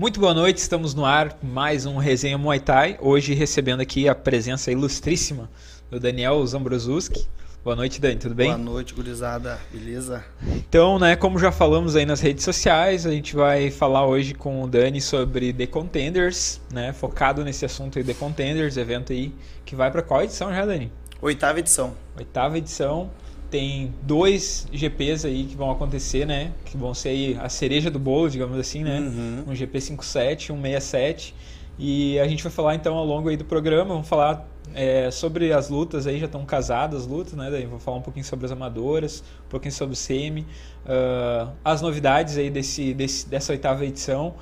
Muito boa noite, estamos no ar, mais um Resenha Muay Thai. Hoje recebendo aqui a presença ilustríssima do Daniel Zambrosuski. Boa noite, Dani, tudo bem? Boa noite, gurizada, beleza? Então, né, como já falamos aí nas redes sociais, a gente vai falar hoje com o Dani sobre The Contenders, né, focado nesse assunto aí, The Contenders, evento aí que vai para qual edição já, Dani? Oitava edição. Oitava edição. Tem dois GPs aí que vão acontecer, né? Que vão ser aí a cereja do bolo, digamos assim, né? Uhum. Um GP 57, um 67. E a gente vai falar então ao longo aí do programa, vamos falar é, sobre as lutas aí, já estão casadas as lutas, né? Daí vou falar um pouquinho sobre as amadoras, um pouquinho sobre o semi, uh, as novidades aí desse, desse, dessa oitava edição.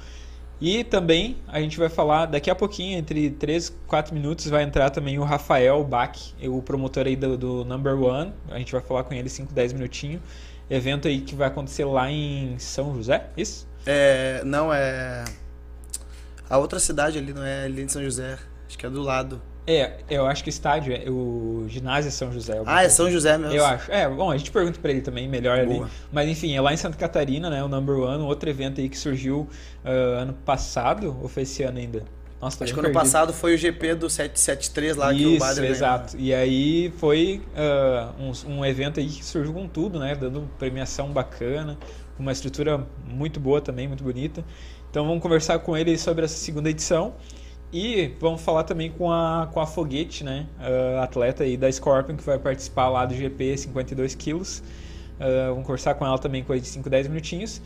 E também a gente vai falar daqui a pouquinho, entre 3 e 4 minutos, vai entrar também o Rafael Bach, o promotor aí do, do Number One. A gente vai falar com ele 5, 10 minutinhos. Evento aí que vai acontecer lá em São José, isso? É, não, é. A outra cidade ali, não é ali em São José. Acho que é do lado. É, eu acho que estádio é o ginásio é São José. Ah, é São José mesmo. Eu acho. É, bom, a gente pergunta pra ele também melhor Boa. ali. Mas enfim, é lá em Santa Catarina, né? O Number One, outro evento aí que surgiu uh, ano passado, ou foi esse ano ainda? Nossa, Acho que ano passado foi o GP do 773 lá que o Isso, Badre ganhou. exato. E aí foi uh, um, um evento aí que surgiu com tudo, né? Dando premiação bacana, uma estrutura muito boa também, muito bonita. Então vamos conversar com ele sobre essa segunda edição. E vamos falar também com a, com a Foguete, né? Uh, atleta aí da Scorpion que vai participar lá do GP 52 quilos. Uh, vamos conversar com ela também coisa de 5, 10 minutinhos.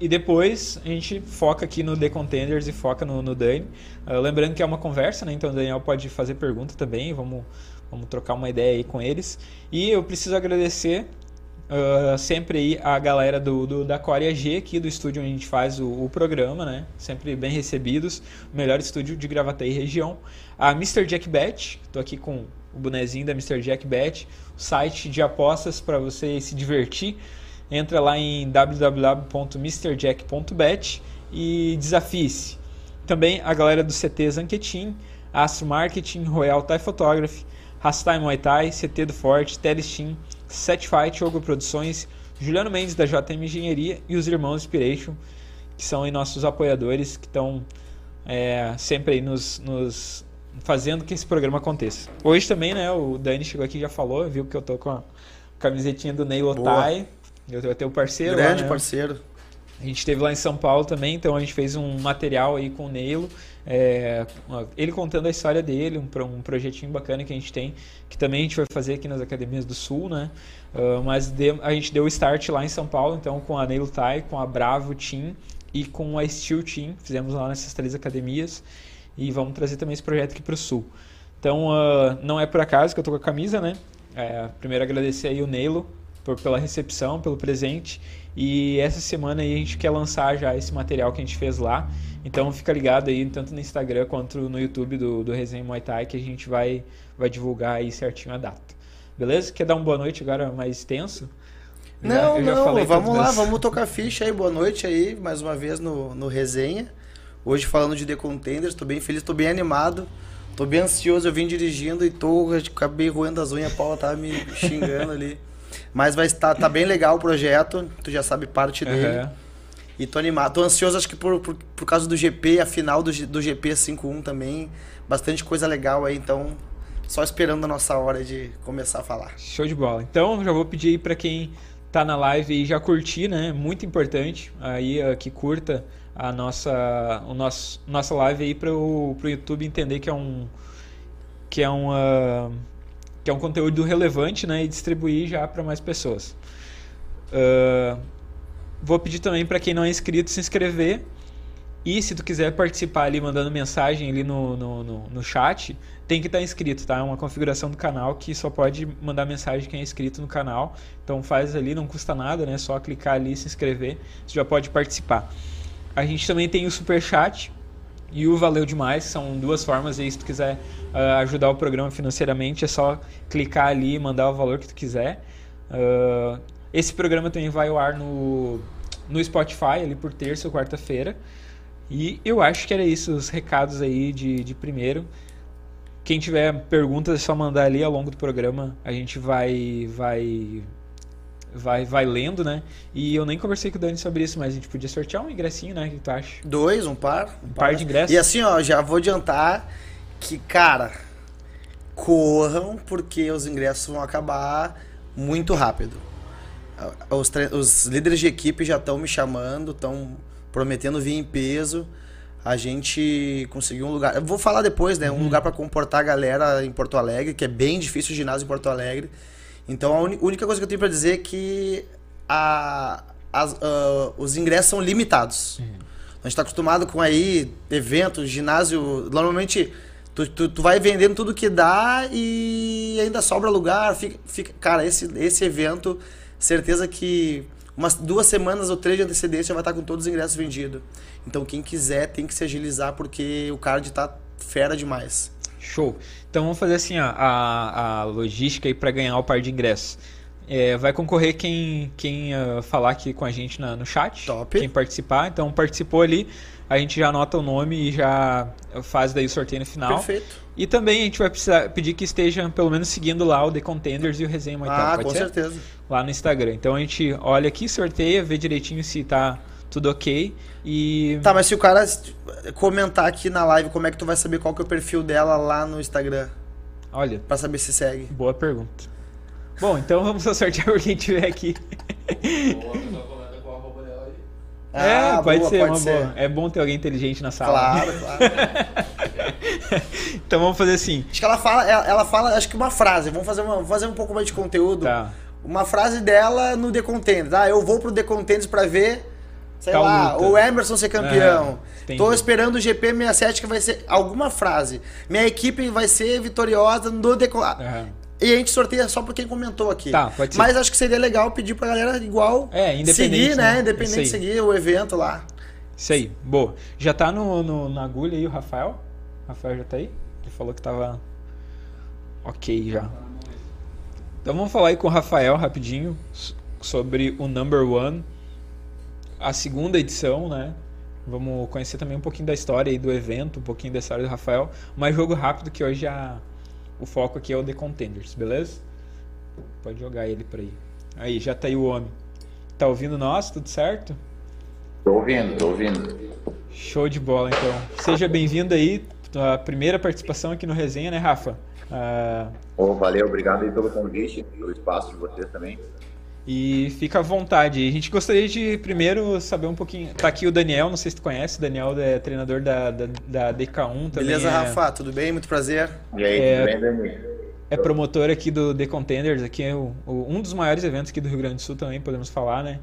E depois a gente foca aqui no The Contenders e foca no, no Dani. Uh, lembrando que é uma conversa, né? Então o Daniel pode fazer pergunta também. Vamos, vamos trocar uma ideia aí com eles. E eu preciso agradecer Uh, sempre aí a galera do, do, da Coreia G aqui do estúdio onde a gente faz o, o, programa, né? Sempre bem recebidos. Melhor estúdio de Gravataí região. A Mr. Jack Bet, tô aqui com o bonezinho da Mr. Jack Bet, site de apostas para você se divertir. Entra lá em www.mrjack.bet e desafie-se. Também a galera do CT Zanquetin, Astro Marketing, Royal Thai Photography, Rastime Muay Thai, CT do Forte, Telestim, Set Fight, Ogro Produções, Juliano Mendes da JM Engenharia e os irmãos Inspiration, que são nossos apoiadores, que estão é, sempre aí nos, nos, fazendo que esse programa aconteça. Hoje também, né, o Dani chegou aqui e já falou, viu que eu tô com a camisetinha do Ney Otai, eu tenho o parceiro Grande lá, né? parceiro. A gente esteve lá em São Paulo também, então a gente fez um material aí com o Neilo, é, ele contando a história dele, um, um, projetinho bacana que a gente tem, que também a gente vai fazer aqui nas academias do Sul, né? Uh, mas de, a gente deu start lá em São Paulo, então com a Neilo Tai, com a Bravo Team e com a Steel Team, fizemos lá nessas três academias e vamos trazer também esse projeto aqui para o Sul. Então uh, não é por acaso que eu tô com a camisa, né? É, primeiro agradecer aí o Neilo por, pela recepção, pelo presente. E essa semana aí a gente quer lançar já esse material que a gente fez lá. Então fica ligado aí, tanto no Instagram quanto no YouTube do, do Resenha Muay Thai, que a gente vai, vai divulgar aí certinho a data. Beleza? Quer dar uma boa noite agora mais tenso? Não, já não, falei vamos lá, vamos tocar ficha aí. Boa noite aí, mais uma vez no, no Resenha. Hoje falando de The Contenders, tô bem feliz, tô bem animado. Tô bem ansioso, eu vim dirigindo e tô, acabei roendo as unhas, a Paula tava me xingando ali. Mas vai estar tá bem legal o projeto, tu já sabe parte dele. Aham. E tô animado. Tô ansioso, acho que por, por, por causa do GP, a final do, do GP 51 também. Bastante coisa legal aí, então só esperando a nossa hora de começar a falar. Show de bola. Então, já vou pedir aí para quem tá na live e já curtir, né? Muito importante aí que curta a nossa o nosso nossa live aí para o YouTube entender que é um que é um uh, que é um conteúdo relevante, né? E distribuir já para mais pessoas. Uh, vou pedir também para quem não é inscrito se inscrever e se tu quiser participar ali mandando mensagem ali no, no, no, no chat, tem que estar inscrito, tá? É uma configuração do canal que só pode mandar mensagem quem é inscrito no canal. Então faz ali, não custa nada, né? Só clicar ali e se inscrever, você já pode participar. A gente também tem o super chat e o valeu demais, são duas formas aí se tu quiser ah, ajudar o programa financeiramente, é só clicar ali e mandar o valor que tu quiser. Ah, esse programa também vai ao ar no, no Spotify ali por terça ou quarta-feira. E eu acho que era isso, os recados aí de, de primeiro. Quem tiver perguntas é só mandar ali ao longo do programa. A gente vai vai vai, vai lendo, né? E eu nem conversei com o Dani sobre isso, mas a gente podia sortear um ingressinho, né? O que tu acha? Dois, um par. Um, um par, par de ingressos. E assim, ó, já vou adiantar que, cara, corram, porque os ingressos vão acabar muito rápido. Os, os líderes de equipe já estão me chamando, estão prometendo vir em peso. A gente conseguiu um lugar. Eu vou falar depois, né? Um uhum. lugar para comportar a galera em Porto Alegre, que é bem difícil o ginásio em Porto Alegre. Então a única coisa que eu tenho para dizer é que a, as, uh, os ingressos são limitados. Uhum. A gente está acostumado com aí eventos, ginásio. Normalmente tu, tu, tu, vai vendendo tudo que dá e ainda sobra lugar. Fica, fica, cara, esse, esse evento, certeza que umas duas semanas ou três de antecedência vai estar com todos os ingressos vendidos. Então quem quiser tem que se agilizar porque o card está fera demais. Show. Então vamos fazer assim, ó, a, a logística aí para ganhar o par de ingressos. É, vai concorrer quem, quem uh, falar aqui com a gente na, no chat. Top. Quem participar. Então participou ali, a gente já anota o nome e já faz daí o sorteio no final. Perfeito. E também a gente vai precisar pedir que estejam pelo menos seguindo lá o The Contenders e o Resenha Ah, com ser? certeza. Lá no Instagram. Então a gente olha aqui, sorteia, vê direitinho se tá tudo ok. E. Tá, mas se o cara comentar aqui na live, como é que tu vai saber qual que é o perfil dela lá no Instagram? Olha. Pra saber se segue. Boa pergunta. Bom, então vamos sortear por quem tiver aqui. É, ah, pode boa, ser, pode uma ser. boa. É bom ter alguém inteligente na sala. Claro, claro. então vamos fazer assim. Acho que ela fala, ela, ela fala, acho que uma frase. Vamos fazer, uma, fazer um pouco mais de conteúdo. Tá. Uma frase dela no The Contenders. Ah, eu vou pro The Contenders pra ver sei Tal lá, luta. o Emerson ser campeão. É, Tô esperando o GP67 que vai ser alguma frase. Minha equipe vai ser vitoriosa no decolar. Uhum. E a gente sorteia só por quem comentou aqui. Tá, pode ser. Mas acho que seria legal pedir pra galera igual é, independente, seguir, né? né? Independente de seguir o evento lá. Isso aí, boa. Já tá no, no, na agulha aí o Rafael? O Rafael já tá aí? Ele falou que tava ok já. Então vamos falar aí com o Rafael rapidinho sobre o Number One a segunda edição, né? Vamos conhecer também um pouquinho da história aí do evento, um pouquinho da história do Rafael. Mais jogo rápido que hoje a, o foco aqui é o The Contenders, beleza? Pode jogar ele por aí. Aí, já tá aí o homem. Tá ouvindo nós? Tudo certo? Tô ouvindo, tô ouvindo. Show de bola, então. Seja bem-vindo aí. A primeira participação aqui no Resenha, né, Rafa? Uh... Oh, valeu, obrigado aí pelo convite, pelo espaço de vocês também. E fica à vontade. A gente gostaria de primeiro saber um pouquinho. Tá aqui o Daniel, não sei se tu conhece. O Daniel é treinador da, da, da DK1 também. Beleza, é... Rafa, tudo bem? Muito prazer. E aí, é... tudo bem, Daniel? É promotor aqui do The Contenders, aqui é o, o, um dos maiores eventos aqui do Rio Grande do Sul também, podemos falar, né?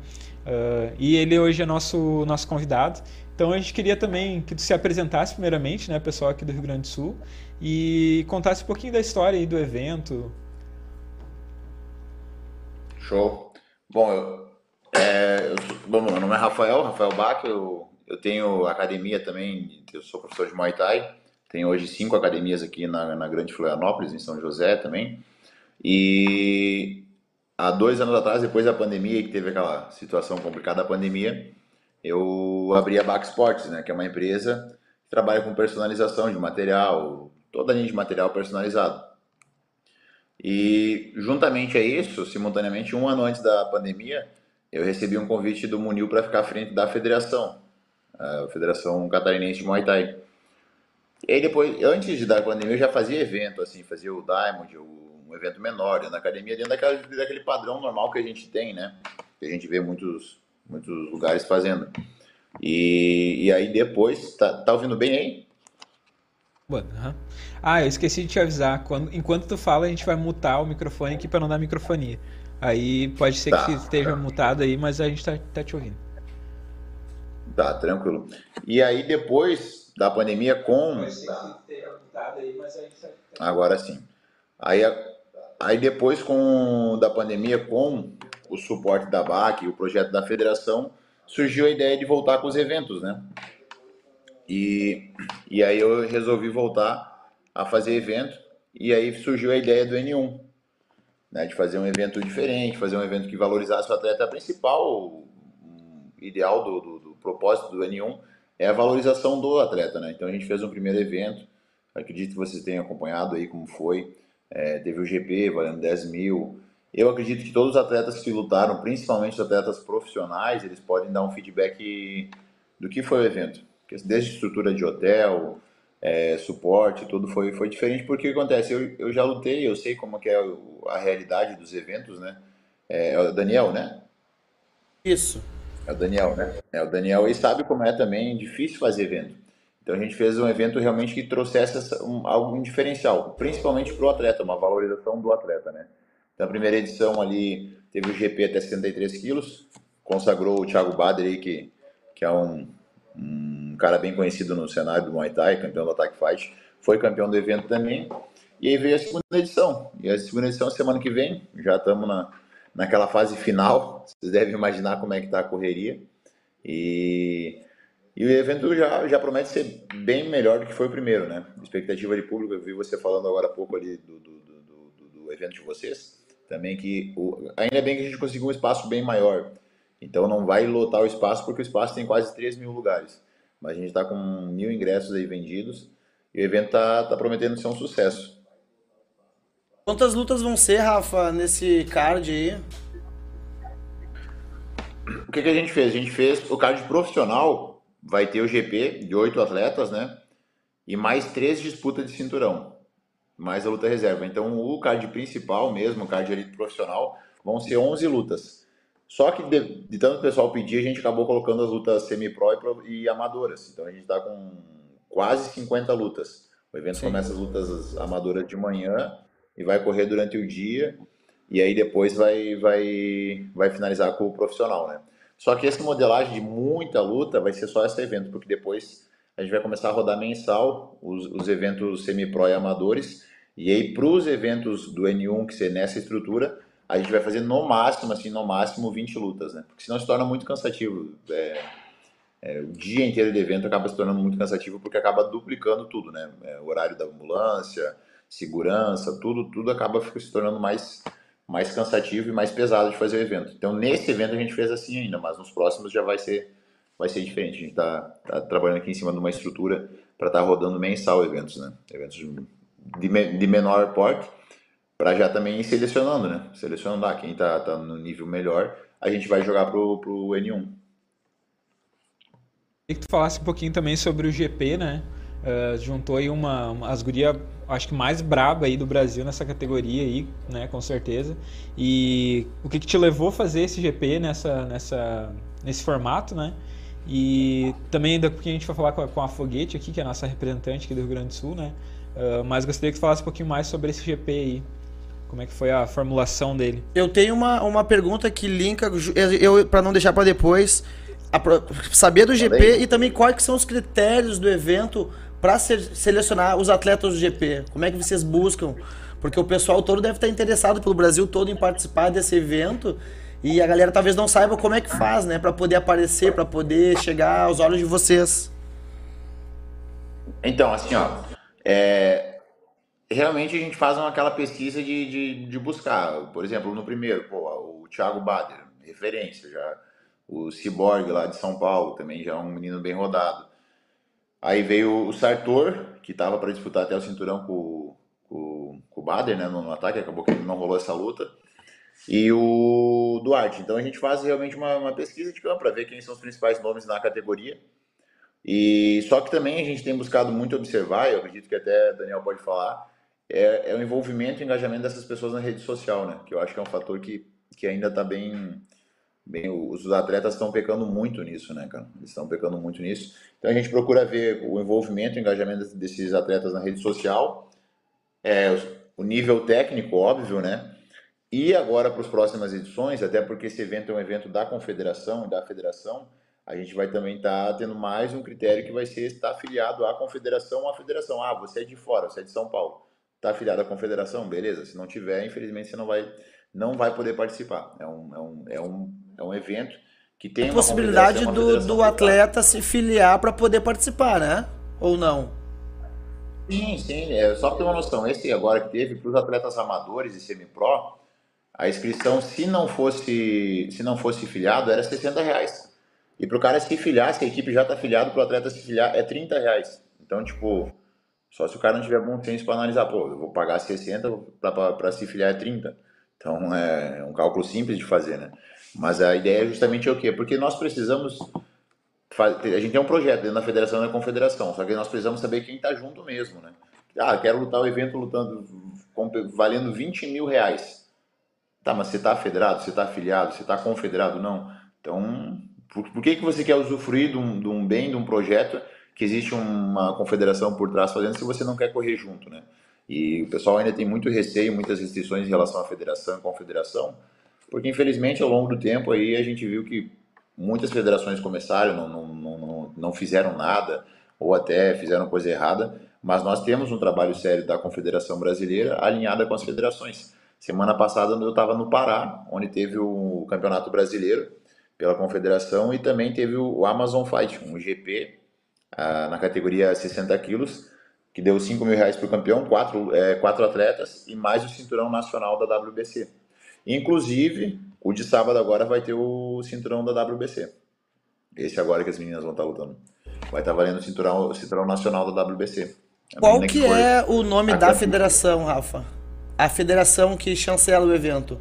Uh, e ele hoje é nosso, nosso convidado. Então a gente queria também que tu se apresentasse primeiramente, né, pessoal aqui do Rio Grande do Sul, e contasse um pouquinho da história aí do evento. Show. Bom, eu, é, eu, bom, meu nome é Rafael, Rafael Bach, eu, eu tenho academia também, eu sou professor de Muay Thai, tenho hoje cinco academias aqui na, na Grande Florianópolis, em São José também, e há dois anos atrás, depois da pandemia, que teve aquela situação complicada da pandemia, eu abri a Bach Sports, né, que é uma empresa que trabalha com personalização de material, toda a linha de material personalizado. E juntamente a isso, simultaneamente, um ano antes da pandemia, eu recebi um convite do Munil para ficar à frente da federação, a Federação Catarinense de Muay Thai. E aí depois, antes da pandemia, eu já fazia evento, assim, fazia o Diamond, um evento menor na academia, dentro daquela, daquele padrão normal que a gente tem, né? Que a gente vê muitos, muitos lugares fazendo. E, e aí depois, tá, tá ouvindo bem aí? Uhum. Ah, eu esqueci de te avisar. Quando, enquanto tu fala, a gente vai mutar o microfone aqui para não dar microfonia. Aí pode ser tá, que esteja tá. mutado aí, mas a gente tá, tá te ouvindo. Tá, tranquilo. E aí depois da pandemia com. Pode ser que esteja mutado aí, mas a gente tá... Agora sim. Aí, aí depois com da pandemia com o suporte da BAC, o projeto da federação, surgiu a ideia de voltar com os eventos, né? E, e aí eu resolvi voltar a fazer evento e aí surgiu a ideia do N1, né, de fazer um evento diferente, fazer um evento que valorizasse o atleta principal, ideal do, do, do, propósito do N1 é a valorização do atleta, né? Então a gente fez um primeiro evento, acredito que vocês tenham acompanhado aí como foi, é, teve o GP valendo 10 mil, eu acredito que todos os atletas que lutaram, principalmente os atletas profissionais, eles podem dar um feedback do que foi o evento. Desde estrutura de hotel, é, suporte, tudo foi, foi diferente, porque o que acontece? Eu, eu já lutei, eu sei como que é a realidade dos eventos, né? É, é o Daniel, né? Isso. É o Daniel, né? É o Daniel e sabe como é também difícil fazer evento. Então a gente fez um evento realmente que trouxesse um, algo um diferencial, principalmente para o atleta, uma valorização do atleta, né? Então a primeira edição ali teve o GP até 73 quilos, consagrou o Thiago Bader aí, que, que é um, um cara bem conhecido no cenário do Muay Thai, campeão do Attack Fight, foi campeão do evento também. E aí veio a segunda edição. E a segunda edição semana que vem, já estamos na, naquela fase final. Vocês devem imaginar como é que está a correria. E, e o evento já, já promete ser bem melhor do que foi o primeiro, né? Expectativa de público, eu vi você falando agora há pouco ali do, do, do, do evento de vocês também que o, ainda bem que a gente conseguiu um espaço bem maior. Então não vai lotar o espaço porque o espaço tem quase 3 mil lugares. Mas a gente está com mil ingressos aí vendidos e o evento está tá prometendo ser um sucesso. Quantas lutas vão ser, Rafa, nesse card aí? O que, que a gente fez? A gente fez o card profissional, vai ter o GP de oito atletas, né? E mais três disputas de cinturão mais a luta reserva. Então, o card principal mesmo, o card elite profissional, vão ser 11 lutas. Só que de, de tanto o pessoal pedir, a gente acabou colocando as lutas semi-pro e, e, amadoras. Então, a gente está com quase 50 lutas. O evento Sim. começa as lutas amadoras de manhã e vai correr durante o dia. E aí depois vai, vai, vai finalizar com o profissional, né? Só que essa modelagem de muita luta vai ser só esse evento, porque depois a gente vai começar a rodar mensal os, os eventos semi-pro e amadores e aí, para os eventos do N1, que ser nessa estrutura, a gente vai fazer no máximo, assim, no máximo 20 lutas, né? Porque senão se torna muito cansativo. É, é, o dia inteiro de evento acaba se tornando muito cansativo porque acaba duplicando tudo, né? É, horário da ambulância, segurança, tudo, tudo acaba se tornando mais, mais cansativo e mais pesado de fazer o evento. Então, nesse evento a gente fez assim ainda, mas nos próximos já vai ser, vai ser diferente. A gente está tá trabalhando aqui em cima de uma estrutura para estar tá rodando mensal eventos, né? Eventos de, de menor porte, para já também ir selecionando, né? Selecionando ah, quem tá, tá no nível melhor, a gente vai jogar pro, pro N1. E que tu falasse um pouquinho também sobre o GP, né? Uh, juntou aí uma, uma as gurias, acho que mais braba aí do Brasil nessa categoria aí, né, com certeza. E o que, que te levou a fazer esse GP nessa, nessa, nesse formato, né? E também ainda porque a gente vai falar com a, com a Foguete aqui, que é a nossa representante aqui do Rio Grande do Sul, né? Uh, mas gostaria que você falasse um pouquinho mais sobre esse GP aí. Como é que foi a formulação dele? Eu tenho uma, uma pergunta que linka, eu, para não deixar para depois, a, saber do GP e também quais que são os critérios do evento para selecionar os atletas do GP. Como é que vocês buscam? Porque o pessoal todo deve estar interessado pelo Brasil todo em participar desse evento e a galera talvez não saiba como é que faz, né, para poder aparecer, para poder chegar aos olhos de vocês. Então, assim, ó, é, realmente a gente faz uma, aquela pesquisa de, de, de, buscar. Por exemplo, no primeiro, pô, o Thiago Bader, referência já. O Cyborg lá de São Paulo, também já é um menino bem rodado. Aí veio o Sartor, que estava para disputar até o cinturão com, com, com o Bader né, no, no, ataque, acabou que não rolou essa luta. E o Duarte. Então a gente faz realmente uma, uma pesquisa de campo para ver quem são os principais nomes na categoria e só que também a gente tem buscado muito observar, eu acredito que até Daniel pode falar, é, é o envolvimento e engajamento dessas pessoas na rede social, né? Que eu acho que é um fator que, que ainda está bem, bem. Os atletas estão pecando muito nisso, né, cara? Eles estão pecando muito nisso. Então a gente procura ver o envolvimento e engajamento desses atletas na rede social, é, o nível técnico, óbvio, né? E agora para as próximas edições, até porque esse evento é um evento da confederação da federação, a gente vai também estar tá tendo mais um critério que vai ser estar afiliado à confederação ou à federação. Ah, você é de fora, você é de São Paulo. Está afiliado à confederação? Beleza. Se não tiver, infelizmente você não vai, não vai poder participar. É um, é um, é um, é um evento que tem a possibilidade do, do atleta se filiar para poder participar, né? Ou não? Sim, sim. É, só para ter uma noção, esse agora que teve para os atletas amadores e semi-pro, a inscrição, se não fosse se não fosse filiado, era 60 reais. E para o cara se filiar, se a equipe já está filiado, para o atleta se filiar, é 30 reais. Então, tipo, só se o cara não tiver bom senso para analisar, pô, eu vou pagar 60 para se filiar é 30. Então é um cálculo simples de fazer, né? Mas a ideia é justamente o quê? Porque nós precisamos. A gente tem um projeto dentro da federação e da confederação, só que nós precisamos saber quem está junto mesmo, né? Ah, quero lutar o evento lutando, valendo 20 mil reais. Tá, mas você está federado, você está afiliado, você está confederado? Não. Então, por, por, que, que você quer usufruir de um, de um bem, de um projeto que existe uma confederação por trás fazendo se você não quer correr junto, né? E o pessoal ainda tem muito receio, muitas restrições em relação à federação e confederação, porque infelizmente ao longo do tempo aí a gente viu que muitas federações começaram, não, não, não, não fizeram nada, ou até fizeram coisa errada, mas nós temos um trabalho sério da Confederação Brasileira alinhada com as federações. Semana passada eu estava no Pará, onde teve o Campeonato Brasileiro pela Confederação e também teve o Amazon Fight, um GP na categoria 60 quilos, que deu 5 mil reais para o campeão, quatro, é, quatro atletas e mais o cinturão nacional da WBC. Inclusive, o de sábado agora vai ter o cinturão da WBC. Esse agora que as meninas vão estar lutando. Vai estar valendo o cinturão, o cinturão nacional da WBC. A Qual que, que é o nome da federação, Rafa? A federação que chancela o evento.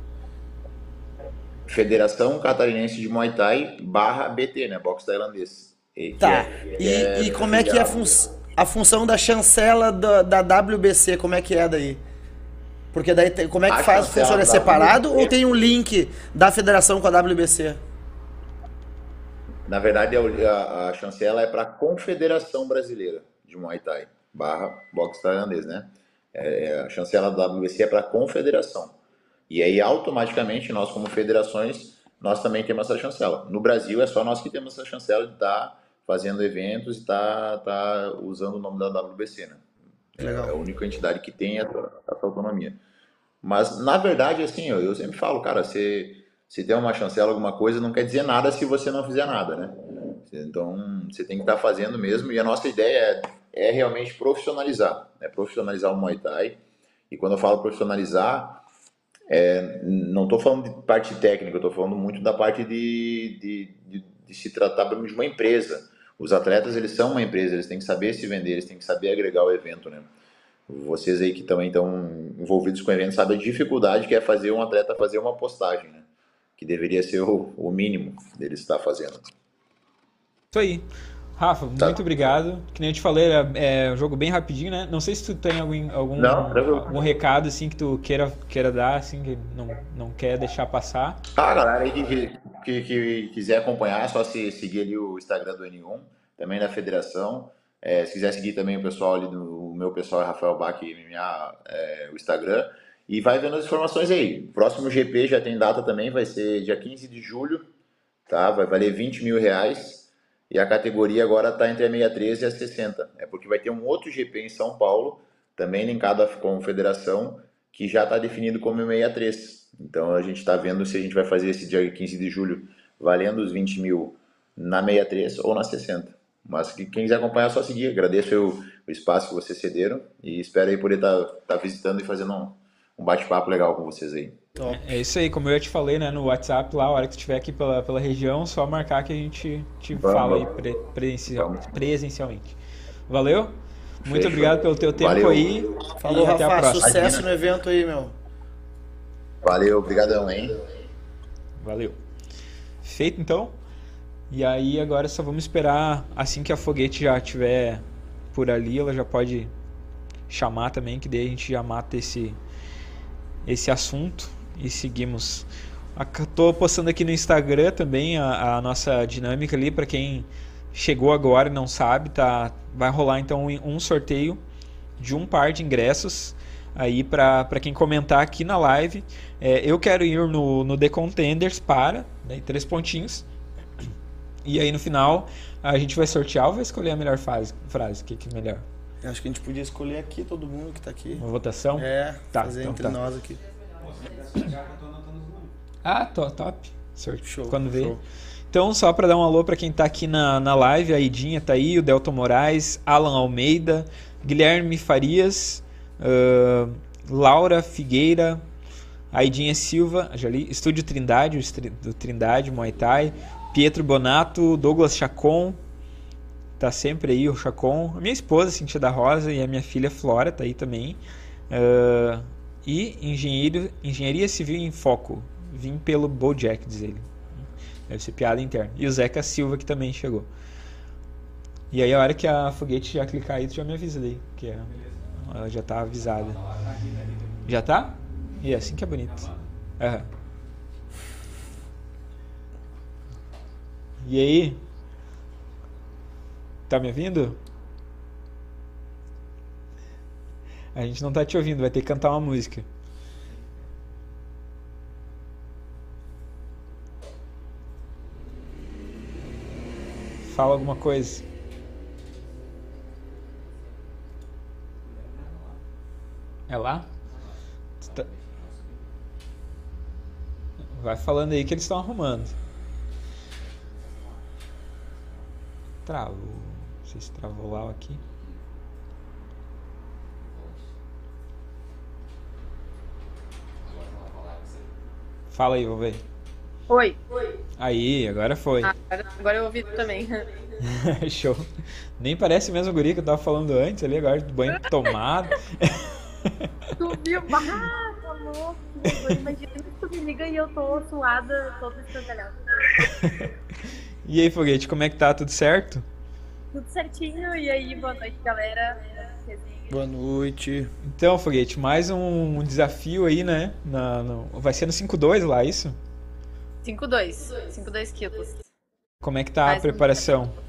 Federação Catarinense de Muay Thai barra BT, né? Boxe tailandês. E, tá. É, e, é, e como é que é a função? a função da chancela da, da WBC, como é que é daí? Porque daí, como é que a faz? Funciona separado WBC. ou tem um link da federação com a WBC? Na verdade, a, a chancela é para a Confederação Brasileira de Muay Thai, barra boxe tailandês, né? É, é a chancela da WBC é para a Confederação. E aí, automaticamente, nós como federações, nós também temos essa chancela. No Brasil, é só nós que temos essa chancela de dar fazendo eventos e está tá usando o nome da WBC, né? Legal. É a única entidade que tem essa, essa autonomia. Mas, na verdade, assim, eu, eu sempre falo, cara, se, se tem uma chancela, alguma coisa, não quer dizer nada se você não fizer nada, né? Então, você tem que estar tá fazendo mesmo. E a nossa ideia é, é realmente profissionalizar, né? Profissionalizar o Muay Thai. E quando eu falo profissionalizar, é, não estou falando de parte técnica, estou falando muito da parte de, de, de, de se tratar de uma empresa os atletas, eles são uma empresa, eles têm que saber se vender, eles têm que saber agregar o evento, né? Vocês aí que também estão envolvidos com o evento sabem a dificuldade que é fazer um atleta fazer uma postagem, né? Que deveria ser o, o mínimo dele estar fazendo. Isso aí. Rafa, tá. muito obrigado. Que nem eu te falei, é, é, um jogo bem rapidinho, né? Não sei se tu tem algum, algum, não, algum recado assim que tu queira, queira dar, assim, que não, não quer deixar passar. Ah, galera aí que, que, que quiser acompanhar, é só se seguir ali o Instagram do N1, também da federação. É, se quiser seguir também o pessoal ali do o meu pessoal Rafael Bach MMA, é, o Instagram. E vai vendo as informações aí. Próximo GP já tem data também, vai ser dia 15 de julho, tá? Vai valer 20 mil reais. E a categoria agora está entre a 63 e a 60. É porque vai ter um outro GP em São Paulo, também linkado com a que já está definido como 63. Então a gente está vendo se a gente vai fazer esse dia 15 de julho valendo os 20 mil na 63 ou na 60. Mas quem quiser acompanhar é só seguir. Agradeço o espaço que vocês cederam e espero aí poder estar tá, tá visitando e fazendo um, um bate-papo legal com vocês aí. É isso aí, como eu te falei, né, no WhatsApp lá, a hora que tu estiver aqui pela, pela região, só marcar que a gente te vamos, fala aí pre, presencial, presencialmente. Valeu? Muito Fechou. obrigado pelo teu tempo Valeu. aí. Falou, Rafa, até a próxima. sucesso no evento aí, meu. Valeu, obrigadão, hein? Valeu. Feito então. E aí agora só vamos esperar assim que a foguete já estiver por ali, ela já pode chamar também, que daí a gente já mata esse esse assunto e seguimos. Estou postando aqui no Instagram também a, a nossa dinâmica ali para quem chegou agora e não sabe, tá? Vai rolar então um sorteio de um par de ingressos aí para quem comentar aqui na live. É, eu quero ir no, no The Contenders para, né, três pontinhos. E aí no final a gente vai sortear ou vai escolher a melhor fase, frase? O que, que é melhor? Eu acho que a gente podia escolher aqui todo mundo que está aqui. Uma votação? É, tá, fazer então entre tá. nós aqui. Ah, top. top. Show. Quando vê. Show. Então, só para dar um alô para quem está aqui na, na live, a Idinha tá aí, o Delton Moraes, Alan Almeida, Guilherme Farias, uh, Laura Figueira, Aidinha Silva, já li, Estúdio Trindade, do Trindade, Muay Thai, Pietro Bonato, Douglas Chacon, tá sempre aí o Chacon, a minha esposa, Cintia da Rosa, e a minha filha Flora tá aí também. Uh, e engenheiro, Engenharia Civil em Foco. Vim pelo Bojack, diz ele. Deve ser piada interna. E o Zeca Silva que também chegou. E aí a hora que a foguete já clicar aí, tu já me avisa daí. Que é, ela já tá avisada. Já tá? E é assim que é bonito. Uhum. E aí? Tá me ouvindo? A gente não tá te ouvindo, vai ter que cantar uma música. Fala alguma coisa. É lá? Tá... Vai falando aí que eles estão arrumando. Travou. Se travou lá aqui. Fala aí, vou ver. Oi. Aí, agora foi. Ah, agora eu ouvi também. Show. Nem parece mesmo o guri que eu tava falando antes ali, agora de banho tomado. tu viu? Ah, tá louco. Imagina que tu me liga e eu tô suada, toda escangalhada. e aí, Foguete, como é que tá? Tudo certo? Tudo certinho. E aí, boa noite, galera. Boa noite. Então, Foguete, mais um desafio aí, né? Na, no, vai ser no 5-2 lá, é isso? 5-2. 5-2 quilos. Como é que tá mais a preparação? Um...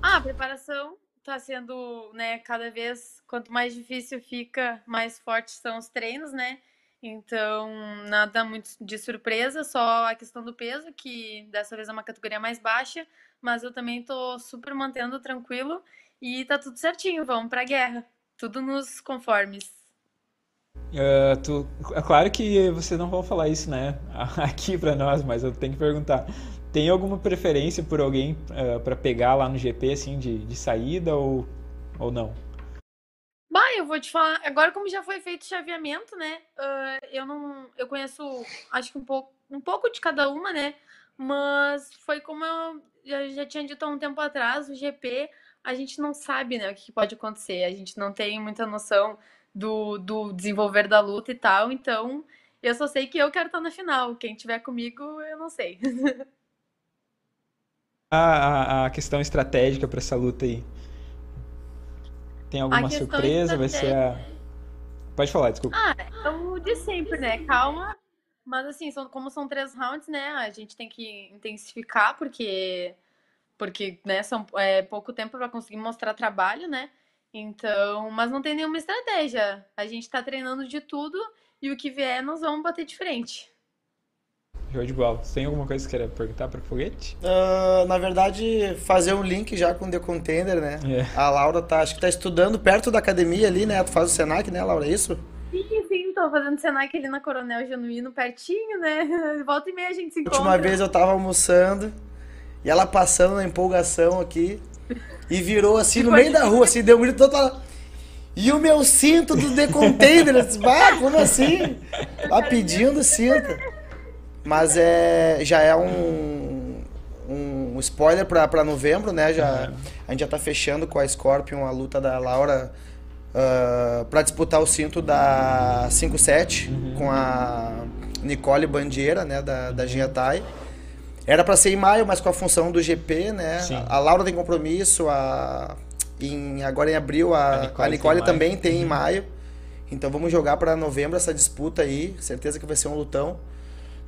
Ah, a preparação tá sendo, né, cada vez, quanto mais difícil fica, mais fortes são os treinos, né? Então, nada muito de surpresa, só a questão do peso, que dessa vez é uma categoria mais baixa, mas eu também tô super mantendo tranquilo e tá tudo certinho, vamos pra guerra. Tudo nos conformes. Uh, tu, é claro que vocês não vão falar isso, né, aqui para nós, mas eu tenho que perguntar. Tem alguma preferência por alguém uh, ah, para pegar lá no GP, assim, de, de saída ou, ou não? Bah, eu vou te falar. Agora, como já foi feito o chaveamento, né? Uh, eu não. Eu conheço, acho que um pouco, um pouco de cada uma, né? Mas foi como eu já, já tinha dito há um tempo atrás, o GP a gente não sabe né, o que pode acontecer, a gente não tem muita noção do, do desenvolver da luta e tal, então eu só sei que eu quero estar na final. Quem tiver comigo, eu não sei. a, a questão estratégica para essa luta aí? Tem alguma surpresa? Vai ser a. Pode falar, desculpa. Ah, é o de sempre, né? Calma. Mas assim, são, como são três rounds, né? A gente tem que intensificar, porque porque né, são, é pouco tempo para conseguir mostrar trabalho, né? Então, mas não tem nenhuma estratégia. A gente está treinando de tudo e o que vier nós vamos bater de frente. Show de bola. Tem alguma coisa que você queira perguntar para o Foguete? Uh, na verdade, fazer um link já com o The Contender, né? É. A Laura tá, acho que tá estudando perto da academia ali, né? Tu faz o Senac, né, Laura? É isso? Tô fazendo Senac ali na Coronel Genuíno, pertinho, né? Volta e meia a gente se encontra. Última vez eu tava almoçando, e ela passando na empolgação aqui. E virou assim no meio da rua, assim, deu um grito total. E o meu cinto do The Container, ah, como assim? Lá pedindo cinto. Mas é, já é um, um spoiler para novembro, né? Já, A gente já tá fechando com a Scorpion a luta da Laura uh, ah, para disputar o cinto da 5-7 uhum. com a Nicole Bandeira, né? Da, da Giatai. Era para ser em maio, mas com a função do GP, né? Sim. A Laura tem compromisso, a em, agora em abril a, a Nicole, a Nicole tem também maio. tem uhum. em maio. Então vamos jogar para novembro essa disputa aí. Certeza que vai ser um lutão.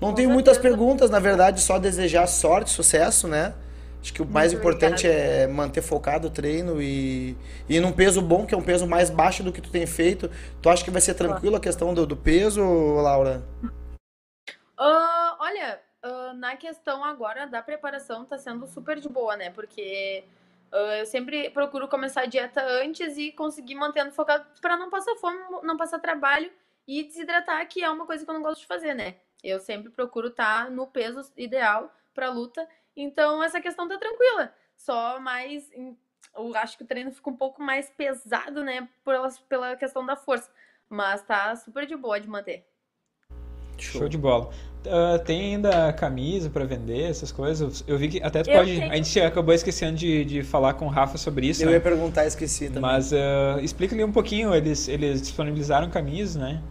Não com tenho certeza. muitas perguntas, na verdade, só desejar sorte, sucesso, né? Acho que o mais Muito importante obrigada. é manter focado o treino e, e num peso bom, que é um peso mais baixo do que tu tem feito. Tu acha que vai ser tranquilo a questão do, do peso, Laura? Uh, olha, uh, na questão agora da preparação tá sendo super de boa, né? Porque uh, eu sempre procuro começar a dieta antes e conseguir mantendo focado para não passar fome, não passar trabalho e desidratar, que é uma coisa que eu não gosto de fazer, né? Eu sempre procuro estar tá no peso ideal para luta. Então essa questão tá tranquila. Só mais eu acho que o treino fica um pouco mais pesado, né, pela, pela questão da força, mas tá super de boa de manter. Show, Show de bola. Uh, tem ainda camisa para vender, essas coisas? Eu vi que até tu pode. Tenho... A gente acabou esquecendo de, de falar com o Rafa sobre isso. Eu né? ia perguntar, esqueci também. Mas uh, explica ali um pouquinho, eles, eles disponibilizaram camisas, né?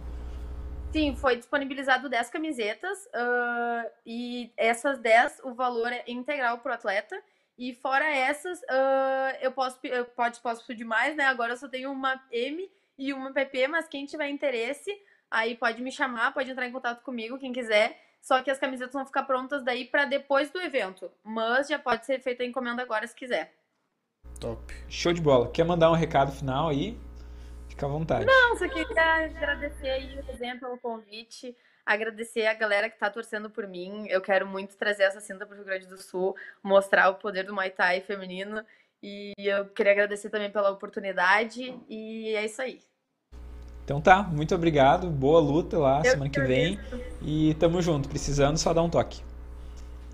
Sim, foi disponibilizado 10 camisetas uh, e essas 10 o valor é integral para o atleta. E fora essas, eu posso eu pode, posso pedir mais, né? Agora eu só tenho uma M e uma PP, mas quem tiver interesse Aí pode me chamar, pode entrar em contato comigo, quem quiser. Só que as camisetas vão ficar prontas daí para depois do evento. Mas já pode ser feita a encomenda agora se quiser. Top. Show de bola. Quer mandar um recado final aí? Fica à vontade. Não, só queria agradecer aí o exemplo, pelo convite. Agradecer a galera que está torcendo por mim. Eu quero muito trazer essa cinta para o Rio Grande do Sul, mostrar o poder do Muay Thai feminino. E eu queria agradecer também pela oportunidade. E é isso aí. Então tá, muito obrigado, boa luta lá Eu semana que vem. E tamo junto, precisando só dar um toque.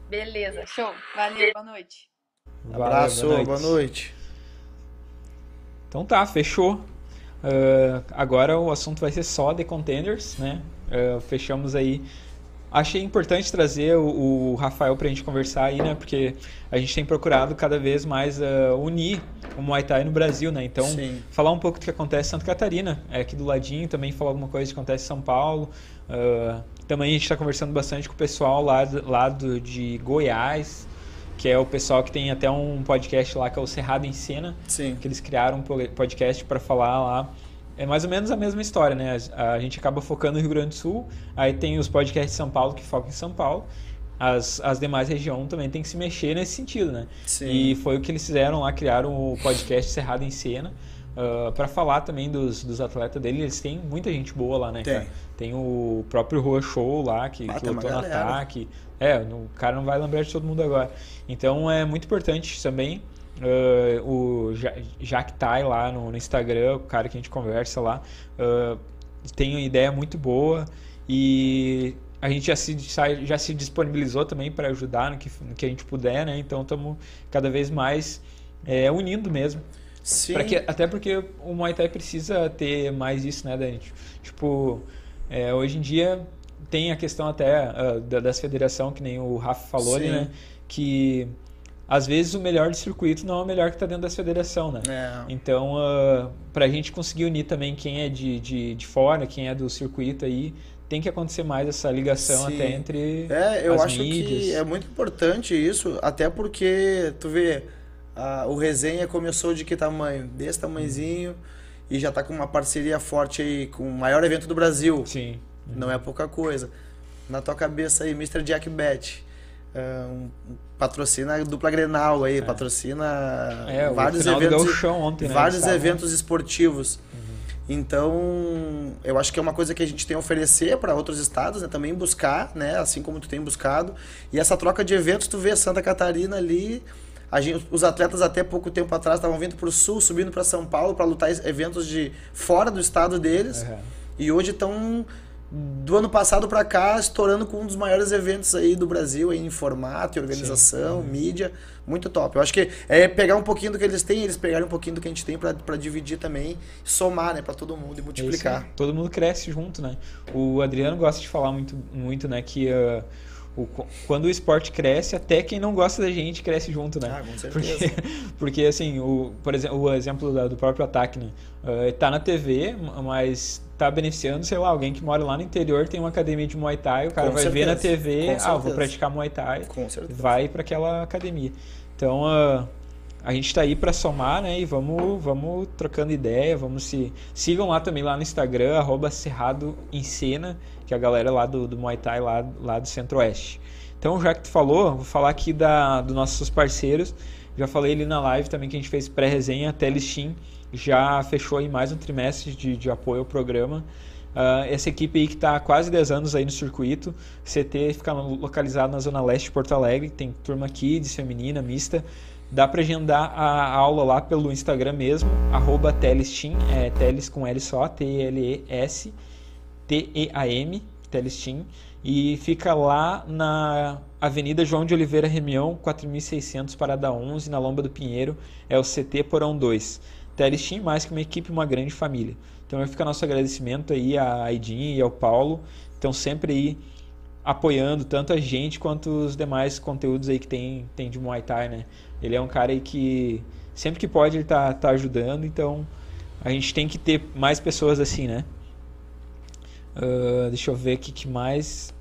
Beleza, show. Valeu, boa noite. Valeu, Abraço, boa noite. boa noite. Então tá, fechou. Uh, agora o assunto vai ser só de contenders, né? Uh, fechamos aí achei importante trazer o, o Rafael para a gente conversar aí, né? Porque a gente tem procurado cada vez mais uh, unir o Muay Thai no Brasil, né? Então, Sim. falar um pouco do que acontece em Santa Catarina, é aqui do ladinho, também falar alguma coisa que acontece em São Paulo. Também a gente está conversando bastante com o pessoal lá, lá do, de Goiás, que é o pessoal que tem até um podcast lá que é o Cerrado em Cena, Sim. que eles criaram um podcast para falar lá é mais ou menos a mesma história, né? A, gente acaba focando no Rio Grande do Sul, aí tem os podcasts de São Paulo que focam em São Paulo. As, as demais regiões também tem que se mexer nesse sentido, né? Sim. E foi o que eles fizeram lá, criaram o podcast Cerrado em Cena. Uh, ah, para falar também dos, dos atletas dele, eles têm muita gente boa lá, né? Tem, cara? tem o próprio Rua Show lá, que, ah, que lutou no ataque. É, o cara não vai lembrar de todo mundo agora. Então é muito importante também Uh, o Jack Tai lá no, no, Instagram, o cara que a gente conversa lá, uh, tem uma ideia muito boa e a gente já se, já se disponibilizou também para ajudar no que, no que a gente puder, né? Então estamos cada vez mais é, unindo mesmo. Sim. Que, até porque o Muay Thai precisa ter mais isso, né, Dani? Tipo, é, hoje em dia tem a questão até uh, das federação, que nem o Rafa falou ali, né? Que às vezes o melhor do circuito não é o melhor que está dentro da federação, né? É. Então, uh, ah, para a gente conseguir unir também quem é de, de, de fora, quem é do circuito aí, tem que acontecer mais essa ligação Sim. até entre É, eu as acho mídias. que é muito importante isso, até porque, tu vê, a, o Resenha começou de que tamanho? Desse tamanhozinho, e já está com uma parceria forte aí com o maior evento do Brasil. Sim. Não é pouca coisa. Na tua cabeça aí, Mr. Jack Bet é, um, patrocina a dupla Grenal aí, é. patrocina é, vários eventos, ontem, né, vários eventos esportivos. Uhum. Então, eu acho que é uma coisa que a gente tem a oferecer para outros estados, né, também buscar, né, assim como tu tem buscado. E essa troca de eventos, tu vê Santa Catarina ali, gente, os atletas até pouco tempo atrás estavam vindo para o sul, subindo para São Paulo para lutar eventos de fora do estado deles. Uhum. E hoje estão do ano passado para cá, estourando com um dos maiores eventos aí do Brasil em formato, organização, Sim. mídia, muito top. Eu acho que é pegar um pouquinho do que eles têm, eles pegarem um pouquinho do que a gente tem para dividir também, somar, né, para todo mundo e multiplicar. Isso, todo mundo cresce junto, né? O Adriano gosta de falar muito, muito, né, que uh, o, quando o esporte cresce, até quem não gosta da gente cresce junto, né? Ah, com certeza. Porque, porque assim, o, por exemplo, o exemplo do próprio ataque, né? Uh, tá na TV, mas tá beneficiando, sei lá, alguém que mora lá no interior, tem uma academia de Muay Thai, o cara Com vai certeza. ver na TV, ah, vou praticar Muay Thai, vai para aquela academia. Então, uh, a gente está aí para somar, né? E vamos, vamos trocando ideia, vamos se sigam lá também lá no Instagram @cerrado em cena, que é a galera lá do, do Muay Thai lá, lá do Centro-Oeste. Então, já que tu falou, vou falar aqui da dos nossos parceiros. Já falei ali na live também que a gente fez pré-resenha, Telestim já fechou aí mais um trimestre de, de apoio ao programa. Uh, essa equipe aí que está há quase 10 anos aí no circuito, CT fica localizado na zona leste de Porto Alegre, tem turma kids, feminina, mista. Dá para agendar a aula lá pelo Instagram mesmo, arroba Telestim, é Teles com L só, T-L-E-S, T-E-A-M, Telestim. E fica lá na Avenida João de Oliveira Remião, 4600 Parada 11, na Lomba do Pinheiro, é o CT Porão 2. Telestim mais que uma equipe, uma grande família. Então fica nosso agradecimento aí a Aidin e ao Paulo. estão sempre aí apoiando tanto a gente quanto os demais conteúdos aí que tem, tem de Muay Thai, né? Ele é um cara aí que sempre que pode ele tá, tá ajudando, então a gente tem que ter mais pessoas assim, né? Uh, deixa eu ver aqui que mais.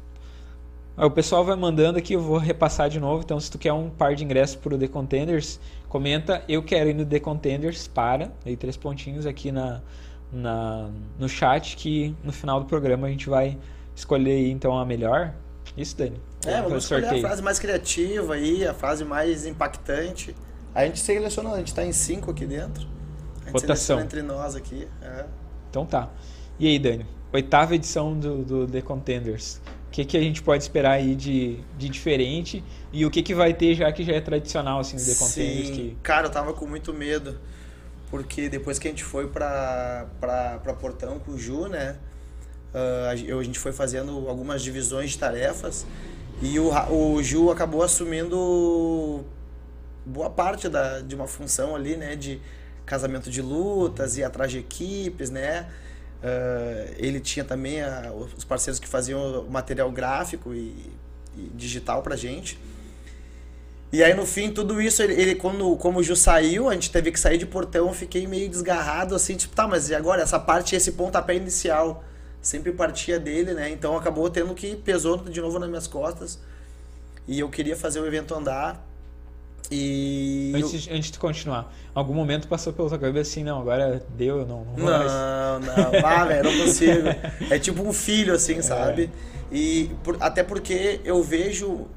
Ah, o pessoal vai mandando aqui, eu vou repassar de novo. Então, se tu quer um par de ingressos para o The Contenders, comenta eu quero ir no The Contenders para, aí três pontinhos aqui na, na, no chat, que no final do programa a gente vai escolher aí, então a melhor. Isso, Dani. É, vamos escolher sorteio. a frase mais criativa aí, a frase mais impactante. A gente seleciona, a gente está em cinco aqui dentro. A gente Votação. entre nós aqui. É. Então tá. E aí, Dani? Oitava edição do, do The Contenders. O que, que a gente pode esperar aí de, de diferente? E o que, que vai ter já que já é tradicional assim, no The Contenders? Que... Cara, eu tava com muito medo. Porque depois que a gente foi pra, pra, pra Portão com o Ju, né? Uh, a gente foi fazendo algumas divisões de tarefas. E o, o Ju acabou assumindo boa parte da, de uma função ali, né? De casamento de lutas e atrás de equipes, né? Uh, ele tinha também a, os parceiros que faziam material gráfico e, e, digital pra gente. E aí no fim, tudo isso, ele, ele, quando como o Ju saiu, a gente teve que sair de portão, fiquei meio desgarrado, assim, tipo, tá, mas e agora? Essa parte, esse pontapé inicial, sempre partia dele, né? Então acabou tendo que, pesou de novo nas minhas costas. E eu queria fazer o evento andar. E. Antes, antes de continuar, algum momento passou pela sua cabeça assim, não, agora deu, eu não, não vou Não, mais. não, ah, velho, não consigo. É tipo um filho, assim, sabe? É. E por, até porque eu vejo uh,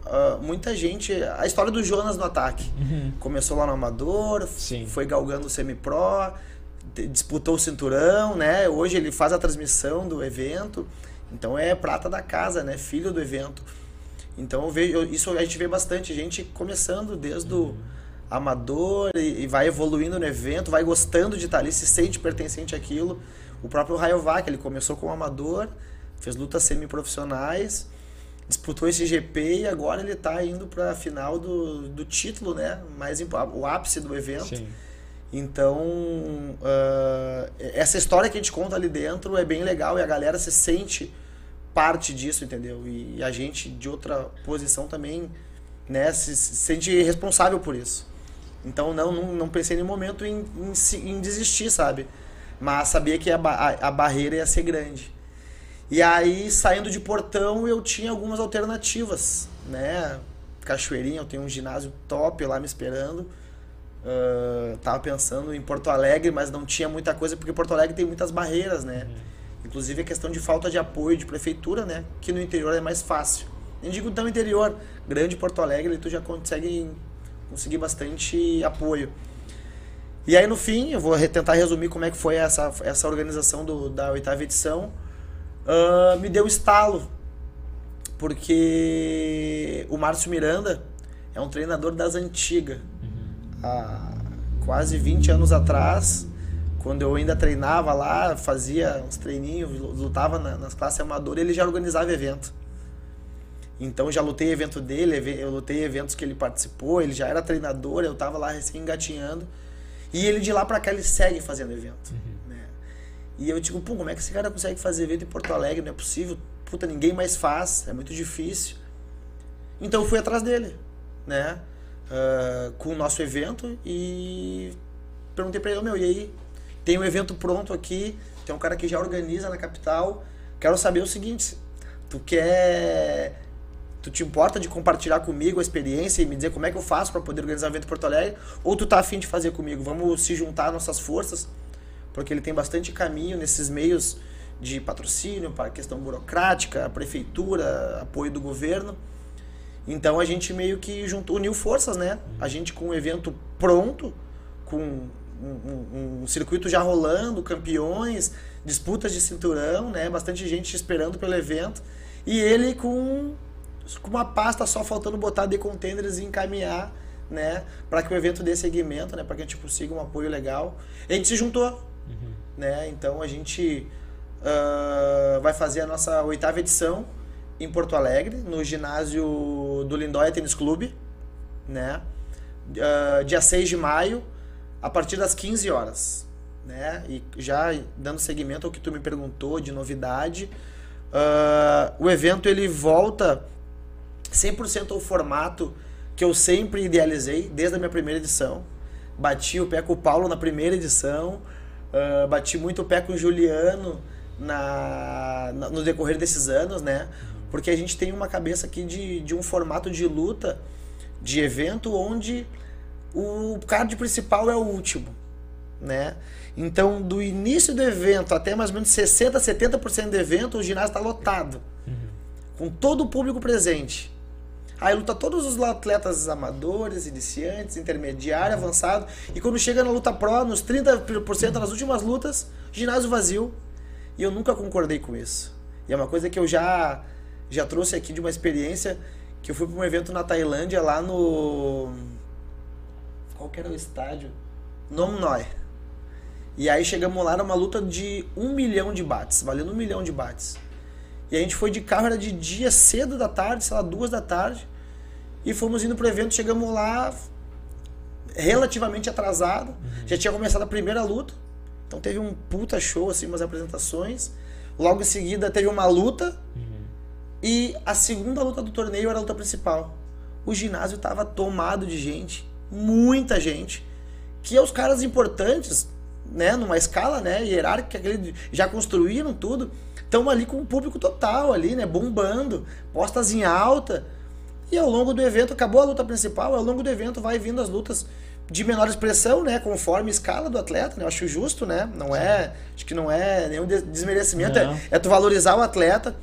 muita gente. A história do Jonas no ataque. Uhum. Começou lá no Amador, Sim. foi galgando o semi-pro, disputou o cinturão, né? Hoje ele faz a transmissão do evento. Então é prata da casa, né? Filho do evento. Então eu vejo, isso a gente vê bastante gente começando desde o amador e, e, vai evoluindo no evento, vai gostando de estar ali, se sente pertencente àquilo. O próprio Rayovac, ele começou como amador, fez lutas semi-profissionais, disputou esse GP e agora ele está indo para a final do, do título, né? Mais o ápice do evento. Sim. Então, uh, essa história que a gente conta ali dentro é bem legal e a galera se sente parte disso, entendeu? E a gente de outra posição também, né, se, se sente responsável por isso. Então não, não, não pensei em nenhum momento em, em, em, desistir, sabe? Mas sabia que a, a, a, barreira ia ser grande. E aí, saindo de portão, eu tinha algumas alternativas, né? Cachoeirinha, eu tenho um ginásio top lá me esperando. Uh, tava pensando em Porto Alegre, mas não tinha muita coisa, porque Porto Alegre tem muitas barreiras, né? Uhum. Inclusive a questão de falta de apoio de prefeitura, né? Que no interior é mais fácil. Nem digo tão interior, grande Porto Alegre, tu já consegue conseguir bastante apoio. E aí no fim, eu vou tentar resumir como é que foi essa, essa organização do, da oitava edição. Uh, me deu estalo, porque o Márcio Miranda é um treinador das antigas. Uhum. Há quase 20 anos atrás, quando eu ainda treinava lá, fazia uns treininhos, lutava nas classes amadoras, ele já organizava evento. Então já lutei evento dele, eu lutei eventos que ele participou, ele já era treinador, eu tava lá recém engatinhando. E ele de lá para cá ele segue fazendo evento. Uhum. Né? E eu digo, pô, como é que esse cara consegue fazer evento em Porto Alegre? Não é possível. Puta, ninguém mais faz, é muito difícil. Então eu fui atrás dele, né? Uh, com o nosso evento e perguntei para ele, meu, e aí, tem um evento pronto aqui, tem um cara que já organiza na capital. Quero saber o seguinte: tu quer. Tu te importa de compartilhar comigo a experiência e me dizer como é que eu faço para poder organizar um evento em Porto Alegre? Ou tu tá afim de fazer comigo? Vamos se juntar nossas forças, porque ele tem bastante caminho nesses meios de patrocínio, para questão burocrática, a prefeitura, apoio do governo. Então a gente meio que juntou, uniu forças, né? A gente com um evento pronto, com um, um, circuito já rolando, campeões, disputas de cinturão, né? Bastante gente esperando pelo evento. E ele com, com uma pasta só faltando botar de contenders e encaminhar, né? Para que o evento dê seguimento, né? Para que a gente consiga um apoio legal. E a gente se juntou, uhum. né? Então a gente uh, vai fazer a nossa oitava edição em Porto Alegre, no ginásio do Lindóia Tênis Clube, né? Uh, dia 6 de maio, a partir das 15 horas. Né? E já dando seguimento ao que tu me perguntou de novidade, Uh, o evento ele volta 100% ao formato que eu sempre idealizei desde a minha primeira edição. Bati o pé com o Paulo na primeira edição, uh, bati muito o pé com o Juliano na, na, no decorrer desses anos, né? Porque a gente tem uma cabeça aqui de, de um formato de luta, de evento, onde o card principal é o último, né? Então, do início do evento até mais ou menos 60%, 70% do evento, o ginásio está lotado. Uhum. Com todo o público presente. Aí luta todos os atletas amadores, iniciantes, intermediário, uhum. avançado. E quando chega na luta pro, nos 30% nas últimas lutas, ginásio vazio. E eu nunca concordei com isso. E é uma coisa que eu já, já trouxe aqui de uma experiência que eu fui para um evento na Tailândia, lá no. Qual que era o estádio? Nom Noi. E aí chegamos lá numa luta de um milhão de bates, valendo um milhão de bates. E a gente foi de carro, era de dia cedo da tarde, sei lá, duas da tarde. E fomos indo pro evento, chegamos lá relativamente atrasado. Uhum. Já tinha começado a primeira luta. Então teve um puta show, assim, umas apresentações. Logo em seguida teve uma luta. Uhum. E a segunda luta do torneio era a luta principal. O ginásio tava tomado de gente, muita gente. Que é os caras importantes, né, numa escala, né, hierárquica, que já construíram tudo, estão ali com o público total ali, né, bombando, postas em alta. E ao longo do evento, acabou a luta principal, ao longo do evento vai vindo as lutas de menor expressão, né, conforme a escala do atleta, né, eu acho justo, né, não é, acho que não é nenhum desmerecimento, é, é tu valorizar o atleta.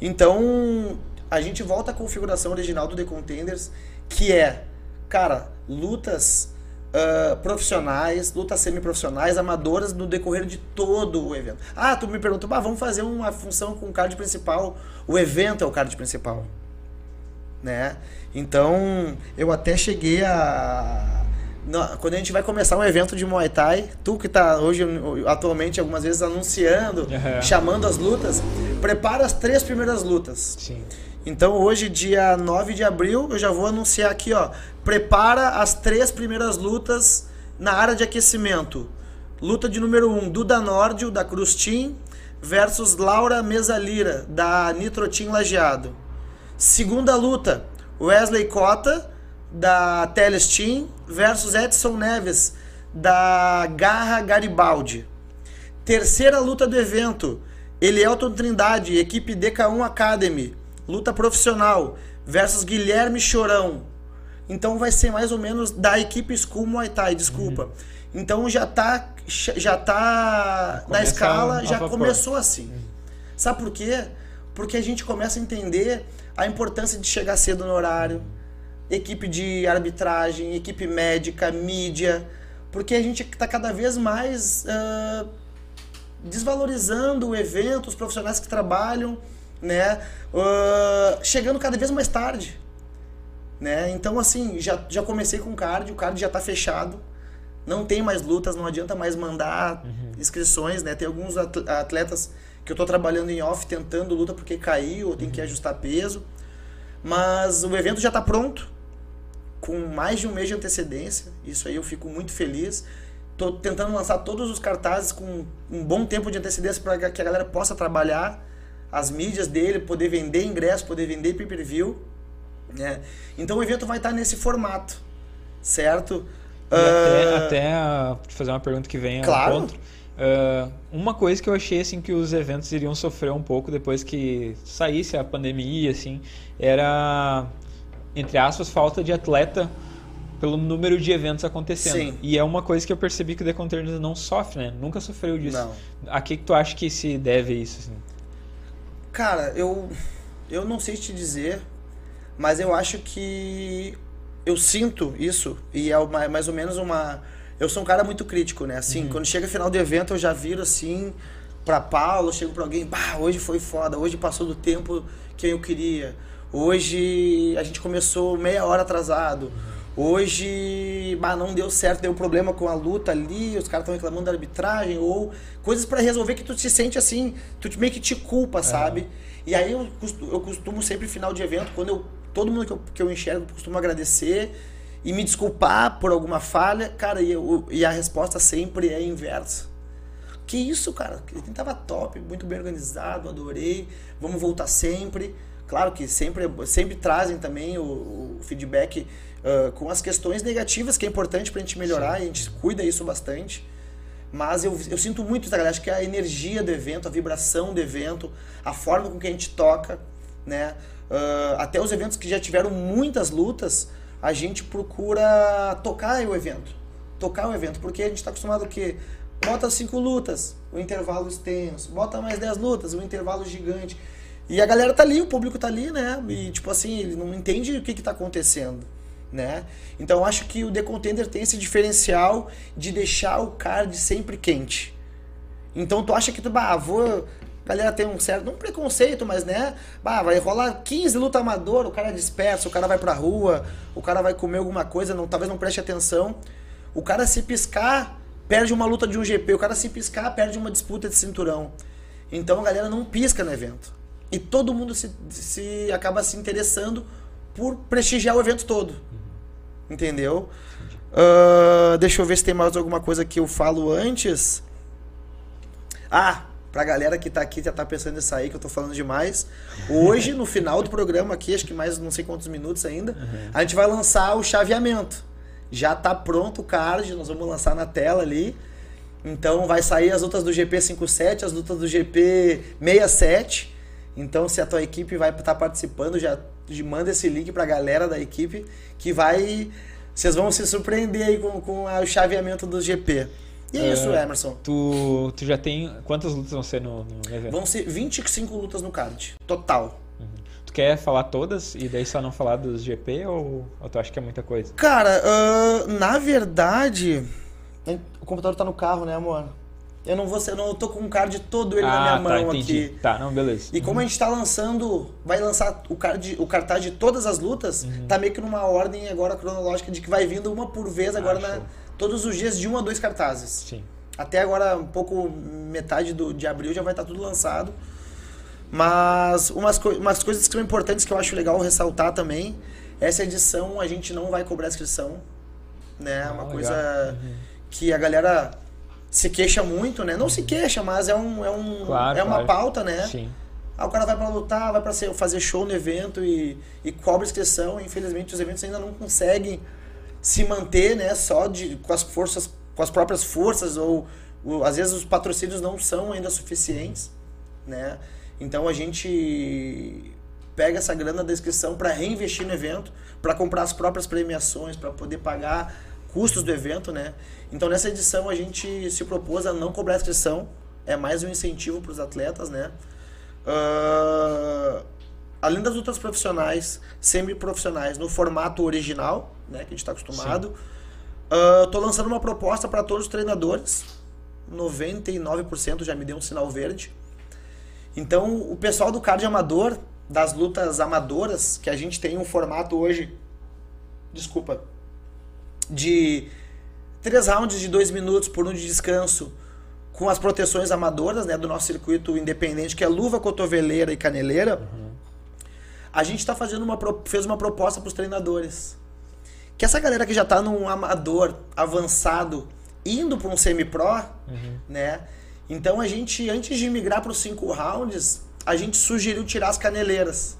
Então, a gente volta à configuração original do The Contenders, que é, cara, lutas uh, profissionais, lutas semiprofissionais, amadoras no decorrer de todo o evento. Ah, tu me perguntou, ah, vamos fazer uma função com o card principal. O evento é o card principal. Né? Então, eu até cheguei a. Quando a gente vai começar um evento de Muay Thai, tu que está hoje, atualmente, algumas vezes anunciando, uhum. chamando as lutas, prepara as três primeiras lutas. Sim. Então hoje, dia 9 de abril, eu já vou anunciar aqui, ó. Prepara as três primeiras lutas na área de aquecimento. Luta de número 1, um, Duda Nórdio, da Cruz Team, versus Laura Mesalira, da Nitro Team Lajeado. Segunda luta, Wesley Cota, da Teles Team, versus Edson Neves, da Garra Garibaldi. Terceira luta do evento, Elielton Trindade, equipe DK1 Academy, luta profissional versus Guilherme Chorão. Então vai ser mais ou menos da equipe School Muay Thai, desculpa. Uhum. Então já tá já tá na escala, já começou assim. Uhum. Sabe por quê? Porque a gente começa a entender a importância de chegar cedo no horário, equipe de arbitragem, equipe médica, mídia, porque a gente está cada vez mais uh, desvalorizando o evento, os profissionais que trabalham né? Uh, chegando cada vez mais tarde, né? Então, assim, já, já comecei com o card, o card já está fechado, não tem mais lutas, não adianta mais mandar uhum. inscrições, né? Tem alguns atletas que eu estou trabalhando em off tentando luta porque caiu ou tem uhum. que ajustar peso, mas o evento já está pronto, com mais de um mês de antecedência, isso aí eu fico muito feliz. Estou tentando lançar todos os cartazes com um bom tempo de antecedência para que a galera possa trabalhar as mídias dele, poder vender ingresso, poder vender pay-per-view. Né? Então o evento vai estar nesse formato, certo? Uh... Até, até fazer uma pergunta que vem claro. ao Uh, uma coisa que eu achei assim que os eventos iriam sofrer um pouco depois que saísse a pandemia, assim, era entre aspas falta de atleta pelo número de eventos acontecendo. Sim. E é uma coisa que eu percebi que o The Containers não sofre, né? Nunca sofreu disso. Não. A que, que tu acha que se deve isso? Assim? Cara, eu, eu não sei te dizer, mas eu acho que eu sinto isso e é mais ou menos uma. Eu sou um cara muito crítico, né? Assim, uhum. quando chega final do evento eu já viro assim pra Paulo, chego pra alguém, bah, hoje foi foda, hoje passou do tempo que eu queria. Hoje a gente começou meia hora atrasado. Uhum. Hoje, bah, não deu certo, deu problema com a luta ali, os caras estão reclamando da arbitragem, ou coisas para resolver que tu te sente assim, tu meio que te culpa, é. sabe? E aí eu costumo, eu costumo sempre, final de evento, quando eu. Todo mundo que eu, que eu enxergo, eu costumo agradecer e me desculpar por alguma falha, cara, e, eu, e a resposta sempre é inversa. Que isso, cara? Ele tava top, muito bem organizado, adorei. Vamos voltar sempre. Claro que sempre, sempre trazem também o, o feedback uh, com as questões negativas, que é importante pra gente melhorar, Sim. e a gente cuida isso bastante. Mas eu, eu sinto muito, tá, galera? Acho que a energia do evento, a vibração do evento, a forma com que a gente toca, né? Uh, até os eventos que já tiveram muitas lutas, a gente procura tocar o evento. Tocar o evento, porque a gente está acostumado que bota cinco lutas, o intervalo extenso, bota mais dez lutas, o intervalo gigante. E a galera tá ali, o público tá ali, né? E tipo assim, ele não entende o que que tá acontecendo, né? Então acho que o The Contender tem esse diferencial de deixar o card sempre quente. Então tu acha que tu, bah, vou a galera tem um certo, um preconceito, mas né, bah, vai rolar 15 luta amador, o cara é dispersa, o cara vai pra rua, o cara vai comer alguma coisa, não, talvez não preste atenção. O cara se piscar, perde uma luta de um GP, o cara se piscar, perde uma disputa de cinturão. Então a galera não pisca no evento. E todo mundo se, se acaba se interessando por prestigiar o evento todo. Entendeu? Uh, deixa eu ver se tem mais alguma coisa que eu falo antes. Ah, pra galera que tá aqui já tá pensando em sair, que eu tô falando demais. Hoje, no final do programa aqui, acho que mais não sei quantos minutos ainda, uhum. a gente vai lançar o chaveamento. Já tá pronto o card, nós vamos lançar na tela ali. Então vai sair as lutas do GP57, as lutas do GP67. Então se a tua equipe vai estar tá participando, já manda esse link pra galera da equipe que vai. Vocês vão se surpreender aí com, com o chaveamento do GP. E é isso, é, Emerson. Tu, tu já tem. Quantas lutas vão ser no, no evento? Vão ser 25 lutas no card, total. Uhum. Tu quer falar todas e daí só não falar dos GP ou, ou tu acha que é muita coisa? Cara, uh, na verdade. O computador tá no carro, né, amor? Eu não vou eu não tô com um card todo ele ah, na minha tá, mão entendi. aqui. Tá, não, beleza. E como uhum. a gente tá lançando, vai lançar o card, o cartaz de todas as lutas, uhum. tá meio que numa ordem agora cronológica de que vai vindo uma por vez agora ah, na, todos os dias de um a dois cartazes. Sim. Até agora, um pouco metade do, de abril já vai estar tá tudo lançado. Mas umas, co umas coisas que são importantes que eu acho legal ressaltar também. Essa edição a gente não vai cobrar inscrição. Né? Ah, uma coisa uhum. que a galera se queixa muito, né? Não se queixa, mas é, um, é, um, claro, é uma claro. pauta, né? Sim. Aí o cara vai para lutar, vai para fazer show no evento e, e cobra inscrição. Infelizmente, os eventos ainda não conseguem se manter, né, só de, com as forças, com as próprias forças ou, ou às vezes os patrocínios não são ainda suficientes, né? Então a gente pega essa grana da inscrição para reinvestir no evento, para comprar as próprias premiações, para poder pagar custos do evento, né? Então nessa edição a gente se propôs a não cobrar inscrição, é mais um incentivo para os atletas, né? Uh, além das outras profissionais, semi-profissionais, no formato original, né, que a gente está acostumado, uh, tô lançando uma proposta para todos os treinadores. 99% já me deu um sinal verde. Então, o pessoal do card amador, das lutas amadoras, que a gente tem um formato hoje, desculpa, de três rounds de dois minutos por um de descanso, com as proteções amadoras né, do nosso circuito independente, que é luva, cotoveleira e caneleira. Uhum a gente está fazendo uma fez uma proposta para os treinadores. Que essa galera que já está num amador avançado, indo para um semi-pro, uhum. né? Então a gente, antes de migrar para os cinco rounds, a gente sugeriu tirar as caneleiras.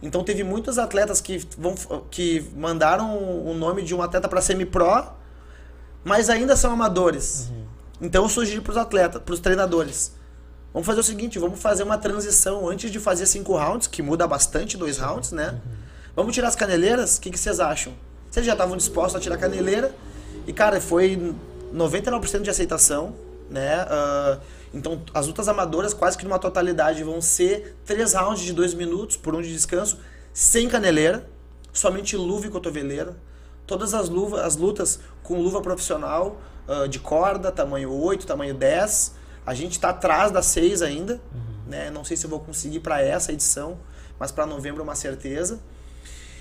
Então teve muitos atletas que, vão, que mandaram o nome de um atleta para semi-pro, mas ainda são amadores. Uhum. Então eu sugeri para os atletas, para os treinadores Vamos fazer o seguinte, vamos fazer uma transição antes de fazer cinco rounds, que muda bastante dois rounds, né? Vamos tirar as caneleiras? O que, que vocês acham? Vocês já estavam dispostos a tirar a caneleira? E, cara, foi 99% de aceitação, né? Uh, então, as lutas amadoras, quase que numa totalidade, vão ser três rounds de dois minutos por um de descanso, sem caneleira, somente luva e cotoveleira. Todas as, luvas, as lutas com luva profissional, uh, de corda, tamanho 8, tamanho 10, a gente está atrás das seis ainda, uhum. né? Não sei se eu vou conseguir para essa edição, mas para novembro é uma certeza.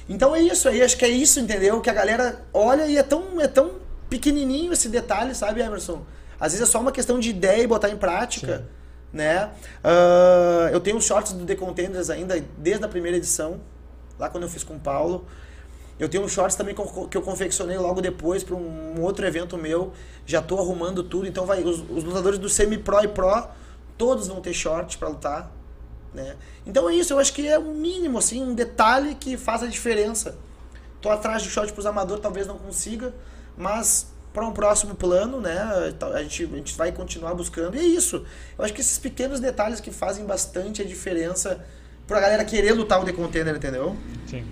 Então é isso aí, acho que é isso, entendeu? Que a galera olha e é tão, é tão pequenininho esse detalhe, sabe, Emerson? Às vezes é só uma questão de ideia e botar em prática, Sim. né? Uh, eu tenho os shorts do The Contenders ainda desde a primeira edição, lá quando eu fiz com o Paulo. Eu tenho um shorts também que eu confeccionei logo depois para um outro evento meu. Já tô arrumando tudo, então vai os, os lutadores do semi-pro e pro todos vão ter shorts para lutar, né? Então é isso, eu acho que é um mínimo assim, um detalhe que faz a diferença. Tô atrás de short para os amadores, talvez não consiga, mas para um próximo plano, né? A gente, a gente vai continuar buscando. E é isso. Eu acho que esses pequenos detalhes que fazem bastante a diferença pra galera querer lutar o The Contender, entendeu? Sim.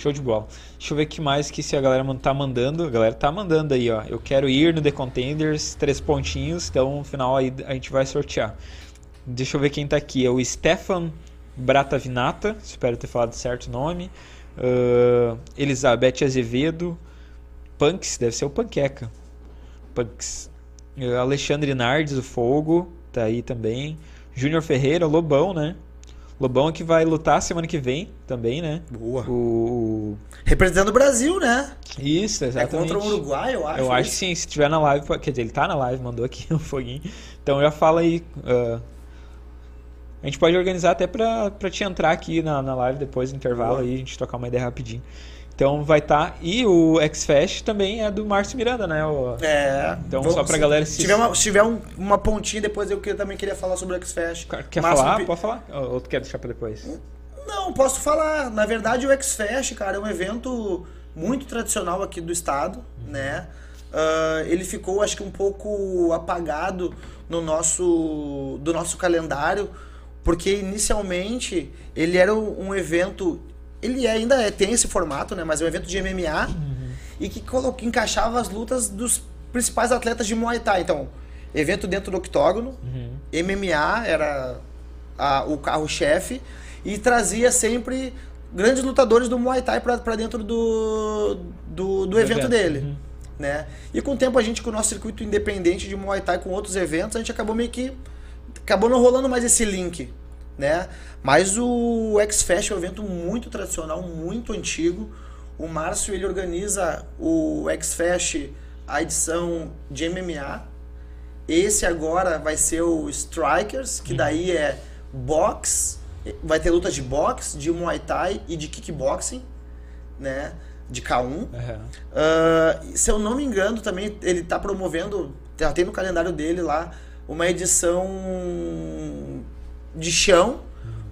Show de bola. Deixa eu ver que mais que se a galera tá mandando. A galera tá mandando aí, ó. Eu quero ir no The Contenders, três pontinhos. Então, no final aí a gente vai sortear. Deixa eu ver quem tá aqui. É o Stefan Bratavinata. Espero ter falado certo o nome. Uh, Elizabeth Azevedo. Punks, deve ser o Panqueca. Punks. Uh, Alexandre Nardes, o Fogo. Tá aí também. Júnior Ferreira, Lobão, né? Lobão que vai lutar semana que vem também, né? Boa. O... Representando o Brasil, né? Isso, exatamente. É contra o Uruguai, eu acho. Eu acho que sim, se tiver na live, quer dizer, ele tá na live, mandou aqui um foguinho. Então já fala aí. Uh... A gente pode organizar até pra, pra te entrar aqui na, na live depois do intervalo Boa. aí, a gente trocar uma ideia rapidinho. Então vai estar. Tá... E o X-Fest também é do Márcio Miranda, né? O... É. Então vamos, só pra galera se. tiver uma, se tiver um, uma pontinha, depois eu que, também queria falar sobre o X-Fest. Quer Márcio falar? Pode falar? Ou tu quer deixar pra depois? Não, posso falar. Na verdade, o X-Fest, cara, é um evento muito tradicional aqui do estado, uhum. né? Uh, ele ficou, acho que, um pouco apagado no nosso, do nosso calendário, porque inicialmente ele era um evento ele ainda é, tem esse formato, né? Mas é um evento de MMA uhum. e que coloca, encaixava as lutas dos principais atletas de Muay Thai. Então, evento dentro do octógono, uhum. MMA era a, o carro-chefe e trazia sempre grandes lutadores do Muay Thai para dentro do, do, do evento, evento, dele. Uhum. Né? E com o tempo a gente, com o nosso circuito independente de Muay Thai com outros eventos, a gente acabou meio que. acabou não rolando mais esse link né? Mas o X-Fest é um evento muito tradicional, muito antigo. O Márcio ele organiza o X-Fest, a edição de MMA. Esse agora vai ser o Strikers, que daí é box, vai ter luta de boxe, de Muay Thai e de kickboxing, né? De K1. Uhum. Uh, se eu não me engano, também ele está promovendo, tem no calendário dele lá, uma edição de chão,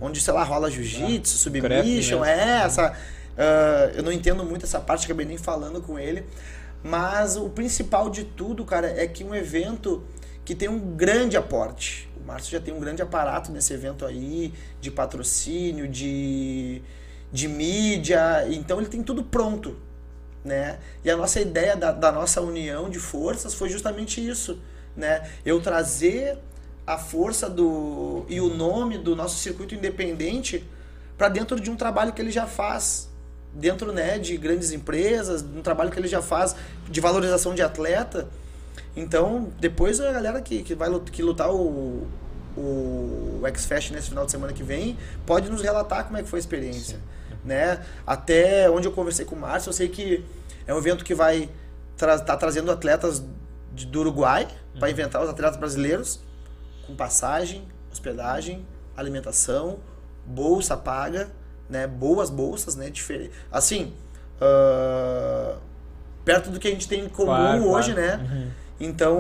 onde, sei lá, rola jiu-jitsu, ah, submission, é, essa... Uh, eu não entendo muito essa parte, acabei nem falando com ele. Mas o principal de tudo, cara, é que um evento que tem um grande aporte. O Márcio já tem um grande aparato nesse evento aí, de patrocínio, de, de mídia. Então ele tem tudo pronto. Né? E a nossa ideia da, da nossa união de forças foi justamente isso. Né? Eu trazer a força do e o nome do nosso circuito independente para dentro de um trabalho que ele já faz dentro né, de grandes empresas, um trabalho que ele já faz de valorização de atleta. Então, depois a galera que, que vai que lutar o, o X-Fest nesse final de semana que vem pode nos relatar como é que foi a experiência. Né? Até onde eu conversei com o Márcio, eu sei que é um evento que vai estar tra tá trazendo atletas do Uruguai uhum. para inventar os atletas brasileiros com passagem, hospedagem, alimentação, bolsa paga, né? Boas bolsas, né? Diferente. Assim, uh, perto do que a gente tem em comum claro, hoje, claro. né? Uhum. Então,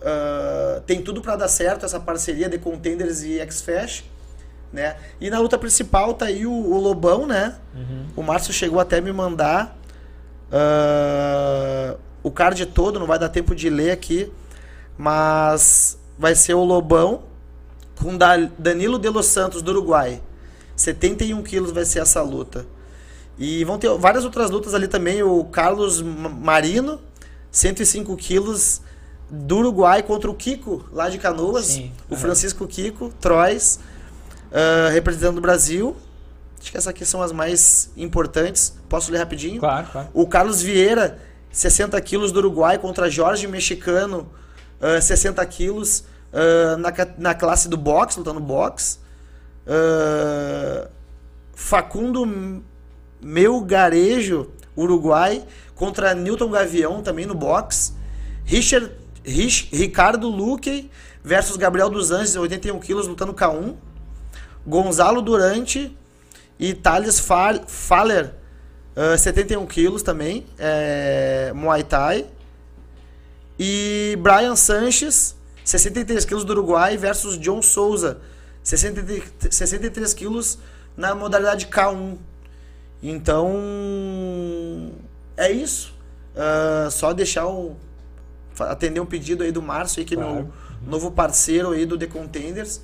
uh, tem tudo para dar certo essa parceria de Contenders e X-Fest, né? E na luta principal tá aí o, o Lobão, né? Uhum. O Márcio chegou até me mandar uh, o card todo, não vai dar tempo de ler aqui, mas vai ser o Lobão com Danilo de Los Santos do Uruguai. 71 quilos vai ser essa luta. E vão ter várias outras lutas ali também. O Carlos Marino, 105 quilos do Uruguai contra o Kiko, lá de Canoas. Sim, o uhum. Francisco Kiko, Trois, uh, representando o Brasil. Acho que essas aqui são as mais importantes. Posso ler rapidinho? Claro, claro. O Carlos Vieira, 60 quilos do Uruguai contra Jorge Mexicano, uh, 60 quilos uh, na, na classe do boxe, lutando boxe. Uh, Facundo Melgarejo, Uruguai, contra Newton Gavião, também no boxe. Richard, Rich, Ricardo Luque versus Gabriel dos Anjos, 81 quilos, lutando K1. Gonzalo Durante e Thales Faller, uh, 71 quilos também, é, Muay Thai. E Brian Sanches, 63 quilos do Uruguai, versus John Souza, 63, 63 quilos na modalidade K1. Então, é isso. Uh, só deixar um. Atender um pedido aí do Márcio, aí, que claro. é meu novo parceiro aí do The Contenders.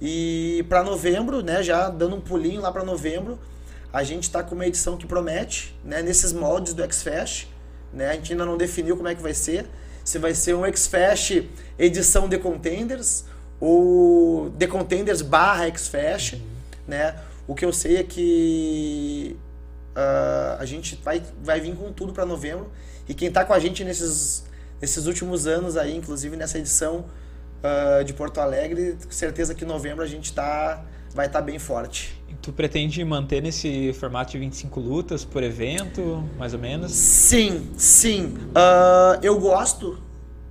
E para novembro, né, já dando um pulinho lá para novembro, a gente está com uma edição que promete, né, nesses moldes do X-Fest. Né, a gente ainda não definiu como é que vai ser. Se vai ser um X-Fest edição The Contenders ou The Contenders barra X-Fest, uhum. né? O que eu sei é que uh, a gente vai, vai vir com tudo para novembro. E quem está com a gente nesses, nesses últimos anos aí, inclusive nessa edição uh, de Porto Alegre, com certeza que em novembro a gente tá, vai estar tá bem forte. Tu pretende manter nesse formato de 25 lutas por evento, mais ou menos? Sim, sim. Uh, eu gosto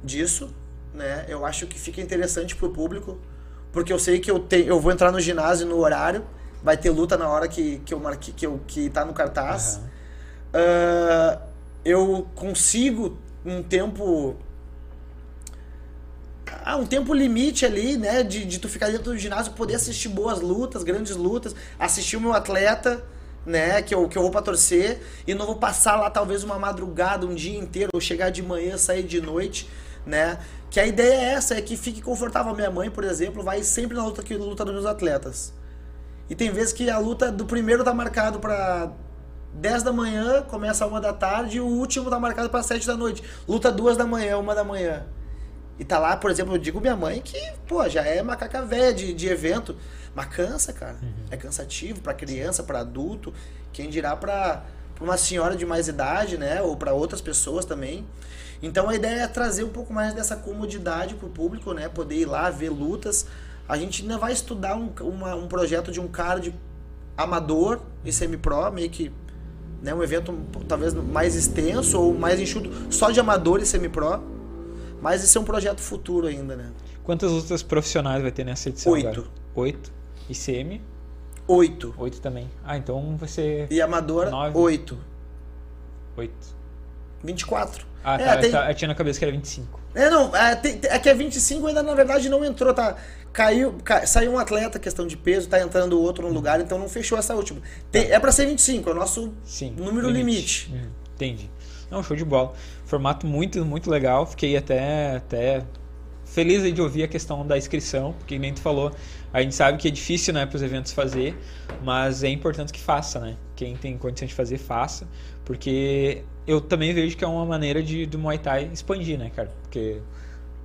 disso, né? Eu acho que fica interessante pro público, porque eu sei que eu, te, eu vou entrar no ginásio no horário, vai ter luta na hora que, que eu marquei, que, eu, que tá no cartaz. Uhum. Uh, eu consigo um tempo ah, um tempo limite ali, né? De, de tu ficar dentro do ginásio, poder assistir boas lutas, grandes lutas, assistir o meu atleta, né? Que eu, que eu vou pra torcer, e não vou passar lá talvez uma madrugada, um dia inteiro, ou chegar de manhã, sair de noite, né? Que a ideia é essa, é que fique confortável. Minha mãe, por exemplo, vai sempre na luta que luta dos meus atletas. E tem vezes que a luta do primeiro tá marcado para 10 da manhã, começa uma da tarde, e o último tá marcado para 7 da noite. Luta duas da manhã, uma da manhã. E tá lá, por exemplo, eu digo minha mãe que, pô, já é macaca velha de, de evento. Mas cansa, cara. Uhum. É cansativo para criança, para adulto. Quem dirá para uma senhora de mais idade, né? Ou para outras pessoas também. Então a ideia é trazer um pouco mais dessa comodidade pro público, né? Poder ir lá ver lutas. A gente ainda vai estudar um, uma, um projeto de um card amador e semi-pro, meio que né, um evento talvez mais extenso ou mais enxuto, só de amador e semi-pro mas esse é um projeto futuro ainda, né? Quantas lutas profissionais vai ter nessa edição? Oito. Agora? Oito. E CM? Oito. Oito também. Ah, então vai ser. E amador? Nove. Oito. Oito. 24. Ah, é, tá. Tem... Eu tinha na cabeça que era 25. É, não. É, tem, é que a 25 ainda, na verdade, não entrou, tá? Caiu, cai, saiu um atleta, questão de peso, tá entrando outro no lugar, então não fechou essa última. Tem, tá. É para ser 25, é o nosso Sim, número limite. limite. Hum, entendi. Não, show de bola. Formato muito, muito legal. Fiquei até, até feliz de ouvir a questão da inscrição, porque nem tu falou, a gente sabe que é difícil, né, para os eventos fazer, mas é importante que faça, né? Quem tem condição de fazer, faça, porque eu também vejo que é uma maneira de do Muay Thai expandir, né, cara? Porque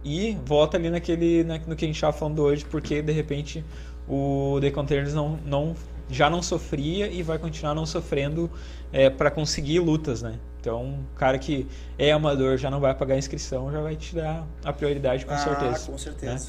e volta ali naquele na, no que a gente estava falando hoje, porque de repente o The Containers não, não já não sofria e vai continuar não sofrendo é, para conseguir lutas, né? Então, um cara que é amador já não vai pagar a inscrição, já vai te dar a prioridade com ah, certeza. com né? certeza. Né?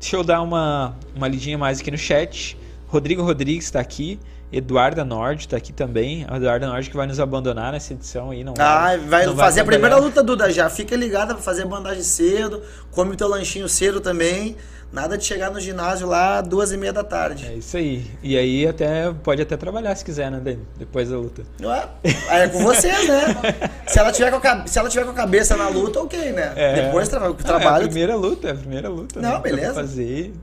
Deixa eu dar uma, uma lidinha mais aqui no chat. Rodrigo Rodrigues está aqui. Eduarda Nord está aqui também. A Eduarda Nord que vai nos abandonar nessa edição aí. Não ah, vai, não fazer vai a primeira luta, Duda. Já fica ligada para fazer bandagem cedo. Come teu lanchinho cedo também. Nada de chegar no ginásio lá duas e meia da tarde. É isso aí. E aí até pode até trabalhar se quiser, né, Dani? Depois da luta. Ué, aí é com vocês, né? se, ela tiver com a, se ela tiver com a cabeça na luta, ok, né? É. Depois tra trabalho. É a primeira luta, é a primeira luta. Não, né? beleza. Fazer.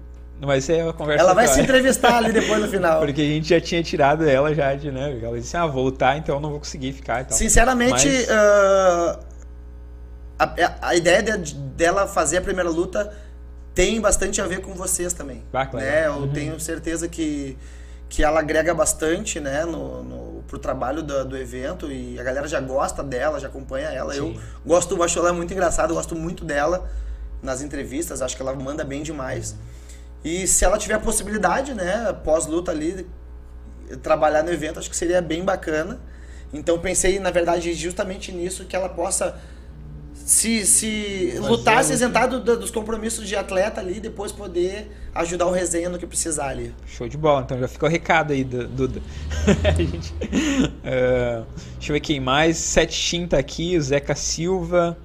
Mas é uma conversa. Ela vai se entrevistar ali depois no final. Porque a gente já tinha tirado ela já de, né? Ela disse, ah, voltar, então eu não vou conseguir ficar. Então. Sinceramente, Mas... uh, a, a, ideia de, dela fazer a primeira luta tem bastante a ver com vocês também. Ah, né? Eu uhum. tenho certeza que, que ela agrega bastante né, no, no, pro trabalho do, do evento e a galera já gosta dela, já acompanha ela. Sim. Eu gosto, acho ela muito engraçada, gosto muito dela nas entrevistas, acho que ela manda bem demais. E se ela tiver a possibilidade, né, pós-luta ali, trabalhar no evento, acho que seria bem bacana. Então pensei, na verdade, justamente nisso, que ela possa se, se lutar, se isentar do, dos compromissos de atleta ali, depois poder ajudar o resenha no que precisar ali. Show de bola, então já fica o recado aí, Duda. gente, uh, deixa eu ver quem mais. Sete Shin tá aqui, o Zeca Silva.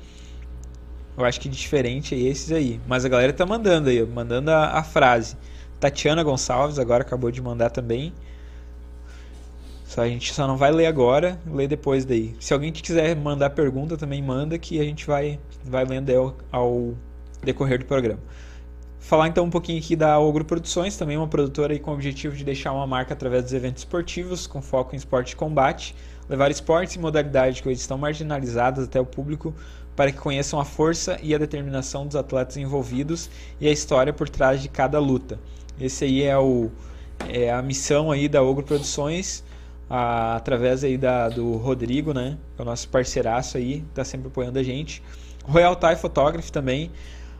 Eu acho que diferente é esses aí. Mas a galera tá mandando aí, mandando a, a frase. Tatiana Gonçalves agora acabou de mandar também. Só a gente só não vai ler agora, lê depois daí. Se alguém quiser mandar pergunta, também manda que a gente vai, vai lendo ao, ao decorrer do programa. Falar então um pouquinho aqui da Ogro Produções, também uma produtora com o objetivo de deixar uma marca através dos eventos esportivos, com foco em esporte de combate, levar esportes e modalidades que hoje estão marginalizadas até o público para que conheçam a força e a determinação dos atletas envolvidos e a história por trás de cada luta. Esse aí é, o, é a missão aí da Ogro Produções, a, através aí da, do Rodrigo, né, que é o nosso parceiraço aí, está sempre apoiando a gente. Royal Thai Photography também,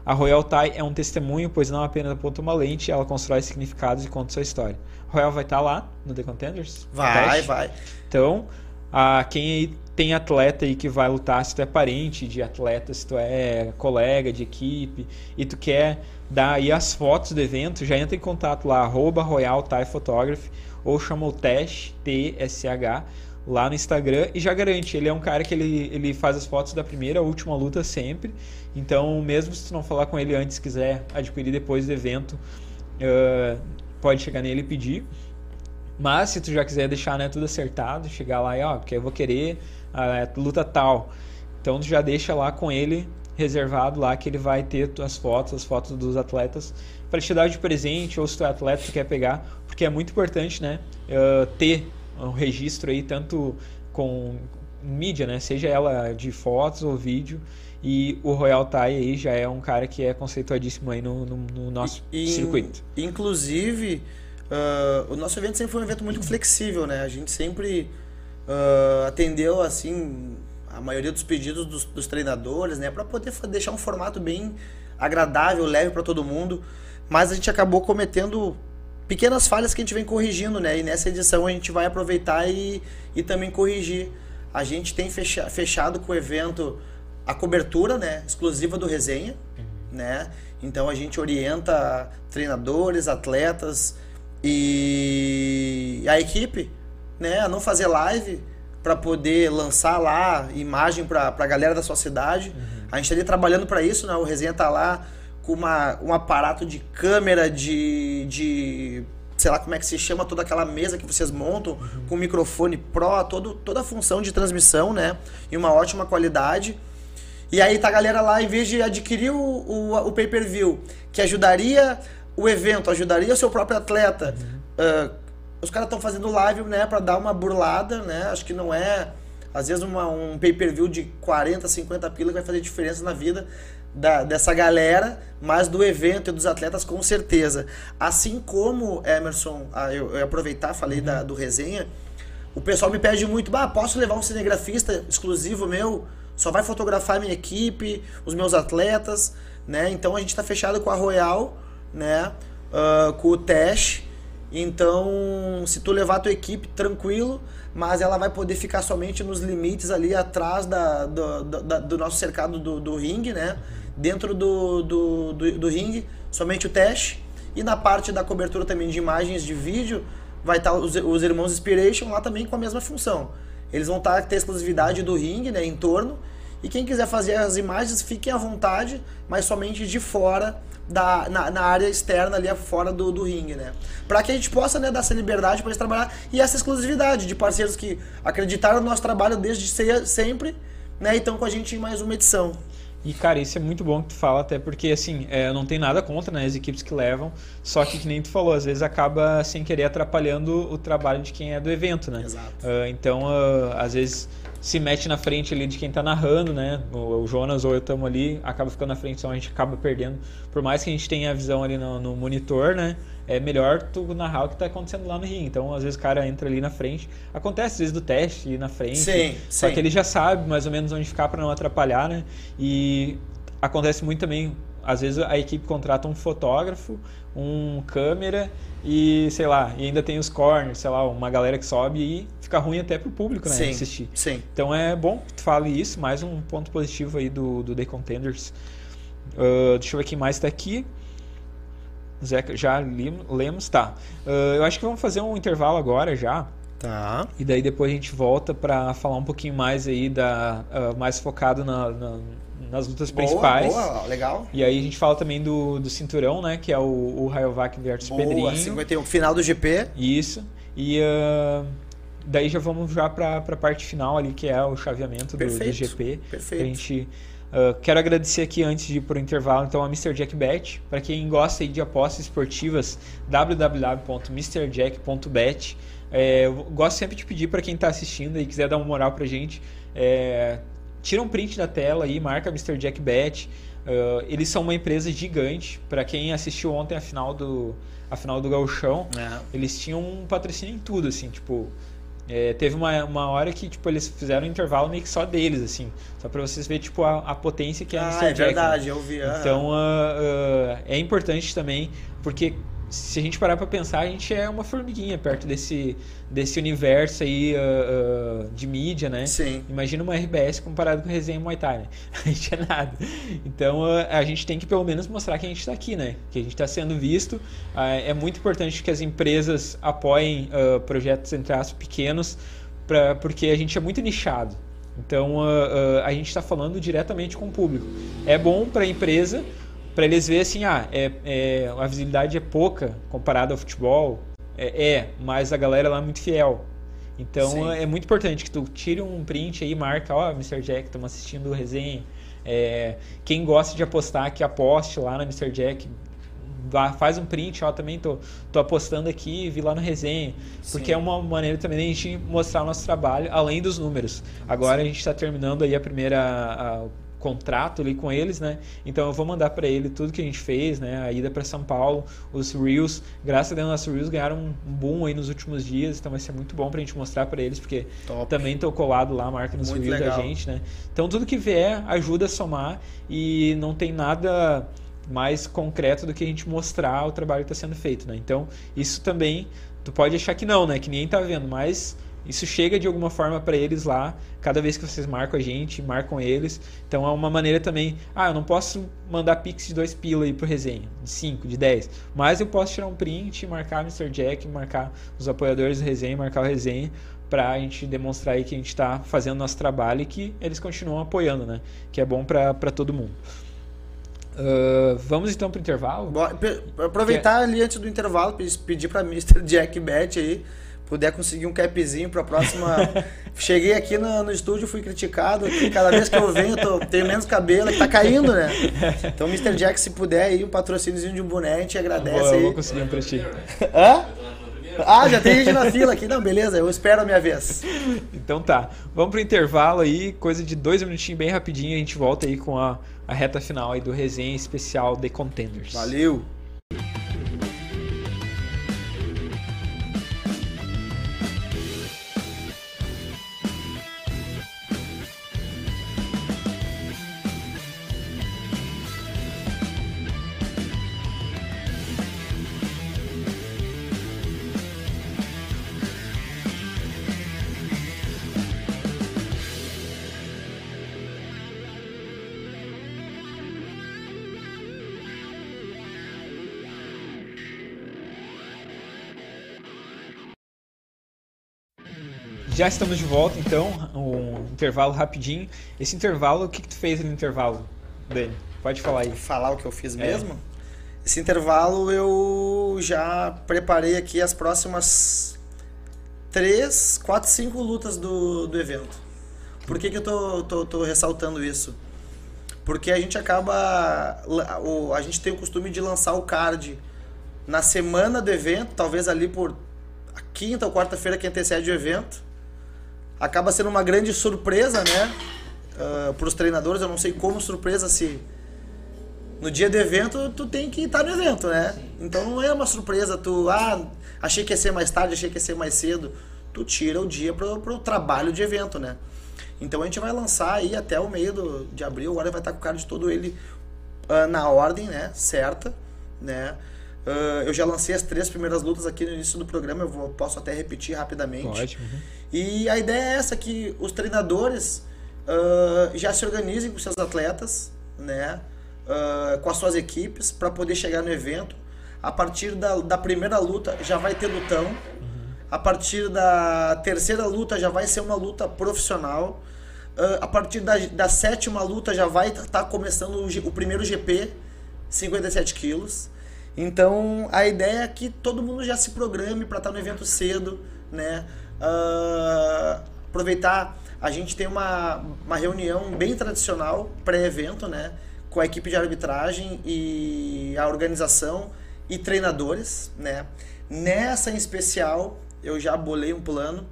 a Royal Thai é um testemunho, pois não apenas aponta uma lente, ela constrói significados e conta sua história. Royal vai estar tá lá no The Contenders? Vai, vai. Então, a, quem tem atleta aí que vai lutar, se tu é parente de atleta, se tu é colega de equipe e tu quer dar aí as fotos do evento, já entra em contato lá, arroba Royal Thai Photography ou chama o Tash, T-S-H, lá no Instagram e já garante, ele é um cara que ele, ele faz as fotos da primeira, última luta sempre então, mesmo se tu não falar com ele antes, quiser adquirir depois do evento, uh, pode chegar nele e pedir. Mas se tu já quiser deixar né, tudo acertado, chegar lá e ó, porque eu vou querer a luta tal. Então tu já deixa lá com ele reservado lá que ele vai ter as fotos, as fotos dos atletas para te dar de presente ou se tu é atleta tu quer pegar, porque é muito importante, né, uh, ter um registro aí tanto com mídia, né, seja ela de fotos ou vídeo e o Royal Thai aí já é um cara que é conceituadíssimo aí no, no, no nosso e, circuito. Inclusive, uh, o nosso evento sempre foi um evento muito flexível, né? A gente sempre uh, atendeu, assim, a maioria dos pedidos dos, dos treinadores, né? Para poder deixar um formato bem agradável, leve para todo mundo. Mas a gente acabou cometendo pequenas falhas que a gente vem corrigindo, né? E nessa edição a gente vai aproveitar e, e também corrigir. A gente tem fecha, fechado com o evento a cobertura, né, exclusiva do resenha, uhum. né? Então a gente orienta treinadores, atletas e a equipe, né, a não fazer live para poder lançar lá imagem para a galera da sua cidade. Uhum. A gente está ali trabalhando para isso, né? O resenha tá lá com uma, um aparato de câmera, de, de sei lá como é que se chama, toda aquela mesa que vocês montam, uhum. com microfone Pro, todo, toda a função de transmissão, né? E uma ótima qualidade. E aí tá a galera lá, em vez de adquirir o, o, o pay-per-view, que ajudaria o evento, ajudaria o seu próprio atleta, uhum. uh, os caras estão fazendo live, né, pra dar uma burlada, né? Acho que não é, às vezes, uma, um pay-per-view de 40, 50 pila que vai fazer diferença na vida da, dessa galera, mas do evento e dos atletas com certeza. Assim como, Emerson, ah, eu, eu aproveitar, falei uhum. da, do resenha, o pessoal me pede muito, bah, posso levar um cinegrafista exclusivo meu? só vai fotografar minha equipe, os meus atletas, né? Então a gente está fechado com a Royal, né? Uh, com o Tesh. Então, se tu levar a tua equipe, tranquilo, mas ela vai poder ficar somente nos limites ali atrás da, do, do, do nosso cercado do, do ringue, né? Dentro do, do, do, do ringue, somente o Tesh. E na parte da cobertura também de imagens de vídeo, vai estar os, os irmãos Inspiration lá também com a mesma função. Eles vão estar ter exclusividade do ringue, né, em torno. E quem quiser fazer as imagens, fiquem à vontade, mas somente de fora da, na, na, área externa ali fora do, do ringue, né? Para que a gente possa né, dar essa liberdade para eles trabalhar e essa exclusividade de parceiros que acreditaram no nosso trabalho desde sempre, né? E estão com a gente em mais uma edição. E, cara, isso é muito bom que tu fala, até porque, assim, é, não tem nada contra né, as equipes que levam, só que, que nem tu falou, às vezes acaba sem querer atrapalhando o trabalho de quem é do evento, né? Exato. Uh, então, uh, às vezes se mete na frente ali de quem tá narrando, né? O, o Jonas ou eu estamos ali, acaba ficando na frente, então a gente acaba perdendo. Por mais que a gente tenha a visão ali no, no monitor, né? É melhor tu narrar o que tá acontecendo lá no ringue. Então, às vezes o cara entra ali na frente. Acontece às vezes do teste ir na frente. Sim, só sim. que ele já sabe mais ou menos onde ficar para não atrapalhar, né? E acontece muito também, às vezes a equipe contrata um fotógrafo, um câmera e, sei lá, e ainda tem os corners, sei lá, uma galera que sobe e fica ruim até pro público, né, sim, assistir. Sim. Então é bom que tu fale isso, mais um ponto positivo aí do, do The Contenders. Uh, deixa eu ver quem mais está aqui. Zé, já lemos, tá. Uh, eu acho que vamos fazer um intervalo agora já. Tá. E daí depois a gente volta para falar um pouquinho mais aí da uh, mais focado na, na, nas lutas boa, principais. Boa, legal. E aí a gente fala também do, do cinturão, né? Que é o, o Rayovac versus boa, Pedrinho. 51, final do GP. Isso. E uh, daí já vamos já para a parte final ali, que é o chaveamento do, do GP. Perfeito. A gente Uh, quero agradecer aqui antes de ir para o intervalo então a Mr. Jack Bet. Para quem gosta de apostas esportivas, www.mrjack.bet. É, eu gosto sempre de pedir para quem está assistindo e quiser dar uma moral para gente, é, tira um print da tela e marca Mr. Jack Bet. Uh, eles são uma empresa gigante. Para quem assistiu ontem a final do a final do Gauchão, é. eles tinham um patrocínio em tudo, assim, tipo é, teve uma, uma hora que tipo, eles fizeram um intervalo meio que só deles, assim. Só para vocês verem tipo, a, a potência que é a ah, Mr. é Jack. verdade, eu vi. Então uh, uh, é importante também, porque se a gente parar para pensar, a gente é uma formiguinha perto desse, desse universo aí uh, uh, de mídia, né? Sim. Imagina uma RBS comparado com Resenha Muay Thai, né? A gente é nada. Então uh, a gente tem que pelo menos mostrar que a gente está aqui, né? Que a gente está sendo visto. é muito importante que as empresas apoiem projetos, entre aspas, pequenos, pra, porque a gente é muito nichado. Então a gente está falando diretamente com o público. É bom para a empresa para eles verem assim, ah, é, é, a visibilidade é pouca comparada ao futebol, é, é, mas a galera lá é muito fiel. Então Sim. é muito importante que tu tire um print aí, marca, ó, oh, Mr. Jack, estamos assistindo o resenha. É, quem gosta de apostar, que aposte lá na Mr. Jack, vá, faz um print, ó, também tô, tô apostando aqui, vi lá no resenha. Porque Sim. é uma maneira também de a gente mostrar o nosso trabalho, além dos números. Agora Sim. a gente está terminando aí a primeira, a, contrato ali com eles, né? Então eu vou mandar para ele tudo que a gente fez, né? A ida para São Paulo, os Reels, graças a Deus nossos Reels ganharam um boom aí nos últimos dias, então vai ser muito bom pra gente mostrar para eles, porque Top. também tô colado lá a marca nos muito Reels legal. da gente, né? Então tudo que vier ajuda a somar e não tem nada mais concreto do que a gente mostrar o trabalho que está sendo feito, né? Então isso também tu pode achar que não, né? Que ninguém tá vendo, mas isso chega de alguma forma para eles lá, cada vez que vocês marcam a gente, marcam eles. Então é uma maneira também. Ah, eu não posso mandar pix de dois pila aí pro resenha, de 5, de 10. Mas eu posso tirar um print, marcar Mr. Jack, marcar os apoiadores do resenha, marcar o resenha, para a gente demonstrar aí que a gente está fazendo nosso trabalho e que eles continuam apoiando, né? Que é bom para todo mundo. Uh, vamos então para o intervalo? aproveitar ali antes do intervalo, pedir para Mr. Jack Bet aí puder conseguir um capzinho para a próxima. Cheguei aqui no, no estúdio, fui criticado. Aqui, cada vez que eu venho, eu tô, tenho menos cabelo, que tá caindo, né? Então, Mr. Jack, se puder aí, um patrocíniozinho de um boné, a gente agradece vou, aí. Eu vou conseguir um ti. Hã? Ah, já tem gente na fila aqui. Não, beleza, eu espero a minha vez. Então tá. Vamos pro intervalo aí, coisa de dois minutinhos bem rapidinho. A gente volta aí com a, a reta final aí do resenha especial The Contenders. Valeu! Já estamos de volta, então, um intervalo rapidinho. Esse intervalo, o que, que tu fez no intervalo, Dani? Pode falar aí. Falar o que eu fiz mesmo? É. Esse intervalo eu já preparei aqui as próximas três, quatro, cinco lutas do, do evento. Por que, que eu tô, tô, tô ressaltando isso? Porque a gente acaba. A gente tem o costume de lançar o card na semana do evento, talvez ali por quinta ou quarta-feira que antecede o evento acaba sendo uma grande surpresa, né? Uh, ah, para os treinadores, eu não sei como surpresa se no dia do evento tu tem que estar no evento, né? Então não é uma surpresa tu, ah, achei que ia ser mais tarde, achei que ia ser mais cedo. Tu tira o dia pro, pro trabalho de evento, né? Então a gente vai lançar aí até o meio do, de abril, agora vai estar com o cara de todo ele uh, na ordem, né? Certa, né? Uh, eu já lancei as três primeiras lutas aqui no início do programa, eu vou, posso até repetir rapidamente. Ótimo. Uhum. E a ideia é essa, que os treinadores uh, já se organizem com seus atletas, né? Uh, com as suas equipes, para poder chegar no evento. A partir da, da primeira luta já vai ter lutão. Uhum. A partir da terceira luta já vai ser uma luta profissional. A partir da, da sétima luta já vai estar tá começando o, o primeiro GP, 57 quilos. Então a ideia é que todo mundo já se programe para estar tá no evento cedo, né? Uh, aproveitar, a gente tem uma, uma reunião bem tradicional, pré-evento, né? Com a equipe de arbitragem e a organização e treinadores, né? Nessa em especial, eu já bolei um plano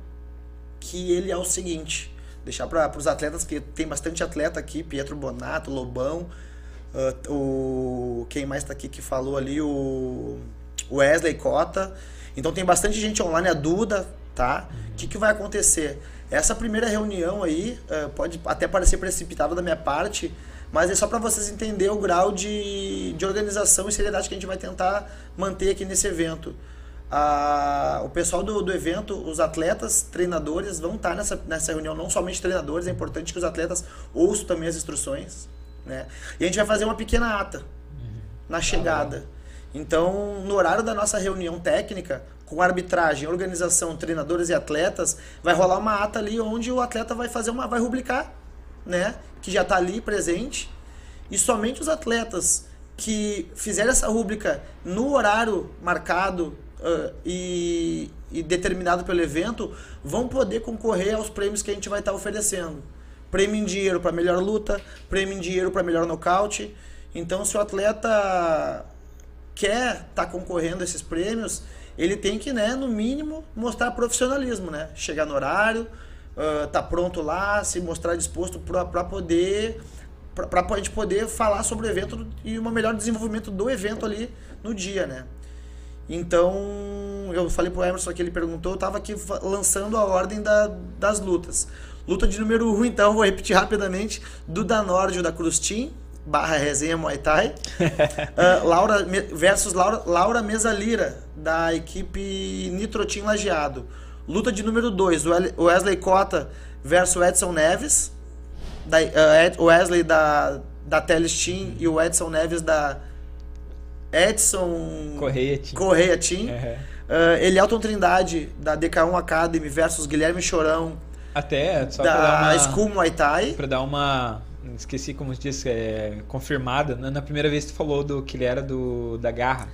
que ele é o seguinte, deixar para os atletas, que tem bastante atleta aqui, Pietro Bonato, Lobão, uh, o quem mais está aqui que falou ali, o Wesley Cota. Então tem bastante gente online, a Duda, tá? O que, que vai acontecer? Essa primeira reunião aí uh, pode até parecer precipitada da minha parte, mas é só para vocês entenderem o grau de, de organização e seriedade que a gente vai tentar manter aqui nesse evento. Ah, o pessoal do, do evento, os atletas, treinadores vão estar nessa, nessa reunião, não somente treinadores, é importante que os atletas ouçam também as instruções. Né? E a gente vai fazer uma pequena ata uhum. na chegada. Então, no horário da nossa reunião técnica, com arbitragem, organização, treinadores e atletas, vai rolar uma ata ali onde o atleta vai fazer uma. vai rubricar, né? Que já está ali presente. E somente os atletas que fizerem essa rúbrica no horário marcado uh, e, e, determinado pelo evento vão poder concorrer aos prêmios que a gente vai estar oferecendo. Prêmio em dinheiro para melhor luta, prêmio em dinheiro para melhor nocaute. Então, se o atleta quer estar tá concorrendo a esses prêmios, ele tem que, né, no mínimo, mostrar profissionalismo, né? Chegar no horário, uh, tá pronto lá, se mostrar disposto para poder para a gente poder falar sobre o evento e o melhor desenvolvimento do evento ali no dia, né? Então, eu falei pro Emerson que ele perguntou, eu tava aqui lançando a ordem da, das lutas. Luta de número 1, um, então, vou repetir rapidamente, do Danórdio da Cruz Team, barra resenha Muay Thai, uh, Laura versus Laura, Laura Mesalira, da equipe Nitro Team Lajeado. Luta de número 2, Wesley Cota versus Edson Neves, da, uh, Wesley da, da Teles Team e o Edson Neves da Edson Correia Team. Correia Team. Uhum. Uh, Elielton Trindade, da DK1 Academy, versus Guilherme Chorão. Até, só da pra dar uma, School Muay Thai. Pra dar uma. Esqueci como disse, é, confirmada. Na, na primeira vez que tu falou do que ele era do, da Garra.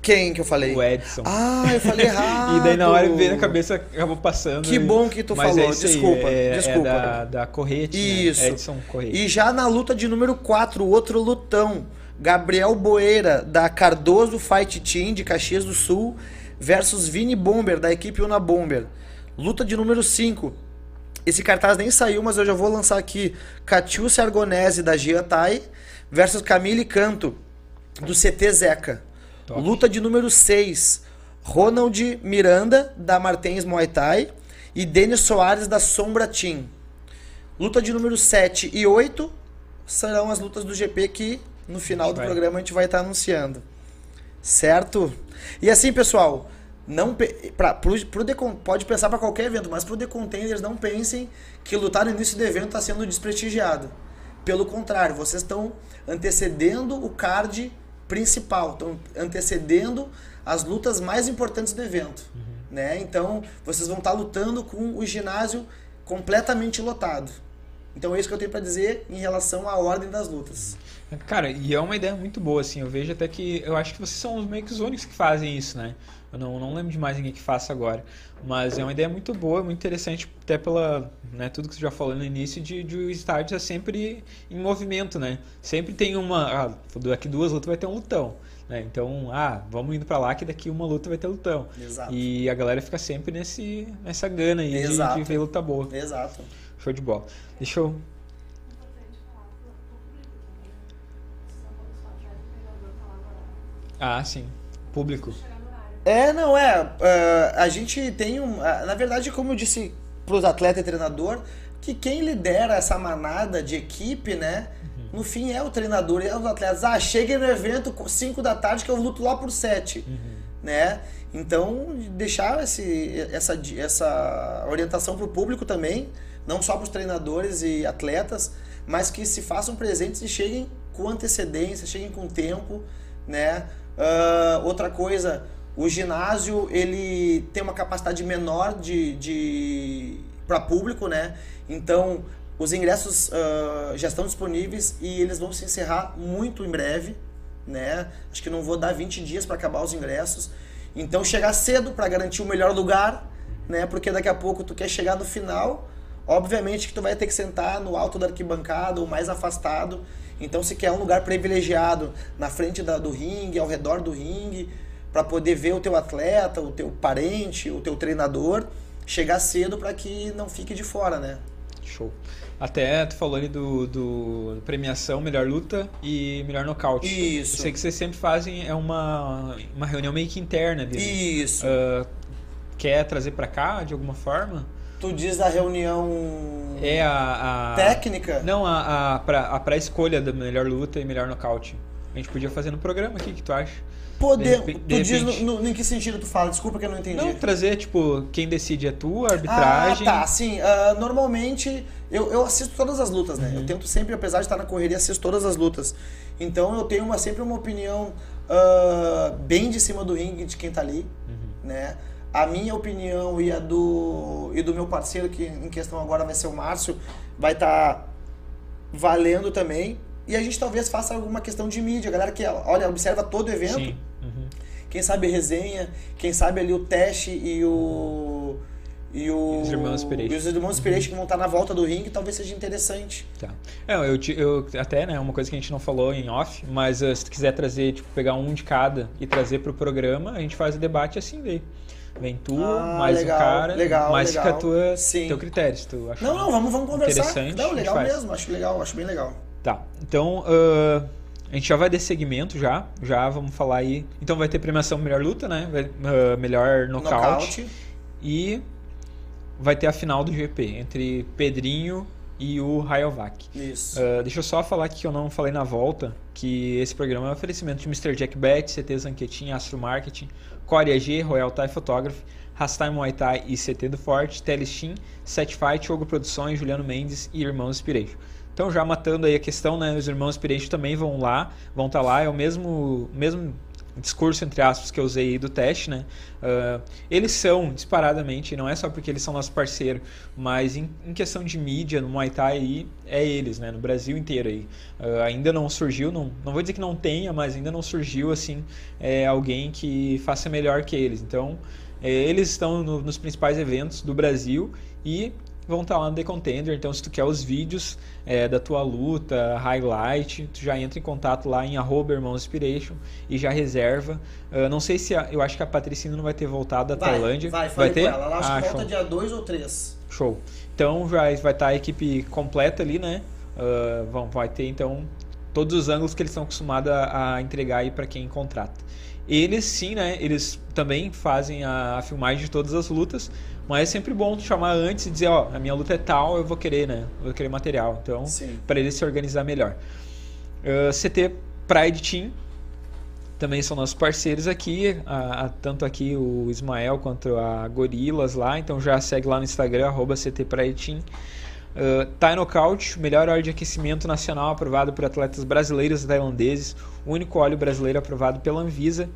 Quem que eu falei? O Edson. Ah, eu falei errado. e daí na hora veio na cabeça, acabou passando. Que bom que tu Mas falou. É desculpa, aí, é, desculpa. É da, da Correte, Isso. Né? Edson Correte. E já na luta de número 4, o outro lutão. Gabriel Boeira, da Cardoso Fight Team, de Caxias do Sul, versus Vini Bomber, da equipe Una Bomber. Luta de número 5. Esse cartaz nem saiu, mas eu já vou lançar aqui. Catiúcia Argonese, da Giatai, versus Camille Canto, do CT Zeca. Top. Luta de número 6. Ronald Miranda, da Martens Muay Thai, e Denis Soares, da Sombra Team. Luta de número 7 e 8 serão as lutas do GP que no final do vai. programa a gente vai estar anunciando. Certo? E assim, pessoal, não pra, pro, pro Decon, pode pensar para qualquer evento, mas pro The Contenders não pensem que lutar no início do evento está sendo desprestigiado. Pelo contrário, vocês estão antecedendo o card principal, estão antecedendo as lutas mais importantes do evento. Uhum. Né? Então, vocês vão estar lutando com o ginásio completamente lotado. Então, é isso que eu tenho para dizer em relação à ordem das lutas. Cara, e é uma ideia muito boa, assim. Eu vejo até que. Eu acho que vocês são meio que os únicos que fazem isso, né? Eu não, não lembro de mais ninguém que faça agora. Mas é uma ideia muito boa, muito interessante, até pela. Né, tudo que você já falou no início, de, de o estádio é sempre em movimento, né? Sempre tem uma. Ah, daqui duas lutas vai ter um lutão. Né? Então, ah, vamos indo para lá que daqui uma luta vai ter lutão. Exato. E a galera fica sempre nesse, nessa gana aí de, de ver luta boa. Exato. Show de bola. Deixa eu Ah, sim. Público. É, não, é. Uh, a gente tem um. Uh, na verdade, como eu disse para os atletas e treinador, que quem lidera essa manada de equipe, né? Uhum. No fim é o treinador e é os atletas. Ah, cheguei no evento 5 da tarde que eu luto lá por 7. Uhum. Né? Então, deixar esse, essa, essa orientação para o público também, não só para os treinadores e atletas, mas que se façam presentes e cheguem com antecedência, cheguem com tempo, né? Uh, outra coisa, o ginásio ele tem uma capacidade menor de, de para público, né? Então os ingressos uh, já estão disponíveis e eles vão se encerrar muito em breve, né? Acho que não vou dar 20 dias para acabar os ingressos. Então chegar cedo para garantir o melhor lugar, né? Porque daqui a pouco tu quer chegar no final, obviamente que tu vai ter que sentar no alto da arquibancada ou mais afastado. Então, se quer um lugar privilegiado na frente da, do ringue, ao redor do ringue, para poder ver o teu atleta, o teu parente, o teu treinador, chegar cedo para que não fique de fora, né? Show. Até tu falou ali do, do premiação, melhor luta e melhor nocaute. Isso. Eu sei que vocês sempre fazem é uma, uma reunião meio que interna ali. né? Isso. Ah, quer trazer pra cá de alguma forma? Tu diz a reunião É a. a técnica? Não, a, a, pra, a pré-escolha da melhor luta e melhor nocaute. A gente podia fazer no programa aqui, o que tu acha? Poder, De tu diz no, no- em que sentido tu fala? Desculpa que eu não entendi. Não, trazer, tipo, quem decide é tu, a arbitragem. Ah, tá, sim. Ah, normalmente eu, eu assisto todas as lutas, né? Eu tento sempre, apesar de estar na correria, assisto todas as lutas. Então eu tenho uma, sempre uma opinião ah, bem de cima do ringue de quem tá ali, né? A minha opinião e a do, e do meu parceiro, que em questão agora vai ser o Márcio, vai estar valendo também. E a gente talvez faça alguma questão de mídia. Galera que, olha, observa todo o evento. Sim. Uhum. Quem sabe resenha, quem sabe ali o teste e o. E o, Os irmãos Pereira. E os irmãos Pereira que vão estar na volta do ringue, talvez seja interessante. Tá. É, eu, eu até, né, uma coisa que a gente não falou em off, mas eh, se tu quiser trazer, tipo, pegar um de cada e trazer pro programa, a gente faz o debate assim daí. Vem tu, Ah, mais legal, o cara, legal, mais legal. fica a tua, Sim. teu critério, se tu achar. Não, não, vamos, vamos conversar. Interessante, a Não, legal mesmo, acho legal, acho bem legal. Tá, então ah, a gente já vai desse segmento já, já vamos falar aí. Então vai ter premiação melhor luta, né? Vai- ah, melhor nocaute, e vai ter a final do GP entre Pedrinho e o Rayovac. Isso. Ah, deixa eu só falar aqui que eu não falei na volta que esse programa é um oferecimento de Mr. Jack Bet, CT Zanquetin, Astro Marketing, Core AG, Royal Thai Photography, Rastime Muay Thai e CT do Forte, Telestim, Set Fight, Ogo Produções, Juliano Mendes e Irmãos Inspiration. Então já matando aí a questão, né, os Irmãos Inspiration também vão lá, vão estar lá, é o mesmo, mesmo discurso, entre aspas, que eu usei aí do teste, né? Ah, eles são, disparadamente, não é só porque eles são nosso parceiro, mas em, em questão de mídia, no Muay Thai aí, é eles, né? No Brasil inteiro aí. Ah, ainda não surgiu, não, não vou dizer que não tenha, mas ainda não surgiu, assim, é, alguém que faça melhor que eles. Então, é, eles estão no- nos principais eventos do Brasil e vão estar lá no The Contender. Então, se tu quer os vídeos é, da tua luta, highlight, tu já entra em contato lá em arroba Irmãos Inspiration e já reserva. Ah, não sei se a- eu acho que a Patricina não vai ter voltado da Vai, Tailândia. vai, falei ter? com ela. Ela acho Ah, que volta show. dia 2 ou 3. Show. Então já vai estar a equipe completa ali, né? Ah, vão, vai ter então todos os ângulos que eles estão acostumados a, a entregar aí para quem contrata. Eles sim, né? Eles também fazem a, a filmagem de todas as lutas, mas é sempre bom chamar antes e dizer, ó, a minha luta é tal, eu vou querer, né? Eu vou querer material. Então, para eles se organizar melhor. Ah, CT Pride Team também são nossos parceiros aqui, a- a- tanto aqui o Ismael quanto a Gorilas lá, então já segue lá no Instagram, arroba CT Pride Team. Uh, melhor óleo de aquecimento nacional aprovado por atletas brasileiros e tailandeses, o único óleo brasileiro aprovado pela Anvisa.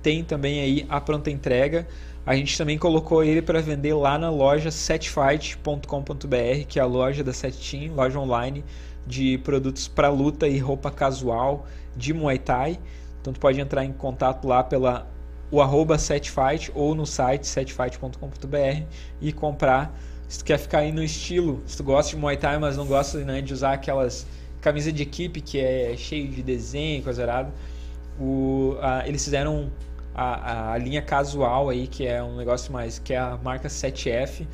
Tem também aí a pronta entrega. A gente também colocou ele para vender lá na loja setfight.com.br, que é a loja da Set Team, loja online de produtos para luta e roupa casual de Muay Thai. Então tu pode entrar em contato lá pela o arroba setfight ou no site setfight.com.br e comprar se tu quer ficar aí no estilo, se tu gosta de Muay Thai, mas não gosta né, de usar aquelas camisa de equipe que é cheio de desenho, coisa errada, o, a- eles fizeram a, a linha casual aí, que é um negócio mais, que é a marca 7F,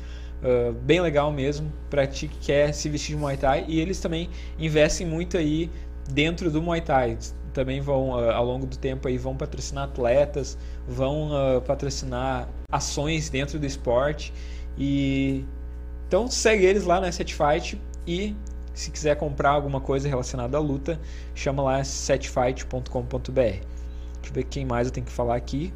ah, bem legal mesmo, pra ti que quer se vestir de Muay Thai, e eles também investem muito aí dentro do Muay Thai, também vão, ah, ao longo do tempo aí, vão patrocinar atletas, vão ah, patrocinar ações dentro do esporte, e então segue eles lá na Setfight e se quiser comprar alguma coisa relacionada à luta, chama lá setfight.com.br. Deixa eu ver quem mais eu tenho que falar aqui.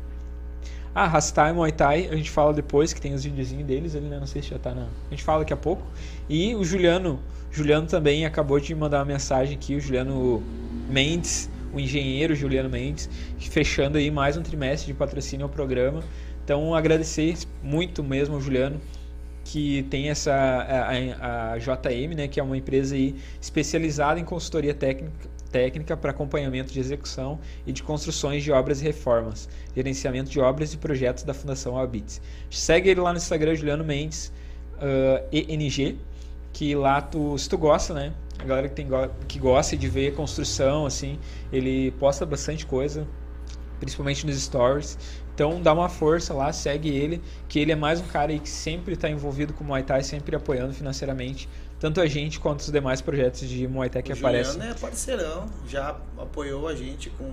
Ah, Rastai Muay Thai, a gente fala depois, que tem os videozinhos deles ali, né? Não sei se já tá na. A gente fala daqui a pouco. E o Juliano, Juliano também acabou de mandar uma mensagem aqui, o Juliano Mendes, o engenheiro Juliano Mendes, fechando aí mais um trimestre de patrocínio ao programa. Então, agradecer muito mesmo ao Juliano que tem essa a- a JM, né, que é uma empresa aí especializada em consultoria técnica, técnica para acompanhamento de execução e de construções de obras e reformas, gerenciamento de obras e projetos da Fundação Albits. Segue ele lá no Instagram, Juliano Mendes, uh, ENG, que lá tu, se tu gosta, né? A galera que, tem, que gosta de ver construção, assim, ele posta bastante coisa, principalmente nos stories. Então dá uma força lá, segue ele, que ele é mais um cara aí que sempre está envolvido com o Muay Thai, sempre apoiando financeiramente tanto a gente quanto os demais projetos de Muay Thai que o aparecem. Juliano é parceirão, já apoiou a gente com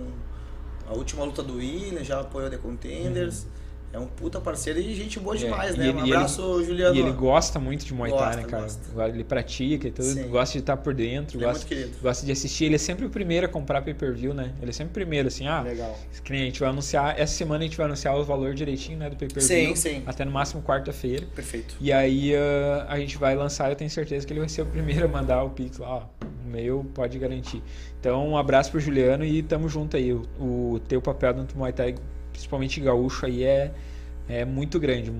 a última luta do William, já apoiou The Contenders. Uhum. É um puta parceiro e gente boa é, demais, é, né? Ele, um abraço, ele, Juliano. E ele gosta muito de Muay Thai, né, cara? Gosta. Ele pratica e tudo, Sim. gosta de estar por dentro, ele é gosta, é gosta de assistir. Ele é sempre o primeiro a comprar pay-per-view, né? Ele é sempre o primeiro, assim, ah, Legal. Que nem a gente vai anunciar, essa semana a gente vai anunciar o valor direitinho, né, do pay-per-view. Sim, sim. Até no máximo quarta-feira. Perfeito. E aí uh, a gente vai lançar, eu tenho certeza que ele vai ser o primeiro a mandar o Pix lá, ó, o meu pode garantir. Então, um abraço pro Juliano e tamo junto aí. O, o teu papel dentro do Muay Thai, principalmente gaúcho aí, é é muito grande,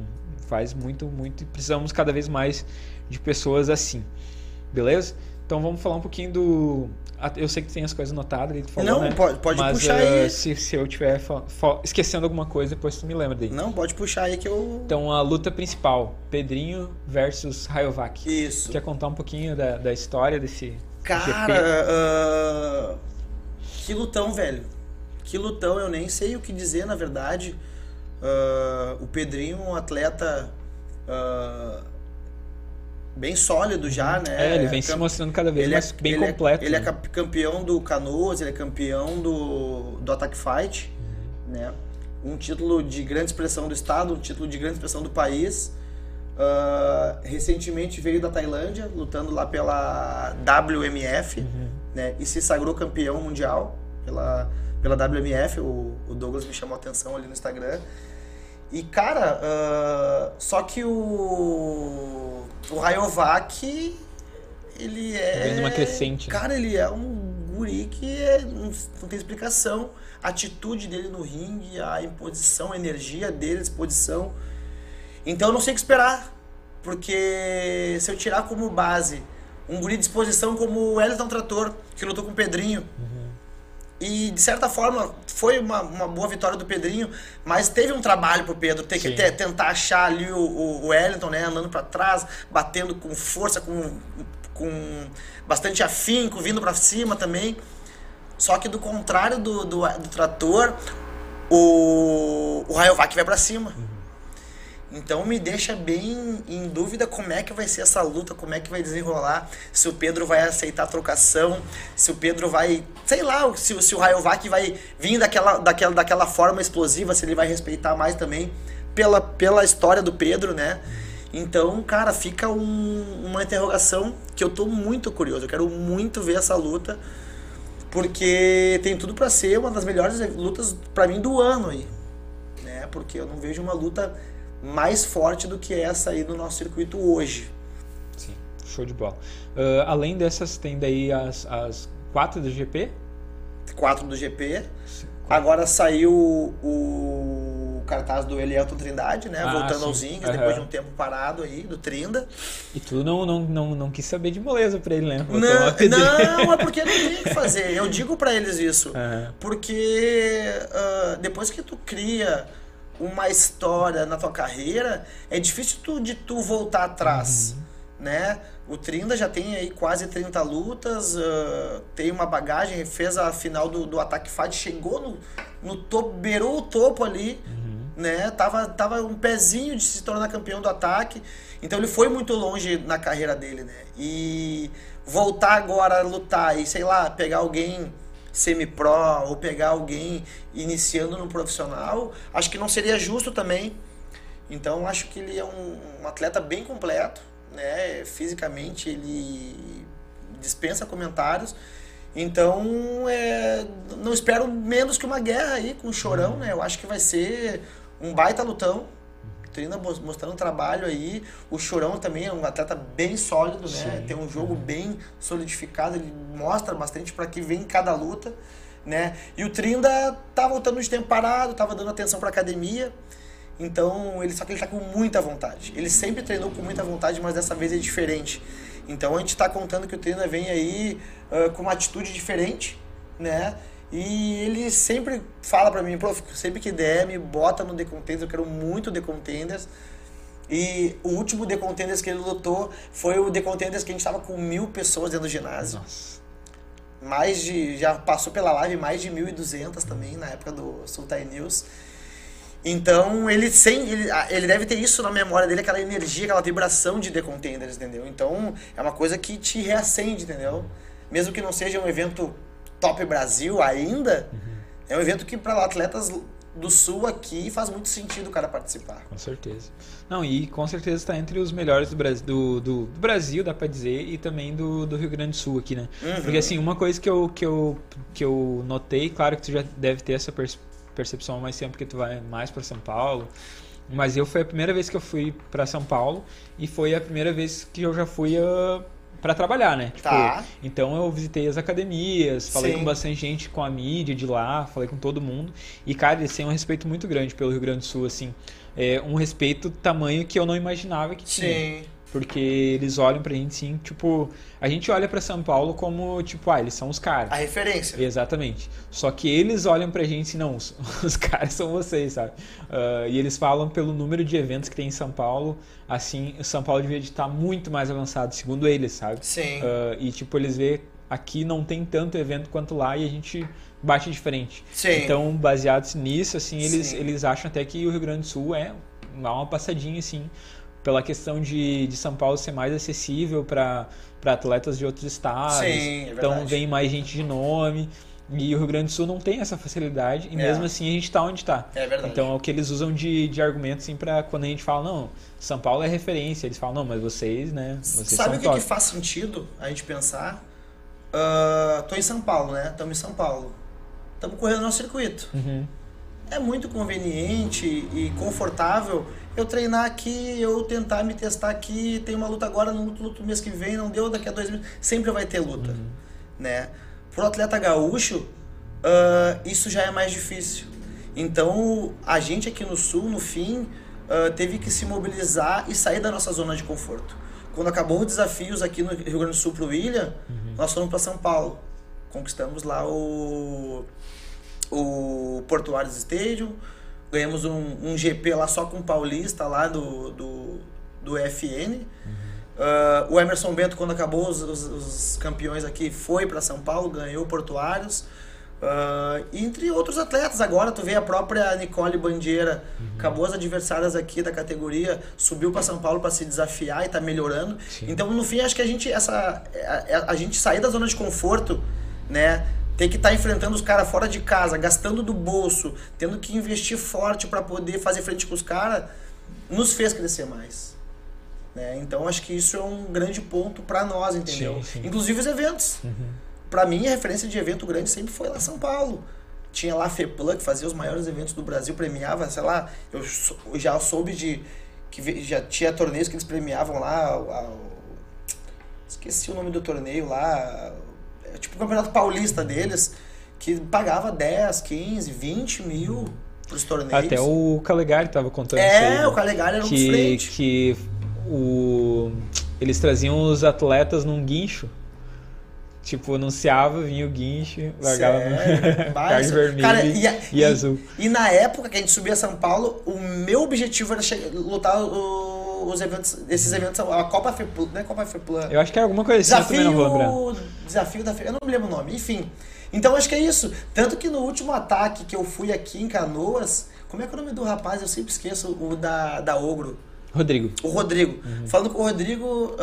faz muito, muito. E precisamos cada vez mais de pessoas assim, beleza? Então vamos falar um pouquinho do. Eu sei que tem as coisas anotadas, tu falou, Não, né? pode, pode Mas, puxar uh, aí. Se, se eu estiver esquecendo alguma coisa, depois tu me lembra daí. Não, pode puxar aí que eu. Então a luta principal: Pedrinho versus Rayovac. Isso. Quer contar um pouquinho da, da história desse. Cara, uh, que lutão, velho. Que lutão, eu nem sei o que dizer, na verdade. Uh, o Pedrinho, um atleta uh, bem sólido já, né? É, ele vem Camp... se mostrando cada vez ele mais é, bem ele completo. É, ele né? é campeão do Canoas, ele é campeão do, do Attack Fight, uhum. né? Um título de grande expressão do estado, um título de grande expressão do país. Uh, recentemente veio da Tailândia, lutando lá pela WMF, uhum. né? E se sagrou campeão mundial pela, pela WMF. O, o Douglas me chamou a atenção ali no Instagram. E, cara, uh, só que o, o Rayovac, ele é... Vem numa crescente. Né? Cara, ele é um guri que é, não, não, tem explicação. A atitude dele no ringue, a imposição, a energia dele, a disposição. Então eu não sei o que esperar. Porque se eu tirar como base um guri de disposição como o Elton Trator, que lutou com o Pedrinho... Uhum e, de certa forma, foi uma, uma boa vitória do Pedrinho, mas teve um trabalho pro Pedro ter que ter, tentar achar ali o, o Wellington, né, andando para trás, batendo com força, com, com bastante afinco, vindo para cima também. Só que do contrário do, do, do trator, o, o Rayovac vai para cima. Uhum. Então me deixa bem em dúvida como é que vai ser essa luta, como é que vai desenrolar, se o Pedro vai aceitar a trocação, se o Pedro vai, sei lá, se, se o Rayovac vai vir daquela, daquela, daquela forma explosiva, se ele vai respeitar mais também pela, pela história do Pedro, né? Então, cara, fica um, uma interrogação que eu tô muito curioso, eu quero muito ver essa luta, porque tem tudo para ser uma das melhores lutas para mim do ano aí, né? Porque eu não vejo uma luta mais forte do que essa aí do nosso circuito hoje. Sim, show de bola. Uh, além dessas, tem daí as, as quatro do GP? Quatro do GP. Sim, Agora saiu o cartaz do Elielton Trindade, né? Ah, Voltando sim. aos Ings, uhum. depois de um tempo parado aí, do Trinda. E tu não, não, não, não quis saber de moleza pra ele, né? Não, não, é porque não tem o que fazer. Eu digo para eles isso. Uhum. Porque uh, depois que tu cria uma história na tua carreira, é difícil tu, de tu voltar atrás, uhum. né? O Trinda já tem aí quase 30 lutas, uh, tem uma bagagem, fez a final do, do Attack Fight, chegou no, no topo, beirou o topo ali, uhum. né? Tava, tava um pezinho de se tornar campeão do ataque. Então ele foi muito longe na carreira dele, né? E voltar agora a lutar e, sei lá, pegar alguém semi-pro ou pegar alguém iniciando no profissional, acho que não seria justo também. Então acho que ele é um, um atleta bem completo, né? Fisicamente ele dispensa comentários. Então, é, não espero menos que uma guerra aí com o Chorão, né? Eu acho que vai ser um baita lutão. Trina mostrando trabalho aí. O Chorão também é um atleta bem sólido, né? Sim. Tem um jogo bem solidificado, ele mostra bastante para que vem cada luta, né? E o Trinda tá voltando de tempo parado, tava dando atenção para academia. Então, ele só que ele tá com muita vontade. Ele sempre treinou com muita vontade, mas dessa vez é diferente. Então, a gente tá contando que o Trinda vem aí uh, com uma atitude diferente, né? E ele sempre fala pra mim, prof, sempre que der, me bota no The Contenders, eu quero muito The Contenders. E o último The Contenders que ele lutou foi o The Contenders que a gente tava com mil pessoas dentro do ginásio. Nossa. Mais de. Já passou pela live mais de 1.200 também, na época do Sultai News. Então, ele sem ele, ele deve ter isso na memória dele, aquela energia, aquela vibração de The Contenders, entendeu? Então, é uma coisa que te reacende, entendeu? Mesmo que não seja um evento top Brasil ainda, é um evento que para atletas do sul aqui faz muito sentido o cara participar. Com certeza. Não, e com certeza está entre os melhores do Brasil, do, do, do Brasil, dá pra dizer, e também do, do Rio Grande do Sul aqui, né? Uhum. Porque assim, uma coisa que eu, que, eu, que eu notei, claro que tu já deve ter essa percepção mais tempo que tu vai mais para São Paulo, mas eu foi a primeira vez que eu fui para São Paulo e foi a primeira vez que eu já fui uh, para trabalhar, né? Tipo, Tá. então eu visitei as academias, falei Sim. com bastante gente, com a mídia de lá, falei com todo mundo. E, cara, eles têm um respeito muito grande pelo Rio Grande do Sul, assim. É um respeito tamanho que eu não imaginava que tinha. Sim. Porque eles olham pra gente, assim, tipo... A gente olha pra São Paulo como, tipo, ah, eles são os caras. A referência. Exatamente. Só que eles olham pra gente assim, não, os, os caras são vocês, sabe? Ah, e eles falam pelo número de eventos que tem em São Paulo, assim, São Paulo devia estar muito mais avançado, segundo eles, sabe? Sim. Ah, e tipo, eles vê aqui não tem tanto evento quanto lá e a gente bate de frente. Sim. Então, baseados nisso, assim, eles, Sim. eles acham até que o Rio Grande do Sul é dá uma passadinha, assim, pela questão de, de São Paulo ser mais acessível para atletas de outros estados. Sim, é então vem mais gente de nome. E o Rio Grande do Sul não tem essa facilidade, e É. mesmo assim a gente tá onde tá. É verdade. Então é o que eles usam de, de argumento, assim, pra quando a gente fala, não, São Paulo é referência. Eles falam, não, mas vocês, né? Vocês Sabe o que, que faz sentido a gente pensar? Ah, tô em São Paulo, né? Estamos em São Paulo. Estamos correndo nosso circuito. Uhum. É muito conveniente e confortável eu treinar aqui, eu tentar me testar aqui. Tem uma luta agora, não luto, luto mês que vem, não deu, daqui a dois meses. Sempre vai ter luta, né? Pro atleta gaúcho, ah, isso já é mais difícil. Então, a gente aqui no Sul, no fim, ah, teve que se mobilizar e sair da nossa zona de conforto. Quando acabou os desafios aqui no Rio Grande do Sul pro William, nós fomos para São Paulo. Conquistamos lá o, o Portuários Stadium, ganhamos um, um GP lá só com o Paulista lá do, do, do FN. Ah, o Emerson Bento, quando acabou os, os, os campeões aqui, foi para São Paulo, ganhou Portuários. Ah, entre outros atletas, agora tu vê a própria Nicole Bandeira, acabou as adversárias aqui da categoria, subiu para São Paulo para se desafiar e tá melhorando. Sim. Então, no fim, acho que a gente, essa, a, a gente sair da zona de conforto, né? Ter que estar enfrentando os caras fora de casa, gastando do bolso, tendo que investir forte para poder fazer frente com os caras, nos fez crescer mais. Né? Então acho que isso é um grande ponto para nós, entendeu? Sim, sim. Inclusive os eventos. Para mim, a referência de evento grande sempre foi lá São Paulo. Tinha lá a FEPLAN, que fazia os maiores eventos do Brasil, premiava, sei lá, eu já soube de que já tinha torneios que eles premiavam lá, a- a- esqueci o nome do torneio lá, tipo o Campeonato Paulista deles, que pagava 10, 15, 20 mil pros torneios. Até o Calegari tava contando isso aí. É, o Calegari era um dos que, frente. que o, eles traziam os atletas num guincho. Tipo, anunciava, vinha o guincho, largava card isso- vermelho Cara, e, e, e azul. E na época que a gente subia a São Paulo, o meu objetivo era lutar o- os eventos, esses eventos, a Copa FEPLAN, não é Copa FEPLAN. Eu acho que era alguma coisa assim, eu também não vou lembrar. Desafio, desafio da eu não me lembro o nome, enfim. Então acho que é isso. Tanto que no último ataque que eu fui aqui em Canoas, como é que é o nome do rapaz? Eu sempre esqueço o da, da Ogro. Rodrigo. O Rodrigo. Uhum. Falando com o Rodrigo,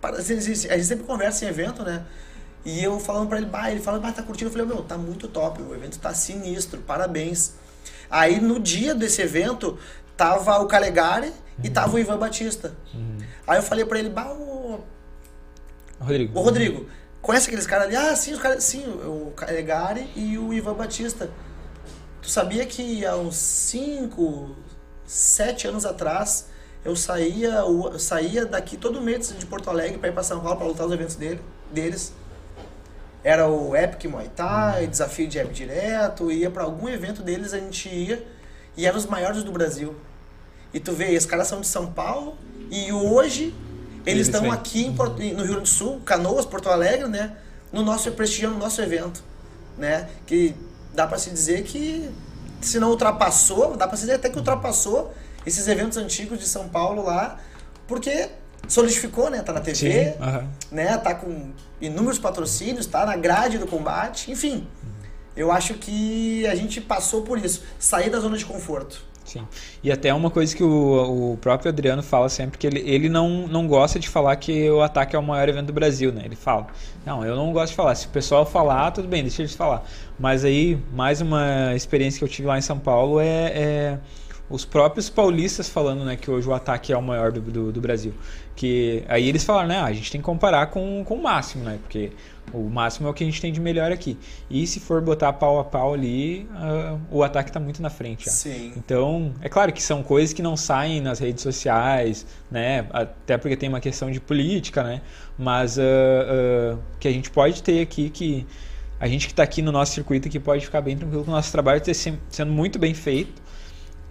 para- a gente sempre conversa em evento, né? E eu falando pra ele, bah, ele fala, bah, tá curtindo? Eu falei, meu, tá muito top, o evento tá sinistro, parabéns. Aí no dia desse evento, tava o Calegari. E tava o Ivan Batista. Aí eu falei pra ele, bah, o, Rodrigo. Ô Rodrigo, conhece aqueles caras ali? Ah, sim, os caras, sim, o Calegari e o Ivan Batista. Tu sabia que há uns 5, 7 anos atrás eu saía, eu saía daqui todo mês de Porto Alegre pra ir pra São Paulo pra lutar os eventos dele, deles. Era o Epic Muay Thai, desafio de Jab direto, ia pra algum evento deles, a gente ia e eram os maiores do Brasil. E tu vê, esses caras são de São Paulo e hoje eles estão aqui em no Rio Grande do Sul, Canoas, Porto Alegre, né? no nosso prestigiando o nosso evento, né? Que dá para se dizer que se não ultrapassou, dá para se dizer até que ultrapassou esses eventos antigos de São Paulo lá, porque solidificou, né? Tá na TV, Sim, né? Tá com inúmeros patrocínios, tá na grade do combate, enfim. Eu acho que a gente passou por isso, sair da zona de conforto. Sim. E até uma coisa que o, o próprio Adriano fala sempre, que ele, ele não, não gosta de falar que o ataque é o maior evento do Brasil, né? Ele fala, não, eu não gosto de falar. Se o pessoal falar, tudo bem, deixa eles falar. Mas aí, mais uma experiência que eu tive lá em São Paulo é, é os próprios paulistas falando, né, que hoje o ataque é o maior do, do, do Brasil. Que aí eles falaram, né, ah, a gente tem que comparar com, com o máximo, né? Porque o máximo é o que a gente tem de melhor aqui. E se for botar pau a pau ali, ah, o ataque está muito na frente. já. Sim. Então, é claro que são coisas que não saem nas redes sociais, né? Até porque tem uma questão de política, né? Mas ah, ah, que a gente pode ter aqui que a gente que está aqui no nosso circuito aqui pode ficar bem tranquilo que o nosso trabalho está sendo muito bem feito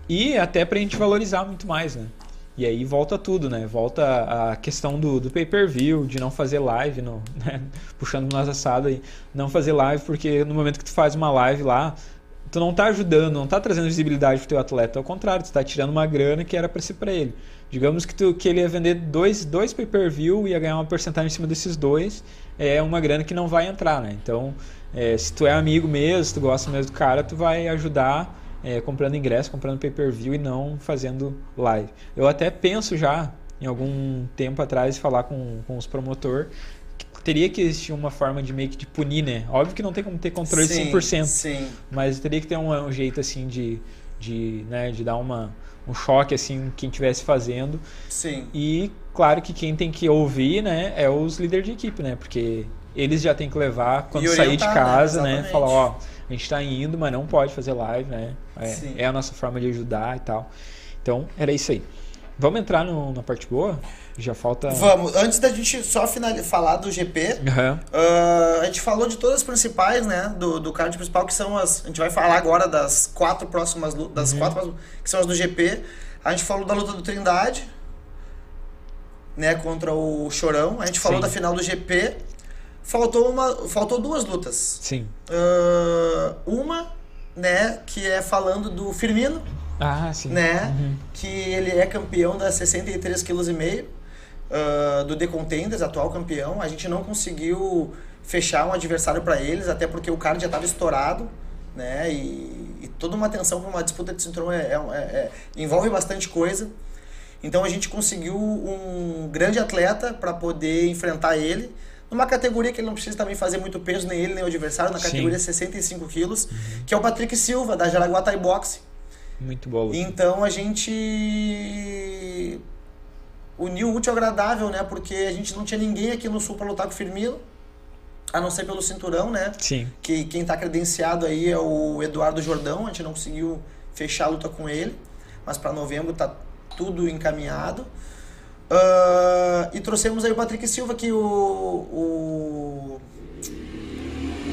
e até para a gente valorizar muito mais, né? E aí volta tudo, né? Volta a questão do, do pay-per-view, de não fazer live, no, né? puxando nós assado aí, não fazer live, porque no momento que tu faz uma live lá, tu não tá ajudando, não tá trazendo visibilidade pro teu atleta, ao contrário, tu tá tirando uma grana que era para ser para ele. Digamos que, tu, que ele ia vender dois, dois pay-per-view e ia ganhar uma porcentagem em cima desses dois, é uma grana que não vai entrar, né? Então, é, se tu é amigo mesmo, se tu gosta mesmo do cara, tu vai ajudar é, comprando ingresso, comprando pay-per-view e não fazendo live. Eu até penso já, em algum tempo atrás, falar com, com os promotor que teria que existir uma forma de meio que de punir, né? Óbvio que não tem como ter controle Sim, 100%, sim. mas teria que ter um, um jeito assim de, de, né, de dar uma, um choque assim quem estivesse fazendo. Sim. E claro que quem tem que ouvir, né, é os líderes de equipe, né? Porque eles já tem que levar quando sair de né? casa, né? Exatamente. Falar, ó, a gente tá indo, mas não pode fazer live, né? É, é a nossa forma de ajudar e tal. Então, era isso aí. Vamos entrar no- na parte boa? Já falta. Vamos, antes da gente só falar do GP, Aham. ah, a gente falou de todas as principais, né, do, do card principal, que são as, a gente vai falar agora das quatro próximas, das Uhum. quatro que são as do GP, a gente falou da luta do Trindade, né, contra o Chorão, a gente falou Sim. da final do GP, faltou uma, faltou duas lutas, Sim. Ah, uma, né, que é falando do Firmino, Ah, sim. né? Uhum. Que ele é campeão das 63 kg e meio ah, do The Contenders, atual campeão. A gente não conseguiu fechar um adversário para eles, até porque o card já estava estourado, né? E, e toda uma atenção para uma disputa de cinturão é, é- é- envolve bastante coisa. Então a gente conseguiu um grande atleta para poder enfrentar ele. Numa categoria que ele não precisa também fazer muito peso, nem ele, nem o adversário, na Sim. categoria 65 quilos, que é o Patrick Silva, da Jaraguá Thai Boxe. Muito luta. Então a gente uniu o útil ao agradável, né? Porque a gente não tinha ninguém aqui no sul para lutar com o Firmino, a não ser pelo cinturão, né? Sim. Que quem tá credenciado aí é o Eduardo Jordão, a gente não conseguiu fechar a luta com ele, mas para novembro tá tudo encaminhado. Ah, e trouxemos aí o Patrick Silva, que o, o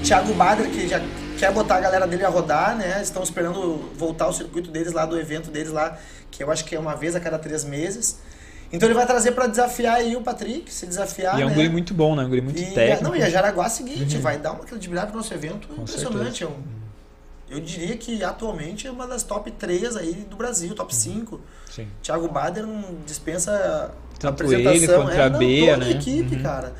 Thiago Badra, que já quer botar a galera dele a rodar, né? Estão esperando voltar ao circuito deles lá, do evento deles lá, que eu acho que é uma vez a cada três meses. Então ele vai trazer para desafiar aí o Patrick, se desafiar, E é um né? guri muito bom, né? Um guri muito E, técnico. não, e a Jaraguá é o seguinte, Uhum. vai dar uma credibilidade pro nosso evento impressionante. Eu, eu diria que atualmente é uma das top 3 aí do Brasil, top 5. Sim. Thiago Bader não dispensa Tanto apresentação. ele quanto é, a não, Bea, toda a né? equipe, Uhum. cara.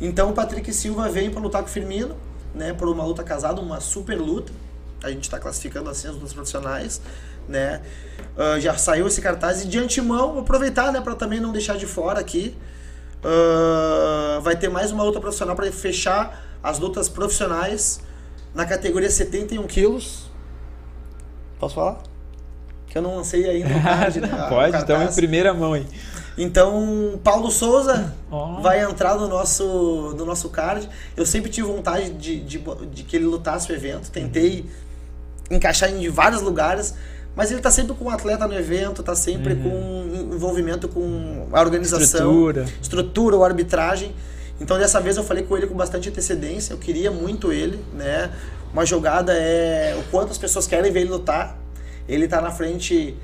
Então o Patrick Silva vem para lutar com o Firmino, né, por uma luta casada, uma super luta. A gente está classificando assim as lutas profissionais, né? Ah, já saiu esse cartaz e de antemão vou aproveitar, né, para também não deixar de fora aqui. ah, vai ter mais uma luta profissional para fechar as lutas profissionais na categoria 71 quilos. Posso falar? Que eu não lancei ainda o card, né? a- o Pode, então em primeira mão aí. Então, Paulo Souza Ó. vai entrar no nosso, no nosso card. Eu sempre tive vontade de, de, de que ele lutasse o evento. Tentei encaixar em vários lugares. Mas ele tá sempre com o atleta no evento, tá sempre com envolvimento com a organização, Estrutura. estrutura, ou arbitragem. Então dessa vez eu falei com ele com bastante antecedência, eu queria muito ele, né? Uma jogada é o quanto as pessoas querem ver ele lutar. Ele tá na frente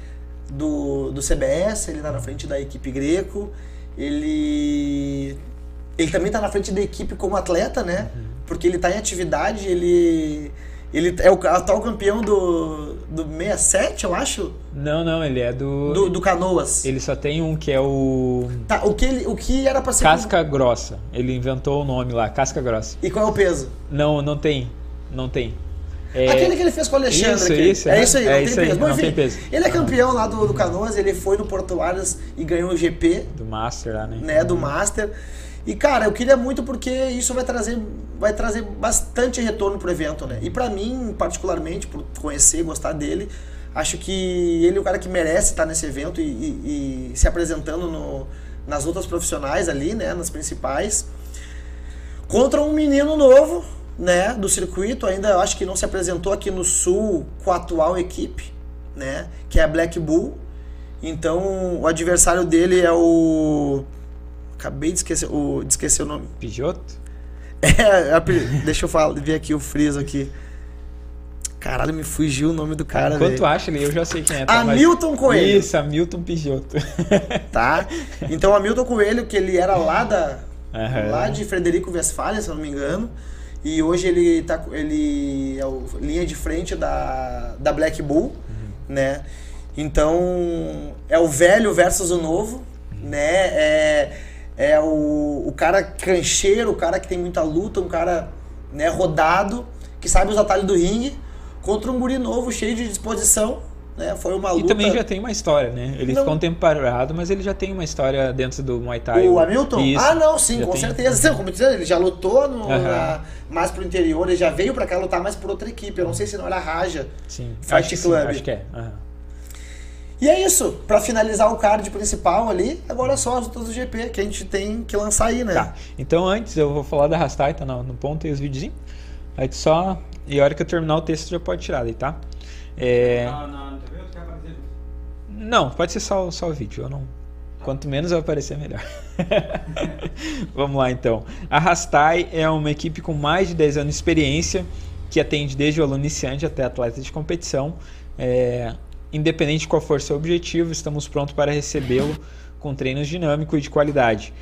do, do CBS, ele tá na frente da equipe Greco, ele ele também tá na frente da equipe como atleta, né? Uhum. Porque ele tá em atividade, ele ele é o atual campeão do, do 67, eu acho? Não, não, ele é do... do. Do, Canoas. Ele só tem um que é o. Tá, o que, ele, o que era pra ser. Casca Grossa. Ele inventou o nome lá, Casca Grossa. E qual é o peso? Não, não tem. Não tem. É... Aquele que ele fez com o Alexandre. Isso, aqui. isso. É, é isso aí, é não, isso tem, aí, peso. Bom, não enfim, tem peso. Ele é campeão lá do, do Canoas, ele foi no Porto Aras e ganhou o GP. Do Master lá, né? né do Master. E cara, eu queria muito porque isso vai trazer, vai trazer bastante retorno pro evento, né? E para mim, particularmente, por conhecer, gostar dele, acho que ele é o cara que merece estar nesse evento e, e, e se apresentando no, nas outras profissionais ali, né? Nas principais. Contra um menino novo, né? Do circuito, ainda eu acho que não se apresentou aqui no Sul com a atual equipe, né? Que é a Black Bull. Então, o adversário dele é o Acabei de esquecer o, de esquecer o nome. Pijot? É, deixa eu falar, ver aqui o friso aqui. Caralho, me fugiu o nome do cara, Enquanto tu acha ali, eu já sei quem é. Tá? Hamilton mas... Coelho. Isso, Hamilton Pijotto. tá? Então, Hamilton Coelho, que ele era lá da... Uhum. Lá de Frederico Westphalen, se eu não me engano. E hoje ele tá ele é o, linha de frente da, da Black Bull, uhum. né? Então, é o velho versus o novo, uhum. né? É é o, o cara cancheiro, o cara que tem muita luta, um cara né, rodado, que sabe os atalhos do ringue, contra um guri novo, cheio de disposição. Né? Foi uma luta. E também já tem uma história, né? Ele não... ficou um tempo parado, mas ele já tem uma história dentro do Muay Thai. O Hamilton? Isso. Ah, não, sim, já com tem... certeza. Sim, como dizer, ele já lutou no, uhum. na, mais pro interior, ele já veio para cá lutar mais por outra equipe. Eu não sei se não era Raja. Sim, Fight Club. Sim, acho que é. Uhum. E é isso, para finalizar o card principal ali, agora é só as lutas do GP que a gente tem que lançar aí, né? Tá. Então antes eu vou falar da Rastai, tá no, no ponto e os videozinhos. Aí tu só. E a hora que eu terminar o texto já pode tirar daí, tá? É... Não, não, pode ser só, só o vídeo. Eu não. Quanto menos vai aparecer, melhor. Vamos lá então. A Rastai é uma equipe com mais de 10 anos de experiência que atende desde o aluno iniciante até atleta de competição. É, Independente de qual for seu objetivo, estamos prontos para recebê-lo com treinos dinâmicos e de qualidade.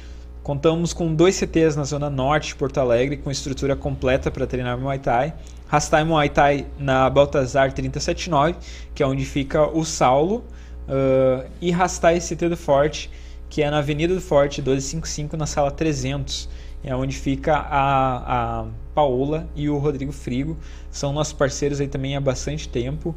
Contamos com dois CTs na zona norte de Porto Alegre, com estrutura completa para treinar Muay Thai. Rastai Muay Thai na Baltazar 379, que é onde fica o Saulo. Uh, e Rastai CT do Forte, que é na Avenida do Forte 1255, na sala 300. É onde fica a, a Paola e o Rodrigo Frigo. São nossos parceiros aí também há bastante tempo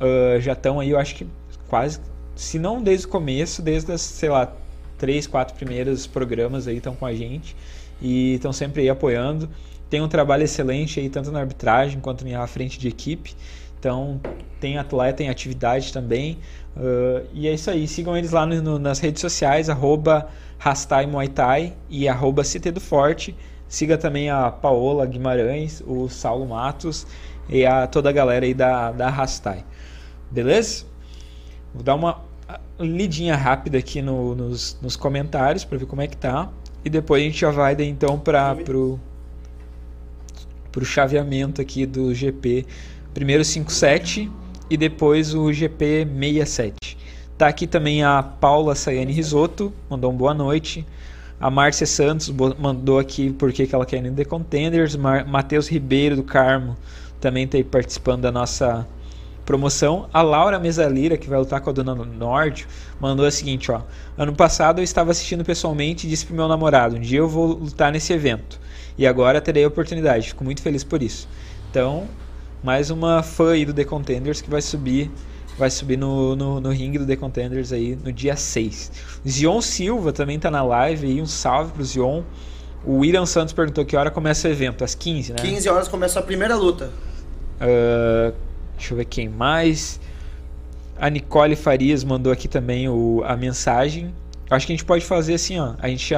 uh, já estão aí, eu acho que quase, se não desde o começo, desde as, sei lá, três, quatro primeiros programas aí estão com a gente e estão sempre aí apoiando. Tem um trabalho excelente aí, tanto na arbitragem quanto na frente de equipe. Então, tem atleta, tem atividade também. Uh, e é isso aí. Sigam eles lá no, no, nas redes sociais, Rastai Muay Thai e CT do Forte. Siga também a Paola Guimarães, o Saulo Matos e a toda a galera aí da, da Rastai. Beleza? Vou dar uma lidinha rápida aqui no, nos, nos comentários para ver como é que tá. E depois a gente já vai daí, então para pro, pro chaveamento aqui do GP. Primeiro 57 e depois o GP 67. Tá aqui também a Paula Sayane Risotto, mandou um boa noite. A Márcia Santos mandou aqui porque que ela quer ir no The Contenders. Matheus Ribeiro do Carmo também está aí participando da nossa promoção. A Laura Mesalira, que vai lutar com a Dona Nord, mandou a seguinte, ó. Ano passado eu estava assistindo pessoalmente e disse pro meu namorado, um dia eu vou lutar nesse evento. E agora terei a oportunidade. Fico muito feliz por isso. Então, mais uma fã aí do The Contenders que vai subir vai subir no, no, no ringue do The Contenders aí no dia 6. Zion Silva também tá na live aí, um salve pro Zion. O William Santos perguntou que hora começa o evento, às 15, né? 15 horas começa a primeira luta. Uh, Deixa eu ver quem mais. A Nicole Farias mandou aqui também o, a mensagem. Acho que a gente pode fazer assim, ó. A gente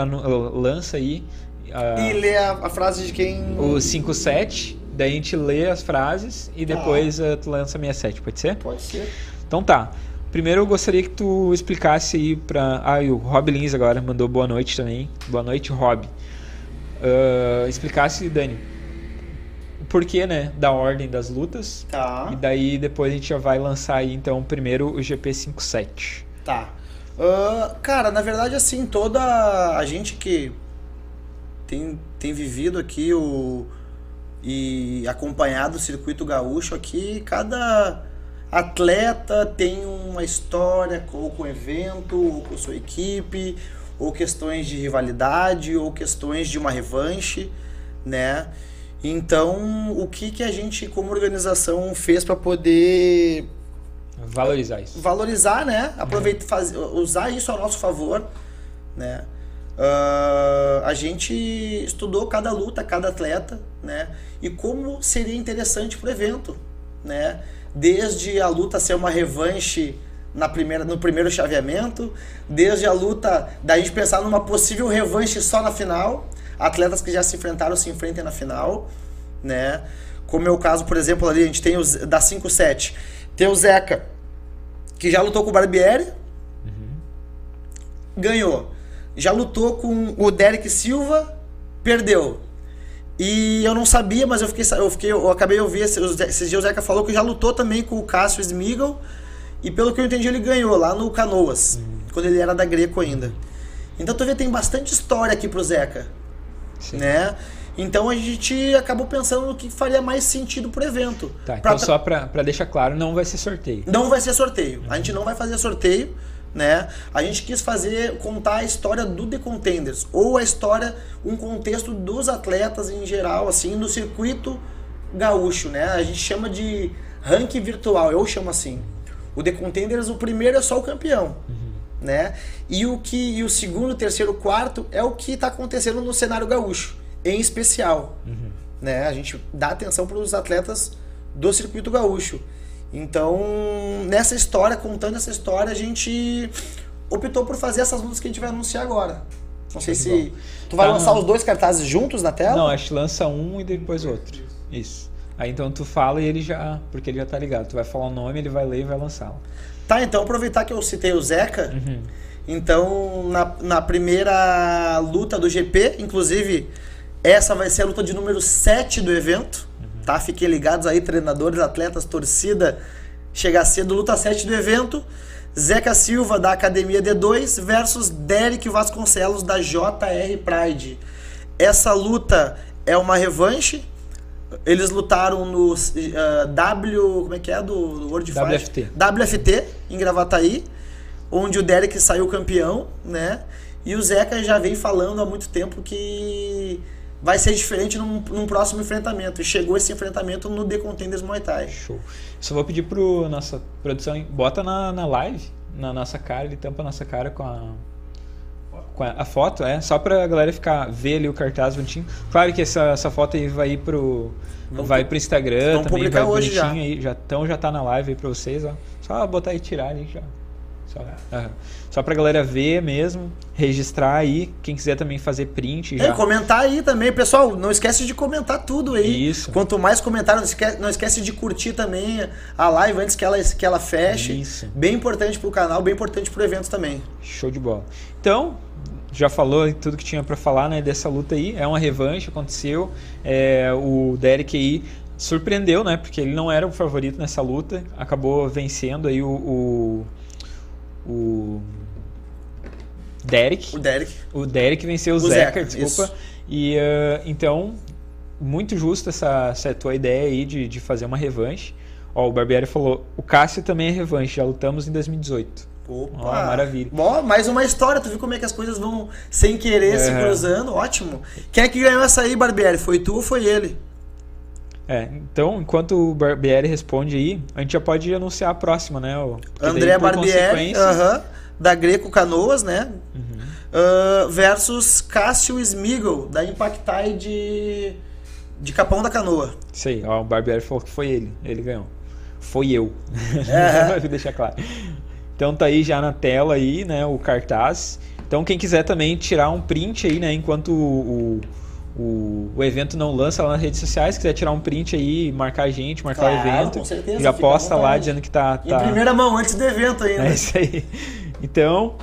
lança aí. E lê a, a, frase de quem. O 57. Daí a gente lê as frases e depois uh, tu lança a 67, pode ser? Pode ser. Então tá. Primeiro eu gostaria que tu explicasse aí pra. Ah, e o Rob Lins agora mandou boa noite também. Boa noite, Rob. Uh, explicasse, Dani, porquê, né, da ordem das lutas. Tá. E daí depois a gente já vai lançar aí, então, primeiro o GP57. Tá. Uh, cara, na verdade, assim, toda a gente que tem, tem vivido aqui o, e acompanhado o circuito gaúcho aqui, cada atleta tem uma história ou com o evento, ou com sua equipe, ou questões de rivalidade, ou questões de uma revanche, né? Então, o que, que a gente, como organização, fez para poder valorizar isso? Valorizar, né? Aproveitar, fazer, usar isso a nosso favor, né? Uh, a gente estudou cada luta, cada atleta, né? E como seria interessante para o evento, né? Desde a luta ser uma revanche na primeira, no primeiro chaveamento, desde a luta da gente pensar numa possível revanche só na final, atletas que já se enfrentaram se enfrentem na final, né? Como é o caso, por exemplo, ali a gente tem os da 5-7, tem o Zeca, que já lutou com o Barbieri, uhum. ganhou já lutou com o Derek Silva, perdeu. E eu não sabia, mas eu fiquei, eu fiquei, eu acabei de ouvir esses, esses dias o Zeca falou que já lutou também com o Cássio Smigel e pelo que eu entendi ele ganhou lá no Canoas, uhum. quando ele era da Greco ainda. Então tu vê tem bastante história aqui pro Zeca, Sim. né? Então a gente acabou pensando no que faria mais sentido pro evento. Tá, então pra... só para deixar claro, não vai ser sorteio. Não vai ser sorteio. Uhum. A gente não vai fazer sorteio né? A gente quis fazer contar a história do The Contenders ou a história, um contexto dos atletas em geral, assim, no circuito gaúcho, né? A gente chama de ranking virtual, eu chamo assim. O The Contenders, o primeiro é só o campeão, uhum. Né? E o que e o segundo, terceiro, quarto é o que está acontecendo no cenário gaúcho, em especial, uhum. né? A gente dá atenção para os atletas do circuito gaúcho. Então, nessa história, contando essa história, a gente optou por fazer essas lutas que a gente vai anunciar agora. Não sei se. Tu vai tá, lançar não. os dois cartazes juntos na tela? Não, acho que lança um e depois outro. Isso. Aí então tu fala e ele já. Porque ele já tá ligado. Tu vai falar o nome, ele vai ler e vai lançá-lo. Tá, então aproveitar que eu citei o Zeca. Uhum. Então, na, na primeira luta do GP, inclusive, essa vai ser a luta de número 7 do evento tá? Fiquem ligados aí, treinadores, atletas, torcida. Chega cedo, luta 7 do evento. Zeca Silva, da Academia D2, versus Derek Vasconcelos, da JR Pride. Essa luta é uma revanche. Eles lutaram no uh, W. Como é que é? Do, do World WFT. Fight? WFT, em Gravataí, onde o Derek saiu campeão, né? E o Zeca já vem falando há muito tempo que vai ser diferente num, num, próximo enfrentamento. E chegou esse enfrentamento no The Contenders Muay Thai. Show. Só vou pedir pro nossa produção, bota na, na live, na nossa cara, ele tampa a nossa cara com a com a, a, foto, é, só pra galera ficar ver ali o cartaz bonitinho. Claro que essa, essa foto aí vai ir pro vamos, vai pro Instagram vamos também, vai hoje já. aí, já então já tá na live aí pra vocês, ó. Só botar e tirar ali já. Só, uhum. Só pra galera ver mesmo, registrar aí. Quem quiser também fazer print. Já. É, comentar aí também. Pessoal, não esquece de comentar tudo aí. Isso. Quanto mais comentário, não esquece, não esquece de curtir também a live antes que ela, que ela feche. Isso. Bem importante pro canal, bem importante pro evento também. Show de bola. Então, já falou tudo que tinha para falar né, dessa luta aí. É uma revanche, aconteceu. É, o Derek aí surpreendeu, né? Porque ele não era o favorito nessa luta. Acabou vencendo aí o, o o Derek. O Derek. O Derek venceu o, o Zeca, desculpa. Isso. E uh, então, muito justo essa, essa tua ideia aí de, de fazer uma revanche. Ó, o Barbieri falou: o Cássio também é revanche, já lutamos em 2018. Opa! Ó, maravilha. Bom, mais uma história, tu viu como é que as coisas vão sem querer se cruzando? Ótimo. Quem é que ganhou essa aí, Barbieri? Foi tu ou foi ele? É, então, enquanto o Barbieri responde aí, a gente já pode anunciar a próxima, né? André Barbieri, uh -huh, da Greco Canoas, né? Uhum. Uh, versus Cássio Smigel, da Impactai de, de Capão da Canoa. Sei, ó, o Barbieri falou que foi ele, ele ganhou. Foi eu. É. Vou deixar claro. Então tá aí já na tela aí, né, o cartaz. Então quem quiser também tirar um print aí, né, enquanto o, o o, evento não lança lá nas redes sociais, quiser tirar um print aí, marcar a gente, marcar claro, o evento, com certeza, já posta lá dizendo que tá, tá. Em primeira mão, antes do evento ainda. É isso aí. Então,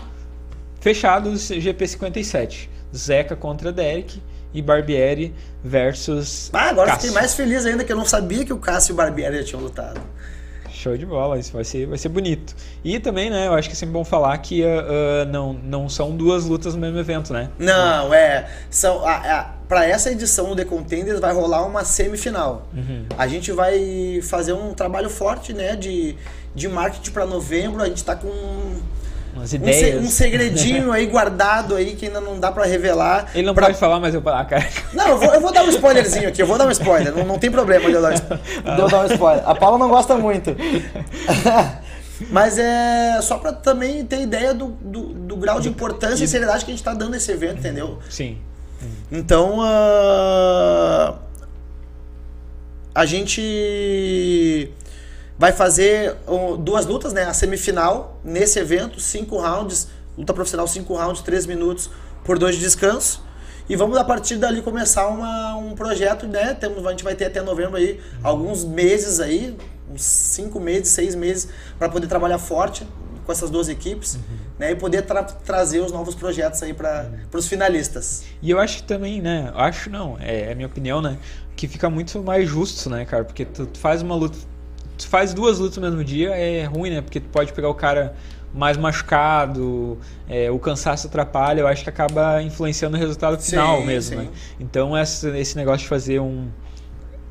fechados GP57. Zeca contra Derek e Barbieri versus. Ah, agora Cássio. fiquei mais feliz ainda que eu não sabia que o Cássio e o Barbieri já tinham lutado. Show de bola, isso vai ser, vai ser bonito. E também, né, eu acho que é sempre bom falar que uh, não, não são duas lutas no mesmo evento, né? Não, é. São, a, a, pra essa edição do The Contenders vai rolar uma semifinal. Uhum. A gente vai fazer um trabalho forte, né, de, de marketing para novembro. A gente tá com Umas um, ideias. se- um segredinho aí guardado aí que ainda não dá pra revelar. Ele não Pra- pode falar, mas eu falar, cara. Não, eu vou, eu vou dar um spoilerzinho aqui, eu vou dar um spoiler. Não, não tem problema de eu dar um, spo- de eu dar um spoiler. A Paula não gosta muito. Mas é só pra também ter ideia do, do, do grau de importância e seriedade que a gente tá dando nesse evento, entendeu? Sim. Então, ah, a gente vai fazer oh, duas lutas, né? A semifinal nesse evento, cinco rounds, luta profissional, cinco rounds, três minutos por dois de descanso. E vamos a partir dali começar uma, um projeto, né? Temos, a gente vai ter até novembro aí alguns meses aí, uns cinco meses, seis meses, para poder trabalhar forte com essas duas equipes, né? E poder tra- trazer os novos projetos aí para os finalistas. E eu acho que também, né? Acho não, é, é a minha opinião, né? Que fica muito mais justo, né, cara? Porque tu faz uma luta. Tu faz duas lutas no mesmo dia, é ruim, né? Porque tu pode pegar o cara mais machucado, é, o cansaço atrapalha, eu acho que acaba influenciando o resultado Sim, final mesmo, sim. né? Então essa- esse negócio de fazer um.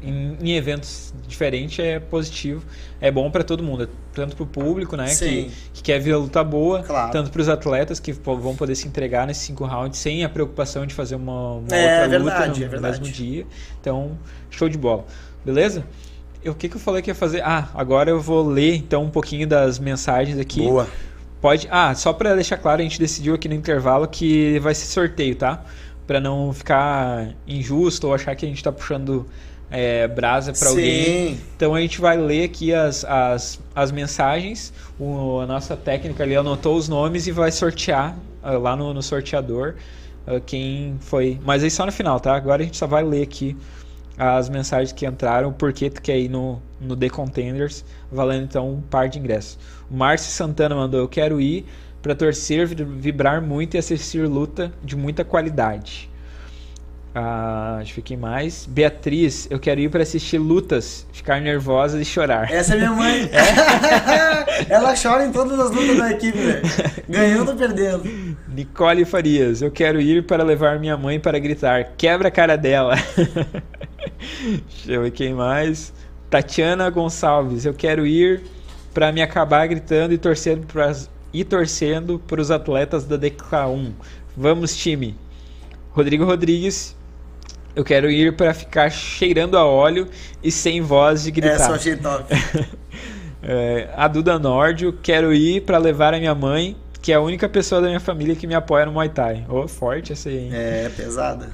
Em, em eventos diferentes é positivo, é bom pra todo mundo, tanto pro público, né, que, Sim. que quer ver a luta boa, Claro. tanto pros atletas que vão poder se entregar nesses cinco rounds sem a preocupação de fazer uma, uma É, outra verdade, luta no, é verdade. no mesmo dia. Então, show de bola. Beleza? O que, que eu falei que ia fazer? Ah, agora eu vou ler então um pouquinho das mensagens aqui. Boa. Pode. Ah, só pra deixar claro, a gente decidiu aqui no intervalo que vai ser sorteio, tá? Pra não ficar injusto ou achar que a gente tá puxando é, brasa pra alguém. Sim. Então a gente vai ler aqui as, as, as mensagens. O, a nossa técnica ali anotou os nomes e vai sortear ah, lá no, no sorteador ah, quem foi. Mas aí só no final, tá? Agora a gente só vai ler aqui as mensagens que entraram, por que tu quer ir no, no The Contenders, valendo então um par de ingressos. O Márcio Santana mandou: Eu quero ir para torcer, vi- vibrar muito e assistir luta de muita qualidade. Ah, ver quem mais. Beatriz, eu quero ir para assistir lutas, ficar nervosa e chorar. Essa é minha mãe. Ela chora em todas as lutas da equipe, velho. Ganhando ou perdendo. Nicole Farias, eu quero ir para levar minha mãe para gritar, quebra a cara dela. Deixa eu ver quem mais. Tatiana Gonçalves, eu quero ir para me acabar gritando e torcendo pras, e torcendo para os atletas da DK1. Vamos, time. Rodrigo Rodrigues, eu quero ir para ficar cheirando a óleo e sem voz de gritar. Eu achei top. É, a Duda Nórdio, quero ir pra levar a minha mãe, que é a única pessoa da minha família que me apoia no Muay Thai. Ô, forte essa aí, hein? É, pesada.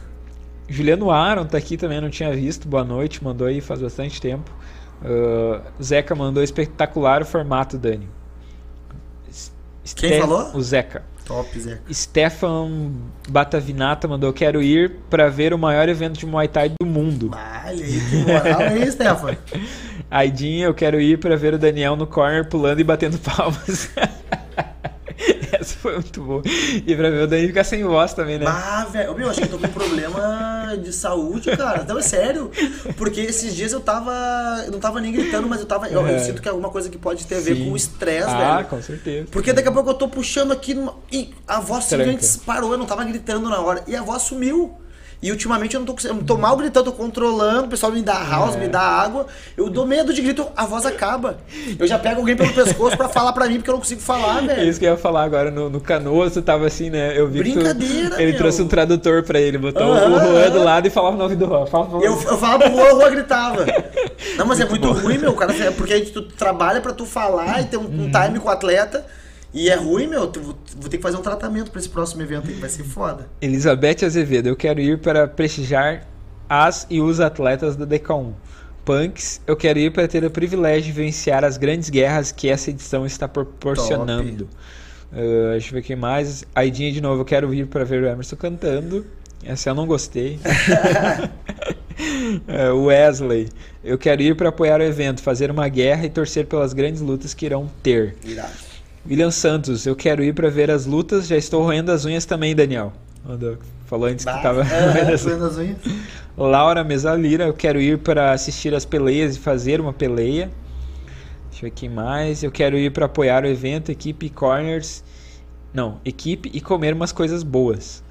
Juliano Aron tá aqui também, não tinha visto. Boa noite, mandou aí faz bastante tempo. Ah, Zeca mandou espetacular o formato, Dani. Quem Ste- falou? O Zeca. Top, Zé. Stefan Batavinata mandou: Quero ir pra ver o maior evento de Muay Thai do mundo. Olha aí, que moral aí, Stefan. Aidinha, eu quero ir pra ver o Daniel no corner pulando e batendo palmas. Essa foi muito boa. E pra ver o Daniel ficar sem voz também, né? Ah, velho. Meu, acho que eu tô com um problema de saúde, cara. Não, é sério. Porque esses dias eu tava. Eu não tava nem gritando, mas eu tava. Eu, eu É. sinto que é alguma coisa que pode ter a ver Sim. com o estresse, ah, velho. com certeza. Porque daqui a pouco eu tô puxando aqui numa... e a voz simplesmente parou, eu não tava gritando na hora. E a voz sumiu. E ultimamente eu não tô conseguindo. Eu tô mal gritando, tô controlando, o pessoal me dá house, É. me dá água. Eu dou medo de grito, a voz acaba. Eu já pego alguém pelo pescoço pra falar pra mim, porque eu não consigo falar, É velho. isso que eu ia falar agora no, no canoas, tu tava assim, né? Eu vi que tu- Brincadeira, ele meu. trouxe um tradutor pra ele, botou Aham, o Juan do lado e falava o nome do Juan. Fala, fala. Eu, eu falava pro Rua, o Rua gritava. Não, mas é muito ruim, meu. Cara, é porque a gente, tu trabalha pra tu falar e ter um, Uhum. um time com o atleta. E é ruim, meu. Tu, vou ter que fazer um tratamento pra esse próximo evento aí, vai ser foda. Elizabeth Azevedo, eu quero ir para prestigiar as e os atletas da DK1. Punks, eu quero ir para ter o privilégio de vivenciar as grandes guerras que essa edição está proporcionando. Uh, deixa eu ver quem mais. Aidinha de novo, eu quero ir para ver o Emerson cantando. Essa eu não gostei. É, Wesley, eu quero ir para apoiar o evento, fazer uma guerra e torcer pelas grandes lutas que irão ter. Irado. William Santos, eu quero ir para ver as lutas, já estou roendo as unhas também, Daniel. Mandou. Falou antes que Bah, tava é, roendo as roendo as unhas. Laura Mesalira, eu quero ir para assistir as peleias e fazer uma peleia. Deixa eu ver quem mais. Eu quero ir para apoiar o evento, equipe Corners. Não, equipe e comer umas coisas boas.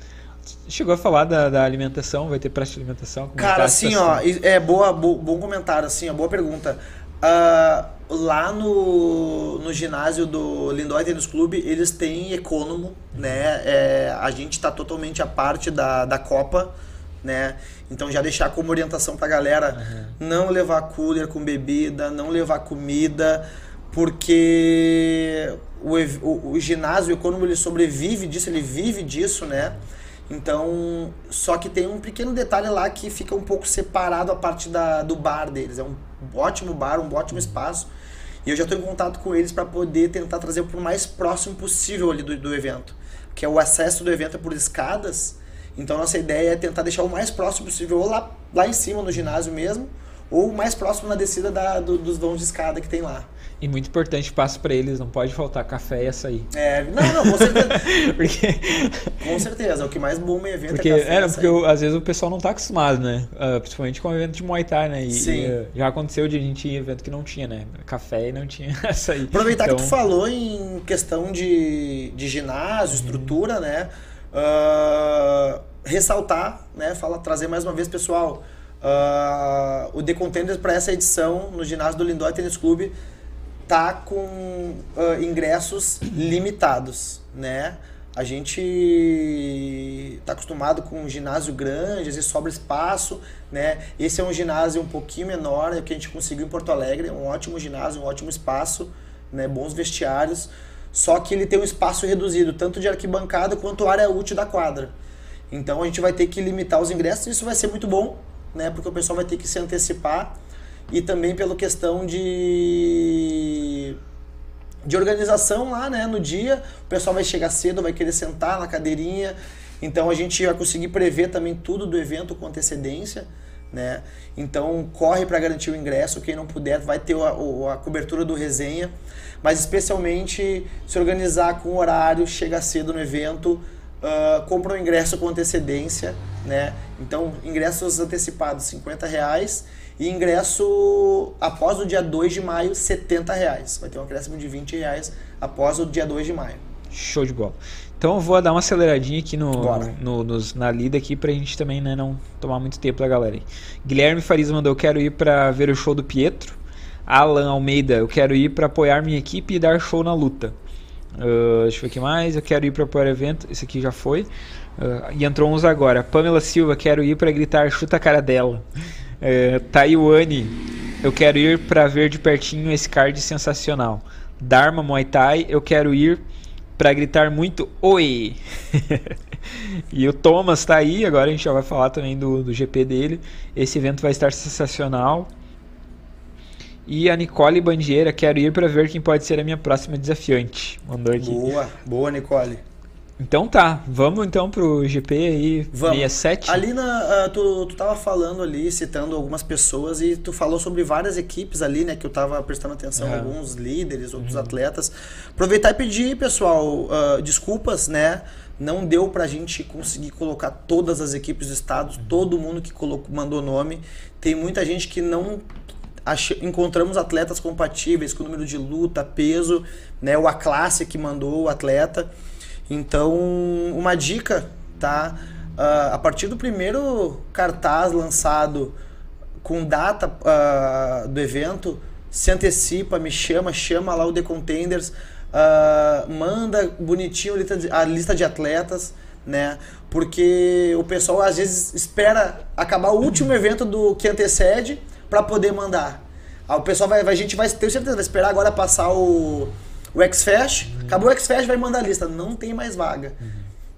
Chegou a falar da, da alimentação, vai ter praça de alimentação? Como Cara, tá assim, ó, é boa, bo- bom comentário, assim, ó, boa pergunta. Ah, lá no, no ginásio do Lindói Tênis Clube, eles têm econômico, né? É, a gente tá totalmente à parte da, da Copa, né? Então já deixar como orientação pra galera não levar cooler com bebida, não levar comida, porque o, o, o ginásio, o econômico, ele sobrevive disso, ele vive disso, né? Então, só que tem um pequeno detalhe lá que fica um pouco separado a parte da, do bar deles. É um ótimo bar, um ótimo espaço. E eu já estou em contato com eles para poder tentar trazer para o mais próximo possível ali do, do evento. Que é o acesso do evento é por escadas. Então, nossa ideia é tentar deixar o mais próximo possível, ou lá, lá em cima no ginásio mesmo, ou mais próximo na descida da, do- dos vãos de escada que tem lá. E muito importante, passo para eles, não pode faltar café e açaí. É, não, não, com certeza. Porque, com certeza. O que mais bomba em evento porque, é café. é, porque eu- às vezes o pessoal não tá acostumado, né? Ah, principalmente com o evento de Muay Thai, né? E, Sim. ah, já aconteceu de a gente ir em evento que não tinha, né? Café e não tinha açaí. Aproveitar Então, que tu falou em questão de, de ginásio, estrutura, né? Ah, ressaltar, né? Fala, trazer mais uma vez, pessoal, o The Contenders para essa edição no ginásio do Lindói Tênis Clube tá com ah, ingressos limitados, né? A gente tá acostumado com um ginásio grande, às vezes sobra espaço, né? Esse é um ginásio um pouquinho menor, é o que a gente conseguiu em Porto Alegre, é um ótimo ginásio, um ótimo espaço, né? Bons vestiários, só que ele tem um espaço reduzido, tanto de arquibancada quanto área útil da quadra. Então a gente vai ter que limitar os ingressos, isso vai ser muito bom, né? Porque o pessoal vai ter que se antecipar e também pela questão de de organização lá, né, no dia. O pessoal vai chegar cedo, vai querer sentar na cadeirinha. Então a gente vai conseguir prever também tudo do evento com antecedência, né? Então corre para garantir o ingresso, quem não puder vai ter a, a cobertura do resenha, mas especialmente se organizar com horário, chega cedo no evento, ah, compra o ingresso com antecedência, né? Então ingressos antecipados 50 reais e ingresso após o dia 2 de maio, 70 reais. Vai ter um acréscimo de 20 reais após o dia 2 de maio. Show de bola. Então eu vou dar uma aceleradinha aqui no, no- nos- na lida aqui pra gente também né, não tomar muito tempo da galera aí. Guilherme Farias mandou, eu quero ir pra ver o show do Pietro. Alan Almeida, eu quero ir pra apoiar minha equipe e dar show na luta. Ah, deixa eu ver o que mais. Eu quero ir pra apoiar o evento. Esse aqui já foi. Ah, e entrou uns agora. Pamela Silva, quero ir pra gritar chuta a cara dela. Uh, Taiwane, eu quero ir pra ver de pertinho esse card sensacional. Dharma Muay Thai, eu quero ir pra gritar muito oi. e o Thomas tá aí, agora a gente já vai falar também do, do GP dele. Esse evento vai estar sensacional. E a Nicole Bandieira, quero ir pra ver quem pode ser a minha próxima desafiante. Mandou aqui. Boa, boa, Nicole. Então tá, vamos então pro GP aí Vamos. 67. Ali na, ah, tu, tu tava falando ali, citando algumas pessoas e tu falou sobre várias equipes ali, né? Que eu tava prestando atenção, Aham. alguns líderes, outros atletas. Aproveitar e pedir, pessoal, ah, desculpas, né? Não deu pra gente conseguir colocar todas as equipes do estado, todo mundo que colocou, mandou nome. Tem muita gente que não ach- encontramos atletas compatíveis com o número de luta, peso, né? O A classe que mandou o atleta. Então, uma dica, tá? Ah, a partir do primeiro cartaz lançado com data ah, do evento, se antecipa, me chama, chama lá o The Contenders, ah, manda bonitinho a lista, de, atletas, né? Porque o pessoal às vezes espera acabar o último evento do que antecede para poder mandar. O pessoal vai, vai- a gente vai ter certeza, vai esperar agora passar o, o X-Fest. Acabou o X-Fest, vai mandar a lista. Não tem mais vaga.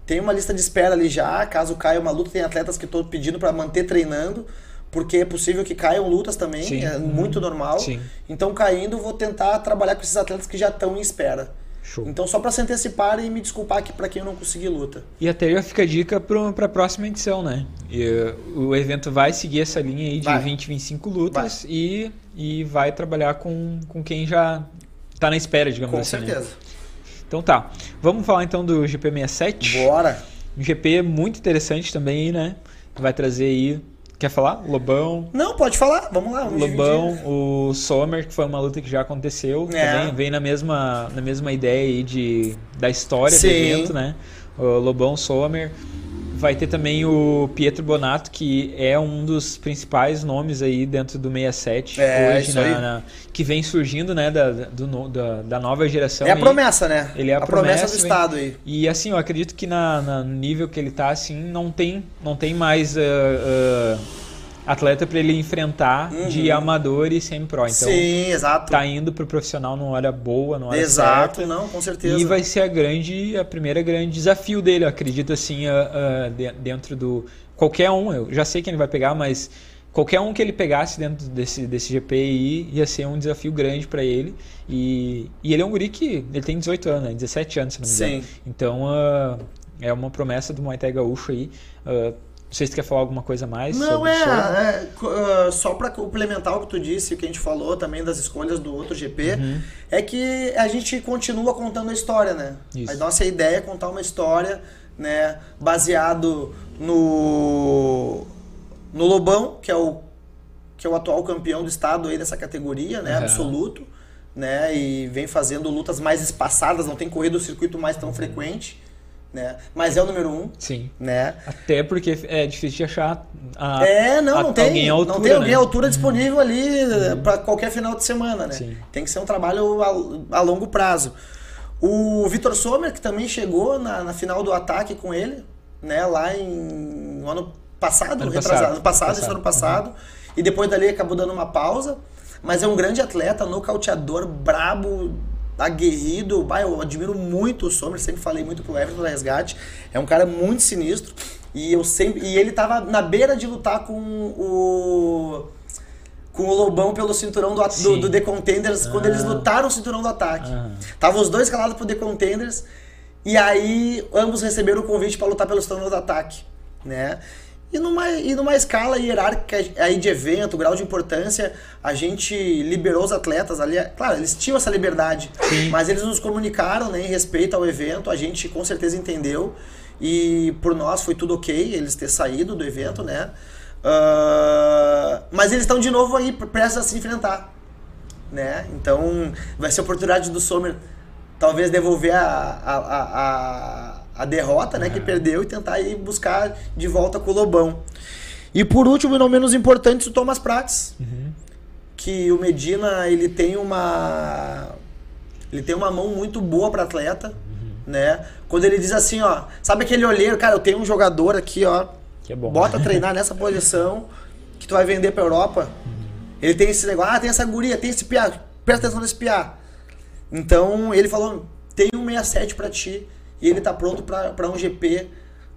Tem uma lista de espera ali já, caso caia uma luta, tem atletas que estou pedindo para manter treinando, porque é possível que caiam lutas também, Sim. é muito normal. Sim. Então, caindo, vou tentar trabalhar com esses atletas que já estão em espera. Show. Então, só para se antecipar e me desculpar aqui para quem eu não consegui luta. E até já fica a dica para a próxima edição, né? E, uh, o evento vai seguir essa linha aí de Vai. 20, 25 lutas e, e vai trabalhar com, com quem já tá na espera, digamos Com assim. né? certeza. Então tá. Vamos falar então do GP67. Bora! Um GP muito interessante também, né? Vai trazer aí Quer falar? Lobão. Não, pode falar. Vamos lá. Vamos Lobão, dividir. o Sommer, que foi uma luta que já aconteceu. É. Também vem na mesma, na mesma ideia aí de, da história Sim. do evento, né? O Lobão, Sommer. Vai ter também o Pietro Bonato, que é um dos principais nomes aí dentro do 67 É, hoje, na, na- que vem surgindo, né, da, do da, da nova geração. É a aí. promessa, né? Ele é a promessa, promessa, do vem- Estado aí. E assim, eu acredito que na, na- no nível que ele tá, assim, não tem, não tem mais ah, ah, atleta para ele enfrentar de amador e semi-pro. Então, Uhum. Sim, exato. tá indo pro profissional numa hora boa, numa hora exato, certa. não, com certeza. E vai ser a grande, a primeira grande desafio dele, eu acredito assim, ah, de- dentro do qualquer um. Eu já sei quem ele vai pegar, mas qualquer um que ele pegasse dentro desse, desse GP aí ia ser um desafio grande para ele. E, e ele é um guri que ele tem 18 anos, né? 17 anos, se não me engano. Sim. Então ah, é uma promessa do Muay Thai Gaúcho aí. Não sei se tu quer falar alguma coisa mais. Não, é, é, ah, só para complementar o que tu disse, o que a gente falou também das escolhas do outro GP, Uhum. é que a gente continua contando a história, né? Isso. A nossa ideia é contar uma história, né, baseado no no Lobão, que é o que é o atual campeão do estado aí dessa categoria, né, Uhum. absoluto, né, e vem fazendo lutas mais espaçadas, não tem corrido o circuito mais tão frequente, né? Mas é o número um, Sim. né? Até porque é difícil de achar a, É, não, a- não tem, alguém à altura, não tem alguém né? à altura disponível ali para qualquer final de semana, né? Sim. Tem que ser um trabalho a, a longo prazo. O Vitor Sommer, que também chegou na, na final do ataque com ele, né? Lá em no ano passado, Ano retrasado, passado, ano passado, passado. esse ano passado. E depois dali acabou dando uma pausa. Mas é um grande atleta, nocauteador, brabo, aguerrido. Bah, eu admiro muito o Sommer, sempre falei muito pro Everton da Resgate. É um cara muito sinistro. E eu sempre. E ele tava na beira de lutar com o. Com o Lobão pelo cinturão do, do, do The Contenders, quando eles Ah. lutaram o cinturão do ataque. Aham. Tava os dois calados pro The Contenders. E aí, ambos receberam o convite para lutar pelo cinturão do ataque, né? E numa, e numa escala hierárquica aí de evento, grau de importância, a gente liberou os atletas ali. Claro, eles tinham essa liberdade, Sim. mas eles nos comunicaram né, em respeito ao evento, a gente com certeza entendeu. E por nós foi tudo ok eles ter saído do evento, né? Ah, mas eles estão de novo aí prestes a se enfrentar né? Então vai ser a oportunidade do Sommer talvez devolver a, a, a, a, a derrota, né? Que perdeu e tentar ir buscar de volta com o Lobão. E por último, e não menos importante, o Thomas Prates, que o Medina ele tem uma ele tem uma mão muito boa para atleta, né? Quando ele diz assim, ó, sabe aquele olheiro, cara, eu tenho um jogador aqui, ó, Que é bom. bota treinar nessa posição que tu vai vender pra Europa. Ele tem esse negócio, ah, tem essa guria, tem esse piá, presta atenção nesse piá. Então ele falou, tem um 67 pra ti e ele tá pronto pra um GP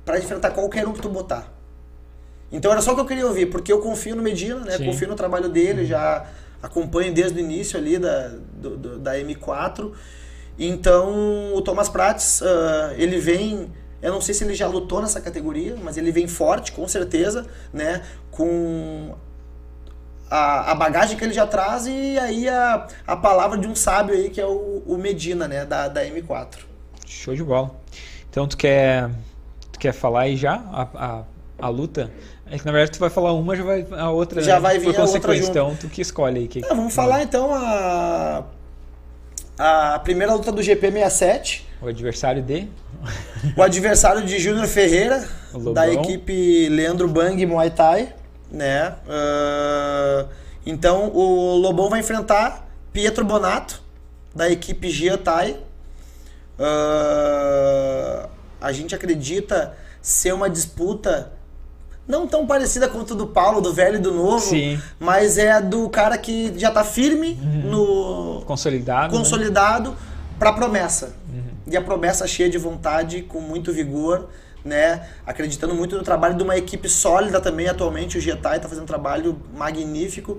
pra enfrentar qualquer um que tu botar. Então era só o que eu queria ouvir, porque eu confio no Medina, né? Sim. Confio no trabalho dele, já acompanho desde o início ali da, do- do- da M4. Então o Thomas Prates, ah, ele vem, eu não sei se ele já lutou nessa categoria, mas ele vem forte, com certeza, né? Com a, a bagagem que ele já traz e aí a, a palavra de um sábio aí que é o, o Medina, né? Da, da M4. Show de bola. Então tu quer, tu quer falar aí já a, a, a luta? É que na verdade tu vai falar uma, já vai a outra Já né, vai por vir a outra junto. Então tu que escolhe aí. Que, vamos falar então a, a primeira luta do GP67. O adversário de O adversário de Júnior Ferreira, da equipe Leandro Bang Muay Thai, né? Ah, então o Lobão vai enfrentar Pietro Bonato, da equipe Gia Thai. Ah, a gente acredita ser uma disputa não tão parecida quanto do Paulo, do velho e do novo, Sim. mas é do cara que já tá firme no consolidado. né? consolidado para promessa. E a promessa cheia de vontade, com muito vigor, né? Acreditando muito no trabalho de uma equipe sólida também atualmente, o Getai está fazendo um trabalho magnífico.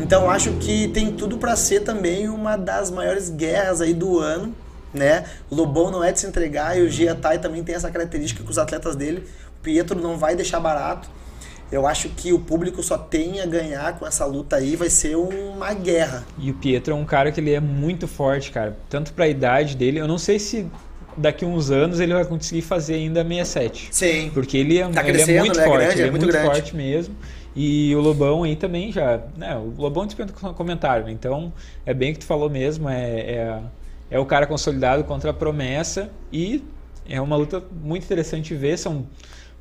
Então acho que tem tudo para ser também uma das maiores guerras aí do ano, né? O Lobão não é de se entregar e o Getai também tem essa característica com os atletas dele. O Pietro não vai deixar barato. Eu acho que o público só tem a ganhar com essa luta aí, vai ser uma guerra. E o Pietro é um cara que ele é muito forte, cara. Tanto pra idade dele. Eu não sei se daqui uns anos ele vai conseguir fazer ainda 67. Sim. Porque ele é, Tá ele é muito né? forte, Grande, ele é é muito muito, forte mesmo. E o Lobão aí também já. Né, o Lobão dispensa comentário? Então é bem o que tu falou mesmo. É, é, é o cara consolidado contra a promessa. E é uma luta muito interessante de ver. São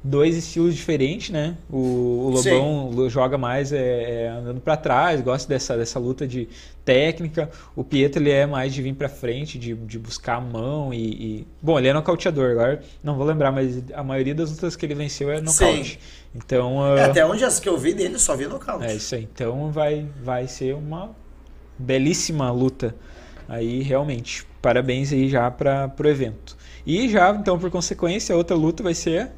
dois estilos diferentes, né? O, o Lobão joga mais é, é, andando para trás, gosta dessa, dessa luta de técnica. O Pietro ele é mais de vir para frente, de, de buscar a mão e, e, Bom, ele é nocauteador, agora não vou lembrar, mas a maioria das lutas que ele venceu é nocaute. Sim. Então, É, uh, até onde as que eu vi dele, só vi nocaute. é isso aí. Então vai, vai ser uma belíssima luta aí, realmente. Parabéns aí já para o evento. E já, então, por consequência, a outra luta vai ser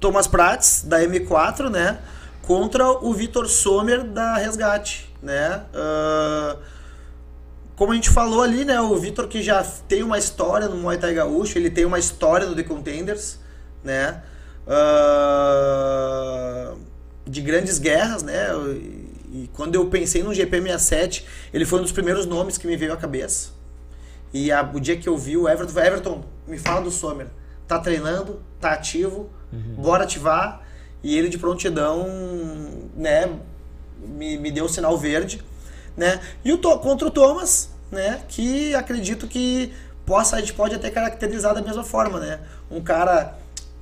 Thomas Prats, da M4, né? Contra o Vitor Sommer, da Resgate, né? Ah, como a gente falou ali, né? O Vitor que já tem uma história no Muay Thai Gaúcho, ele tem uma história no The Contenders, né? Ah, de grandes guerras, né? E quando eu pensei no GP67, ele foi um dos primeiros nomes que me veio à cabeça. E a- o dia que eu vi o Everton, falei, Everton, me fala do Sommer. Tá treinando, tá ativo, bora ativar. E ele de prontidão, né, me, me deu o sinal verde, né? E o To- contra o Thomas, né, que acredito que possa, a gente pode até caracterizar da mesma forma, né? Um cara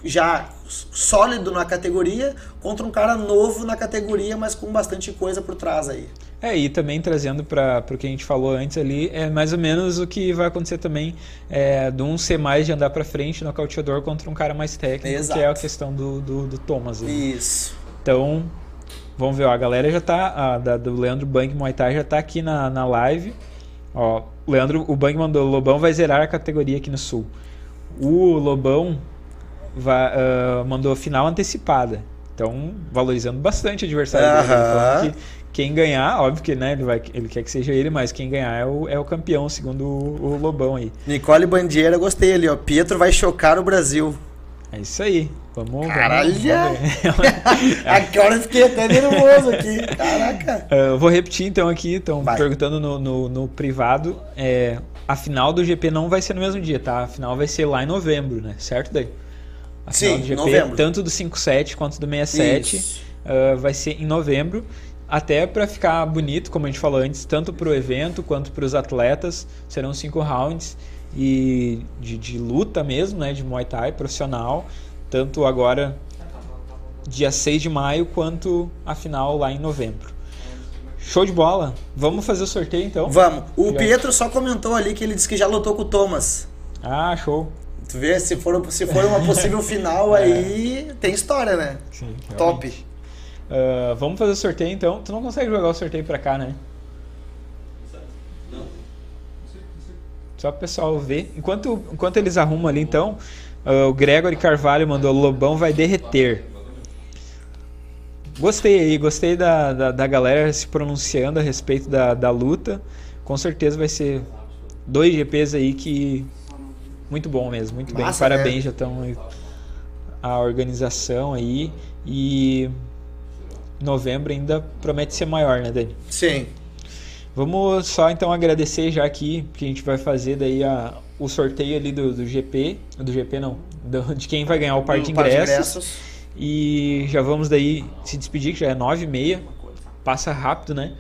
já sólido na categoria contra um cara novo na categoria, mas com bastante coisa por trás aí. É, e também trazendo para o que a gente falou antes ali, é mais ou menos o que vai acontecer também é, de um ser mais de andar para frente no cauteador contra um cara mais técnico, Exato. que é a questão do, do, do Thomas. né? Isso. Então, vamos ver, ó, a galera já tá, a, da, do Leandro Bang Muay Thai já tá aqui na, na live. Ó, o Leandro, o Bang mandou, o Lobão vai zerar a categoria aqui no Sul. O Lobão vai, ah, mandou final antecipada. Então, valorizando bastante o adversário dele. Aham. Falando que quem ganhar, óbvio que né, ele, vai, ele quer que seja ele, mas quem ganhar é o, é o campeão, segundo o, o Lobão aí. Nicole Bandeira, gostei ali, ó. Pietro vai chocar o Brasil. É isso aí. Vamos, Caralho! vamos ver. Agora eu fiquei até nervoso aqui. Caraca. Uh, eu vou repetir então aqui, estão perguntando no, no, no privado. É, a final do GP não vai ser no mesmo dia, tá? A final vai ser lá em novembro, né? Certo daí? A final Sim, do GP, novembro. tanto do 57 quanto do 67, Isso. uh, vai ser em novembro. Até para ficar bonito, como a gente falou antes, tanto para o evento quanto para os atletas, serão cinco rounds e de, de luta mesmo, né? De Muay Thai profissional, tanto agora dia 6 de maio quanto a final lá em novembro. Show de bola. Vamos fazer o sorteio então? Vamos. O Já. Pietro só comentou ali que ele disse que já lutou com o Thomas. Ah, show. Tu vê, se for, se for uma possível final aí, tem história, né? Sim, Top. Ah, vamos fazer o sorteio então. Tu não consegue jogar o sorteio pra cá, né? Só pro pessoal ver. Enquanto, enquanto eles arrumam ali então, ah, o Gregory Carvalho mandou Lobão vai derreter. Gostei aí, gostei da, da, da galera se pronunciando a respeito da, da luta. Com certeza vai ser dois GPs aí que. Muito bom mesmo, muito bem. Massa, Parabéns, né? já estão a organização aí. E novembro ainda promete ser maior, né, Dani? Sim. Vamos só então agradecer já aqui, que a gente vai fazer daí a, o sorteio ali do, do GP, do GP não, do- de quem vai ganhar o par de par de ingressos. E já vamos daí se despedir, que já é nove e meia, passa rápido, né?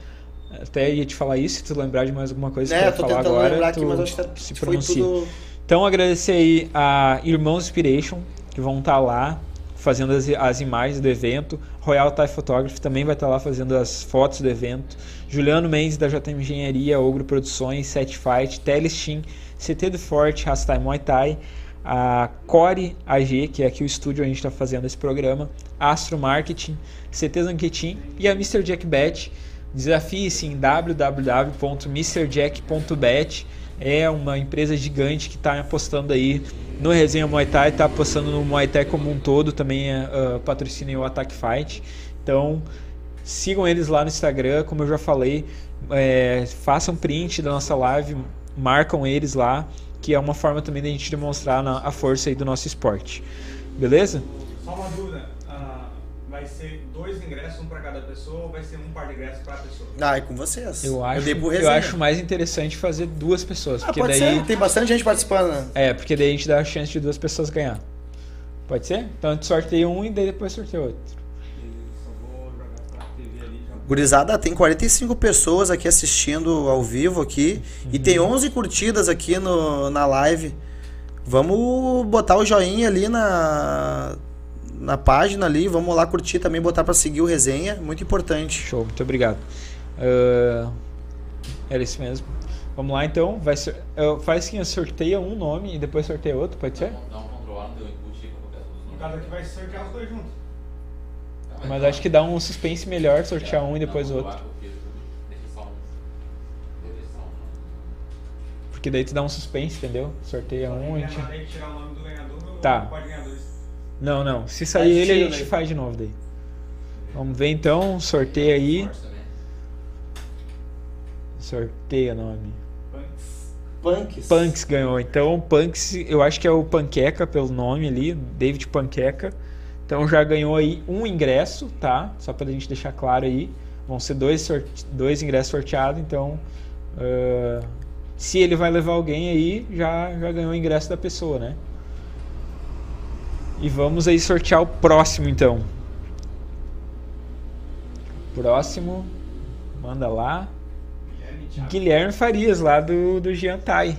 Até ia te falar isso, se tu lembrar de mais alguma coisa É, que eu quer falar agora, aqui, tu mas acho que tá- se pronuncia. tudo. Então agradecer aí a Irmãos Inspiration, que vão estar lá fazendo as, as imagens do evento. Royal Thai Photography também vai estar lá fazendo as fotos do evento. Juliano Mendes da JM Engenharia, Ogro Produções, Set Fight, Telestim, CT do Forte, Rastai Muay Thai, a Core AG, que é aqui o estúdio onde a gente está fazendo esse programa, Astro Marketing, CT Zanquetin e a Mr. Jack Bet. Desafie-se em www.mrjack.bet. É uma empresa gigante que está apostando aí no Resenha Muay Thai, está apostando no Muay Thai como um todo, também uh, patrocina o Attack Fight. Então, sigam eles lá no Instagram, como eu já falei, é, façam print da nossa live, marcam eles lá, que é uma forma também da gente demonstrar na- a força aí do nosso esporte. Beleza? Só uma dúvida. Vai ser dois ingressos, um para cada pessoa, ou vai ser um par de ingressos para a pessoa? Ah, é com vocês. Eu acho, dei pro eu resenha. acho mais interessante fazer duas pessoas. Ah, Porque pode daí. ser, tem bastante gente participando, né? É, porque daí a gente dá a chance de duas pessoas ganhar. Pode ser? Então a gente sorteia um e daí depois sorteia outro. Gurizada, tem 45 pessoas aqui assistindo ao vivo aqui e tem 11 curtidas aqui no, na live. Vamos botar o joinha ali na, na página ali, vamos lá curtir também, botar pra seguir o resenha, muito importante. Show, muito obrigado. Ah, era isso mesmo. Vamos lá então. Vai ser, ah, faz assim, sorteia um nome e depois sorteia outro, pode ser? Dá um controlar, não deu input No caso aqui vai sortear os dois juntos. Mas acho que dá um suspense melhor sortear um e depois o outro. Porque daí tu dá um suspense, entendeu? Sorteia um e gente... Que ou Tá. Não, não. Se sair Aí ele, a gente faz de novo daí. Vamos ver então. Sorteia aí. Sorteia nome. Punks. Punks ganhou. Então, Punks, eu acho que é o Panqueca pelo nome ali, David Panqueca. Então já ganhou aí um ingresso, tá? Só pra gente deixar claro aí. Vão ser dois, sorte... dois ingressos sorteados, então. ah, se ele vai levar alguém aí, já, já ganhou o ingresso da pessoa, né? E vamos aí sortear o próximo então. Próximo. Manda lá. Guilherme. Guilherme Farias, lá do, do Giantai.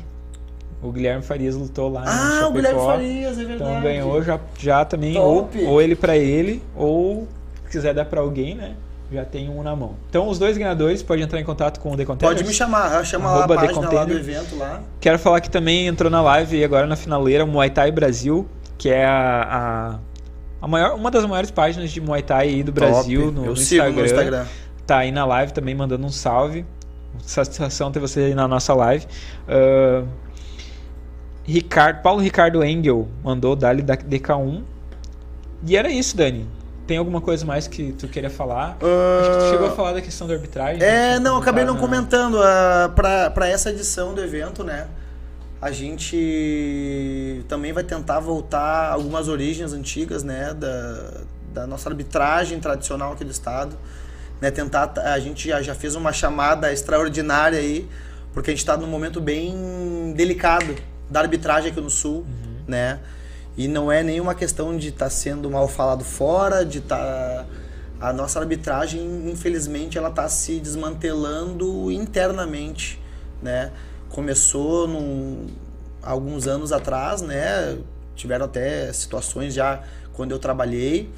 O Guilherme Farias lutou lá no Ah, o Guilherme. Farias, é verdade. Então ganhou já, já também, ou, Top. ou ele pra ele, ou se quiser dar pra alguém, né? Já tem um na mão. Então os dois ganhadores podem entrar em contato com o The Contenders. Pode me chamar, chama lá a página lá do evento lá. Quero falar que também entrou na live agora na finaleira o Muay Thai Brasil, que é a, a, a maior, uma das maiores páginas de Muay Thai aí do Brasil Top. no, Eu no sigo Instagram. no Instagram. Tá aí na live também mandando um salve. Satisfação ter você aí na nossa live. Ah, Ricardo, Paulo Ricardo Engel mandou Dali da DK1. E era isso, Dani. Tem alguma coisa mais que tu queria falar? Acho que tu chegou a falar da questão da arbitragem. É, tinha não, acabei não né? comentando. ah, pra para essa edição do evento, né? A gente também vai tentar voltar algumas origens antigas, né? Da, da nossa arbitragem tradicional aqui do estado. Né, tentar, a gente já, já fez uma chamada extraordinária aí, porque a gente está num momento bem delicado da arbitragem aqui no Sul, né? E não é nenhuma questão de estar sendo mal falado fora, de estar a nossa arbitragem, infelizmente, ela está se desmantelando internamente, né? Começou num, alguns anos atrás, né? Tiveram até situações já quando eu trabalhei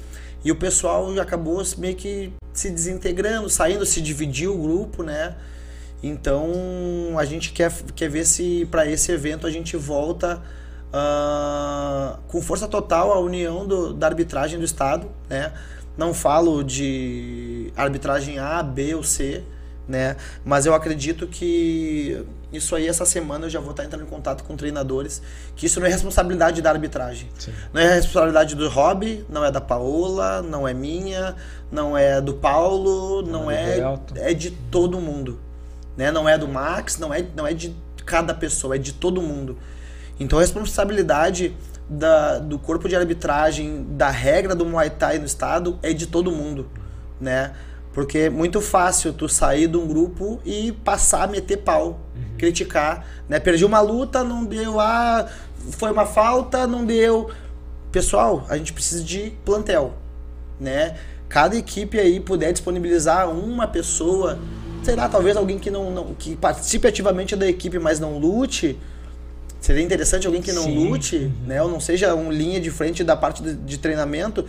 e o pessoal acabou meio que se desintegrando, saindo, se dividiu o grupo, né? Então a gente quer, quer ver se para esse evento a gente volta ah, com força total a união do, da arbitragem do Estado, né? Não falo de arbitragem A, B ou C, né? Mas eu acredito que isso aí essa semana eu já vou estar entrando em contato com treinadores, que isso não é responsabilidade da arbitragem. Sim. Não é responsabilidade do Rob, não é da Paola, não é minha, não é do Paulo, não, Não é é é de todo mundo, né? Não é do Max, não é não é de cada pessoa, é de todo mundo. Então a responsabilidade da, do corpo de arbitragem, da regra do Muay Thai no estado é de todo mundo, né? Porque é muito fácil tu sair de um grupo e passar a meter pau, criticar, né? Perdi uma luta, não deu, ah, foi uma falta, não deu. Pessoal, a gente precisa de plantel, né? Cada equipe aí puder disponibilizar uma pessoa, será talvez alguém que não, não que participe ativamente da equipe, mas não lute, Seria interessante alguém que não Sim. lute, né? Ou não seja um linha de frente da parte de, de treinamento,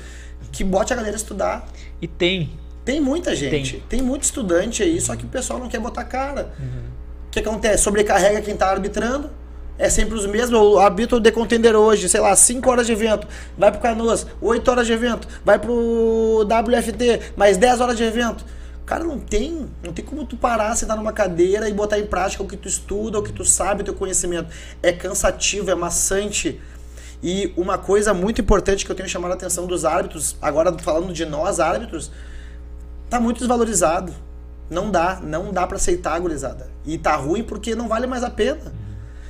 que bote a galera a estudar. E tem. Tem muita gente, tem, muito estudante aí, só que o pessoal não quer botar cara. O que acontece? Sobrecarrega quem tá arbitrando. É sempre os mesmos. O árbitro de contender hoje, sei lá, 5 horas de evento. Vai pro Canoas, 8 horas de evento. Vai pro WFT, mais 10 horas de evento. Cara, não tem, não tem como tu parar, sentar numa cadeira e botar em prática o que tu estuda, o que tu sabe, o teu conhecimento. É cansativo, é maçante. E uma coisa muito importante que eu tenho chamado a atenção dos árbitros, agora falando de nós árbitros, tá muito desvalorizado. Não dá, não dá pra aceitar, gurizada. E tá ruim porque não vale mais a pena.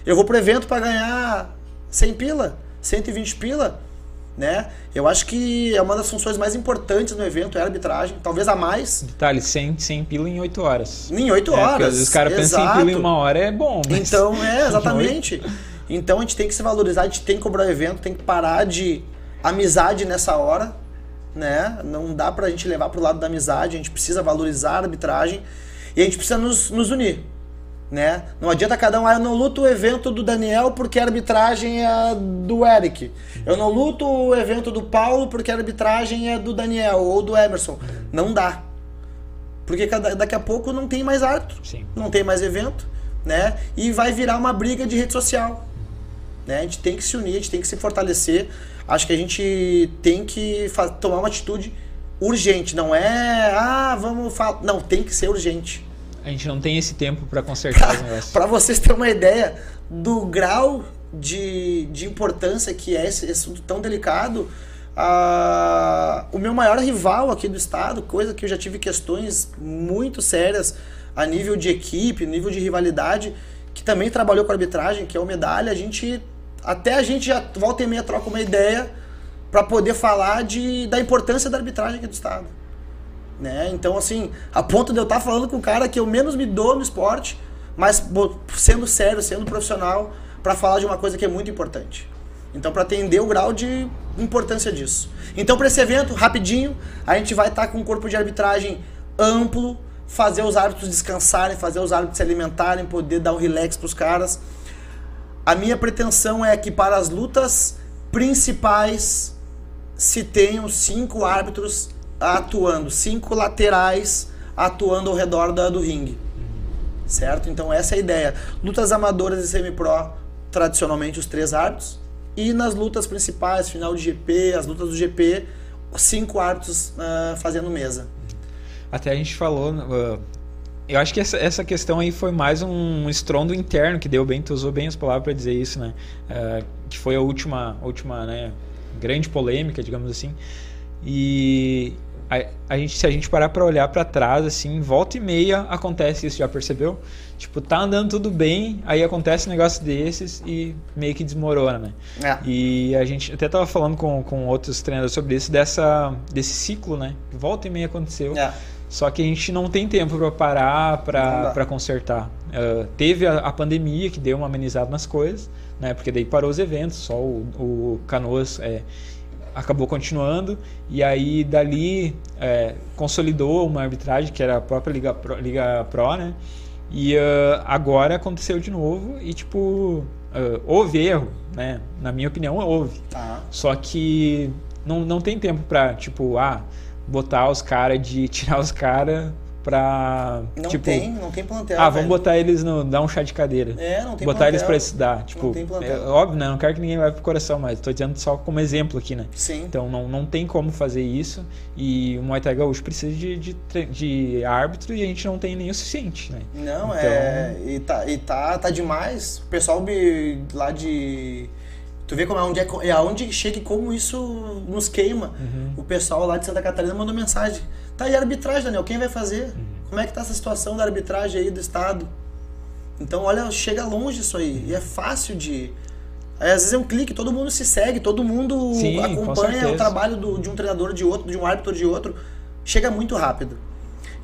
Eu vou pro evento pra ganhar 100 pila, 120 pila. né? Eu acho que é uma das funções mais importantes no evento, é a arbitragem, talvez a mais. Detalhe, 100, 100 pila em 8 horas. Em 8 É, horas. às vezes os caras pensam em exato. pila em uma hora é bom. Então, é, exatamente. Então a gente tem que se valorizar, a gente tem que cobrar o evento, tem que parar de amizade nessa hora, né? Não dá pra gente levar pro lado da amizade, a gente precisa valorizar a arbitragem e a gente precisa nos, nos unir, né? Não adianta cada um, ah, eu não luto o evento do Daniel porque a arbitragem é do Eric. Eu não luto o evento do Paulo porque a arbitragem é do Daniel ou do Emerson. Não dá. Porque cada- daqui a pouco não tem mais árbitro Sim. não tem mais evento, né? E vai virar uma briga de rede social. Né? A gente tem que se unir, a gente tem que se fortalecer. Acho que a gente tem que tomar uma atitude urgente. Não é, ah, vamos falar. Não, tem que ser urgente. A gente não tem esse tempo pra consertar os negócios. Para vocês terem uma ideia do grau de, de importância que é esse, esse assunto tão delicado, ah, o meu maior rival aqui do estado, coisa que eu já tive questões muito sérias a nível de equipe, nível de rivalidade, que também trabalhou com arbitragem, que é o Medalha, a gente até a gente já volta e meia troca uma ideia para poder falar de, da importância da arbitragem aqui do estado né? Então, assim, a ponto de eu estar falando com o cara que eu menos me dou no esporte, mas sendo sério, sendo profissional, para falar de uma coisa que é muito importante. Então, para atender o grau de importância disso. Então, para esse evento, rapidinho, a gente vai estar com um corpo de arbitragem amplo, fazer os árbitros descansarem, fazer os árbitros se alimentarem, poder dar um relax para os caras. A minha pretensão é que para as lutas principais se tenham cinco árbitros atuando, cinco laterais atuando ao redor do ringue. Certo? Então essa é a ideia. Lutas amadoras e semi-pro, tradicionalmente os três árbitros. E nas lutas principais, final de GP, as lutas do GP, cinco árbitros ah, fazendo mesa. Até a gente falou. uh, eu acho que essa, essa questão aí foi mais um estrondo interno que deu bem, tu usou bem as palavras para dizer isso, né? Uh, que foi a última, última né, grande polêmica, digamos assim. E a, a gente, se a gente parar para olhar para trás, assim, volta e meia acontece isso, já percebeu? Tipo, tá andando tudo bem, aí acontece um negócio desses e meio que desmorona, né? É. E a gente até tava falando com, com outros treinadores sobre isso, dessa, desse ciclo, né? Volta e meia aconteceu. É. Só que a gente não tem tempo para parar, para para consertar. Uh, teve a, a pandemia que deu uma amenizada nas coisas, né? Porque daí parou os eventos, só o, o Canoas é, acabou continuando e aí dali é, consolidou uma arbitragem que era a própria Liga Pro, Liga Pro né? E uh, agora aconteceu de novo e tipo uh, houve erro, né? Na minha opinião houve. Tá. Só que não, não tem tempo pra, tipo, ah, botar os caras de. tirar os caras pra. Não tipo, tem, não tem plantel. ah, vamos velho. botar eles no. dar um chá de cadeira. É, não tem botar plantel. eles pra estudar. Tipo, tem plantel. é óbvio, né? Não quero que ninguém leve pro coração, mas tô dizendo só como exemplo aqui, né? Sim. Então não, não tem como fazer isso. E o Muay Thai Gaúcho precisa de, de, de árbitro e a gente não tem nem o suficiente, né? Não, Então- é. E tá, e tá, tá demais. O pessoal lá de. Tu vê como é onde, é, é aonde chega e como isso nos queima. Uhum. O pessoal lá de Santa Catarina mandou mensagem. Tá aí a arbitragem, Daniel, quem vai fazer? Uhum. Como é que tá essa situação da arbitragem aí do Estado? Então, olha, chega longe isso aí. E é fácil de. Aí, às vezes é um clique, todo mundo se segue, todo mundo Sim, com acompanha o trabalho do- de um treinador de outro, de um árbitro de outro. Chega muito rápido.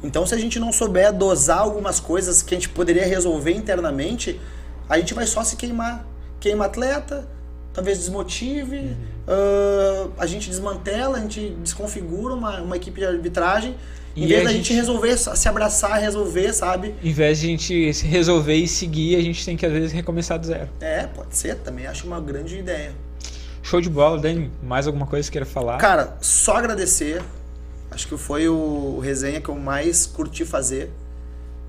Então, se a gente não souber dosar algumas coisas que a gente poderia resolver internamente, a gente vai só se queimar. Queima atleta, talvez desmotive, Uhum. ah, a gente desmantela, a gente desconfigura uma, uma equipe de arbitragem. Em E vez da gente... gente- resolver, se abraçar, resolver, sabe? Em vez de a gente resolver e seguir, a gente tem que às vezes recomeçar do zero. É, pode ser, também acho uma grande ideia. Show de bola, Dani. Mais alguma coisa que queira falar? Cara, só agradecer. Acho que foi o, o resenha que eu mais curti fazer.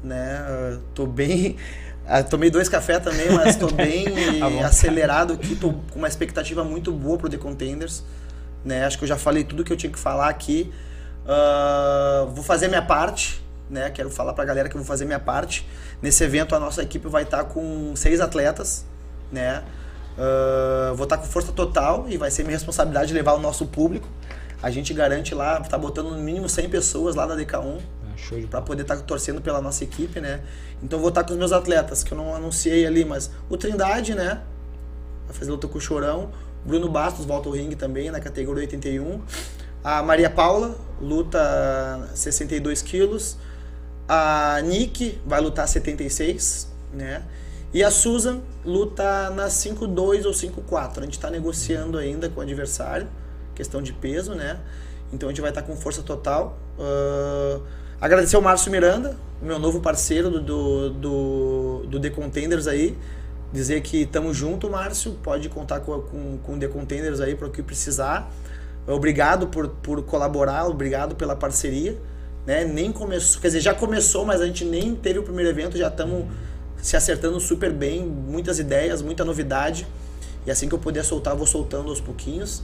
Né? Ah, Tô bem. Ah, Tomei dois cafés também, mas tô bem vontade. acelerado aqui. Tô com uma expectativa muito boa pro The Contenders. Né? Acho que eu já falei tudo que eu tinha que falar aqui. Ah, vou fazer minha parte. Né? Quero falar pra galera que eu vou fazer minha parte. Nesse evento, a nossa equipe vai estar com seis atletas. Né? Ah, vou estar com força total e vai ser minha responsabilidade levar o nosso público. A gente garante lá, tá botando no mínimo 100 pessoas lá na DK1 Ah, Show bola. poder estar torcendo pela nossa equipe, né? Então vou estar com os meus atletas, que eu não anunciei ali, mas o Trindade, né? Vai fazer luta com o Chorão. Bruno Bastos volta ao ringue também na categoria 81. A Maria Paula luta 62 quilos. A Nick vai lutar 76, né? E a Susan luta na 5-2 ou 5-4. A gente está negociando ainda com o adversário, questão de peso, né? Então a gente vai estar tá com força total. Uh, agradecer ao Márcio Miranda, meu novo parceiro do, do, do, do The Contenders aí. Dizer que estamos junto, Márcio. Pode contar com, com, com The Contenders aí para o que precisar. Obrigado por, por colaborar, obrigado pela parceria. Né? Nem começou, quer dizer, já começou, mas a gente nem teve o primeiro evento, já estamos se acertando super bem, muitas ideias, muita novidade. E assim que eu puder soltar, vou soltando aos pouquinhos,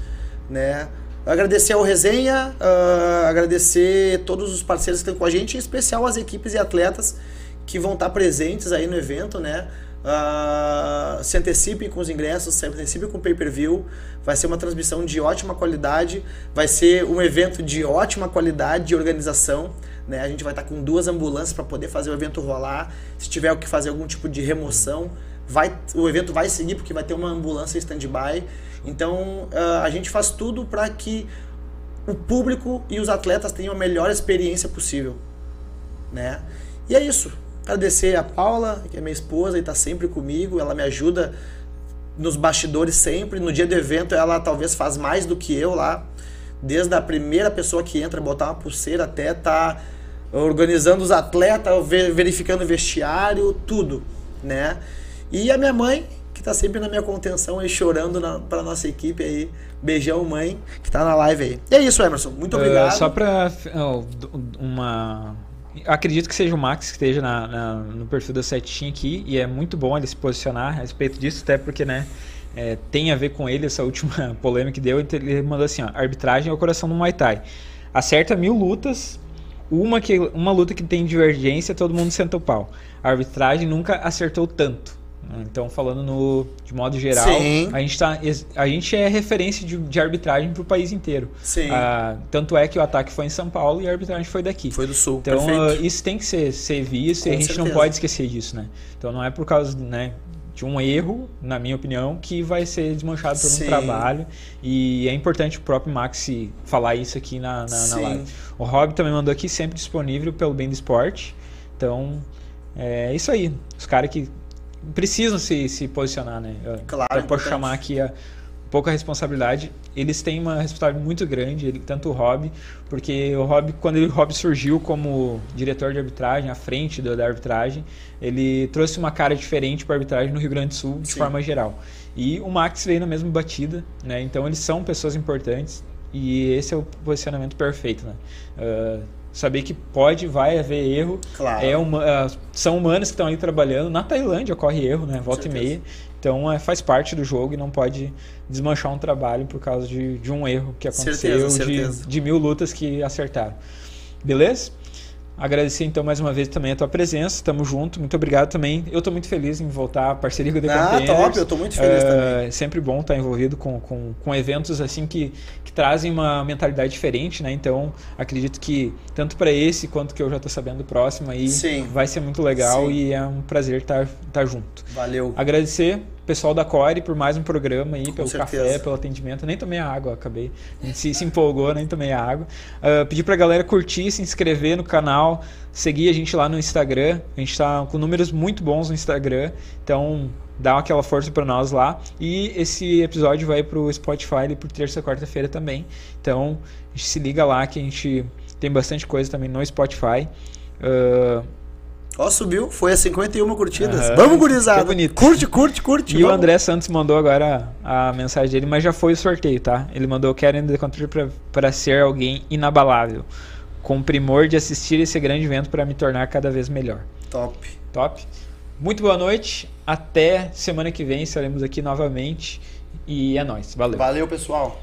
né? Agradecer ao Resenha, uh, agradecer todos os parceiros que estão com a gente, em especial as equipes e atletas que vão estar presentes aí no evento, né? Uh, se antecipem com os ingressos, se antecipem com o pay-per-view. Vai ser uma transmissão de ótima qualidade, vai ser um evento de ótima qualidade de organização. Né? A gente vai estar com duas ambulâncias para poder fazer o evento rolar. Se tiver que fazer algum tipo de remoção, vai, o evento vai seguir porque vai ter uma ambulância stand-by. Então uh, a gente faz tudo para que o público e os atletas tenham a melhor experiência possível. Né? E é isso. Agradecer a Paula, que é minha esposa e está sempre comigo. Ela me ajuda nos bastidores sempre. No dia do evento, ela talvez faz mais do que eu lá. Desde a primeira pessoa que entra, botar uma pulseira até tá organizando os atletas, verificando o vestiário, tudo, né? E a minha mãe, tá sempre na minha contenção aí, chorando na, pra nossa equipe aí. Beijão, mãe, que tá na live aí. E é isso, Emerson. Muito obrigado. Uh, só pra oh, uma. Acredito que seja o Max que esteja na, na, no perfil da Setinha aqui, e é muito bom ele se posicionar a respeito disso, até porque, né, é, tem a ver com ele, essa última polêmica que deu. Então ele mandou assim: ó, arbitragem é o coração do Muay Thai. Acerta mil lutas, uma, que, uma luta que tem divergência, todo mundo senta o pau. A arbitragem nunca acertou tanto. Então, falando no, de modo geral, a gente, tá, a gente é referência de, de arbitragem para o país inteiro. Ah, tanto é que o ataque foi em São Paulo e a arbitragem foi daqui. Foi do Sul. Então, uh, isso tem que ser, ser visto Com e a gente certeza. não pode esquecer disso, né? Então, não é por causa, né? de um erro, na minha opinião, que vai ser desmanchado por um Sim. trabalho. E é importante o próprio Max falar isso aqui na, na, na live. O Rob também mandou aqui, sempre disponível pelo bem do esporte. Então, é isso aí. Os caras que precisam se, se posicionar, né? Claro. Para chamar aqui a pouca responsabilidade. Eles têm uma responsabilidade muito grande, ele, tanto o Rob, porque o Rob, quando ele, o Rob surgiu como diretor de arbitragem, à frente do, da arbitragem, ele trouxe uma cara diferente para a arbitragem no Rio Grande do Sul, de Sim. forma geral. E o Max veio na mesma batida, né? Então eles são pessoas importantes e esse é o posicionamento perfeito, né? Uh, saber que pode, vai haver erro. Claro. É uma, uh, são humanos que estão ali trabalhando. Na Tailândia ocorre erro, né? Volta e meia. Então é, faz parte do jogo e não pode desmanchar um trabalho por causa de, de um erro que aconteceu certeza, certeza. De, de mil lutas que acertaram. Beleza? Agradecer então mais uma vez também a tua presença, tamo junto, muito obrigado também. Eu tô muito feliz em voltar à parceria com o The ah, Containers. top, eu tô muito feliz uh, também. Sempre bom estar envolvido com, com, com eventos assim que, que trazem uma mentalidade diferente, né? Então, acredito que tanto para esse quanto que eu já tô sabendo do próximo aí, Sim. vai ser muito legal Sim. e é um prazer estar, estar junto. Valeu. Agradecer pessoal da Core por mais um programa aí, pelo café, pelo atendimento. Nem tomei a água, acabei. A gente se, se empolgou, nem tomei a água. Uh, pedir pra galera curtir, se inscrever no canal, seguir a gente lá no Instagram. A gente tá com números muito bons no Instagram. Então, dá aquela força para nós lá. E esse episódio vai pro Spotify por terça e quarta-feira também. Então, a gente se liga lá que a gente tem bastante coisa também no Spotify. Uh, Ó, subiu, foi a 51 curtidas. Uhum, vamos, gurizada. bonito. Curte, curte, curte. E vamos. o André Santos mandou agora a, a, mensagem dele, mas já foi o sorteio, tá? Ele mandou: Quero ainda contribuir para ser alguém inabalável, com primor de assistir esse grande evento para me tornar cada vez melhor. Top. Top. Muito boa noite. Até semana que vem estaremos aqui novamente. E é nóis. Valeu. Valeu, pessoal.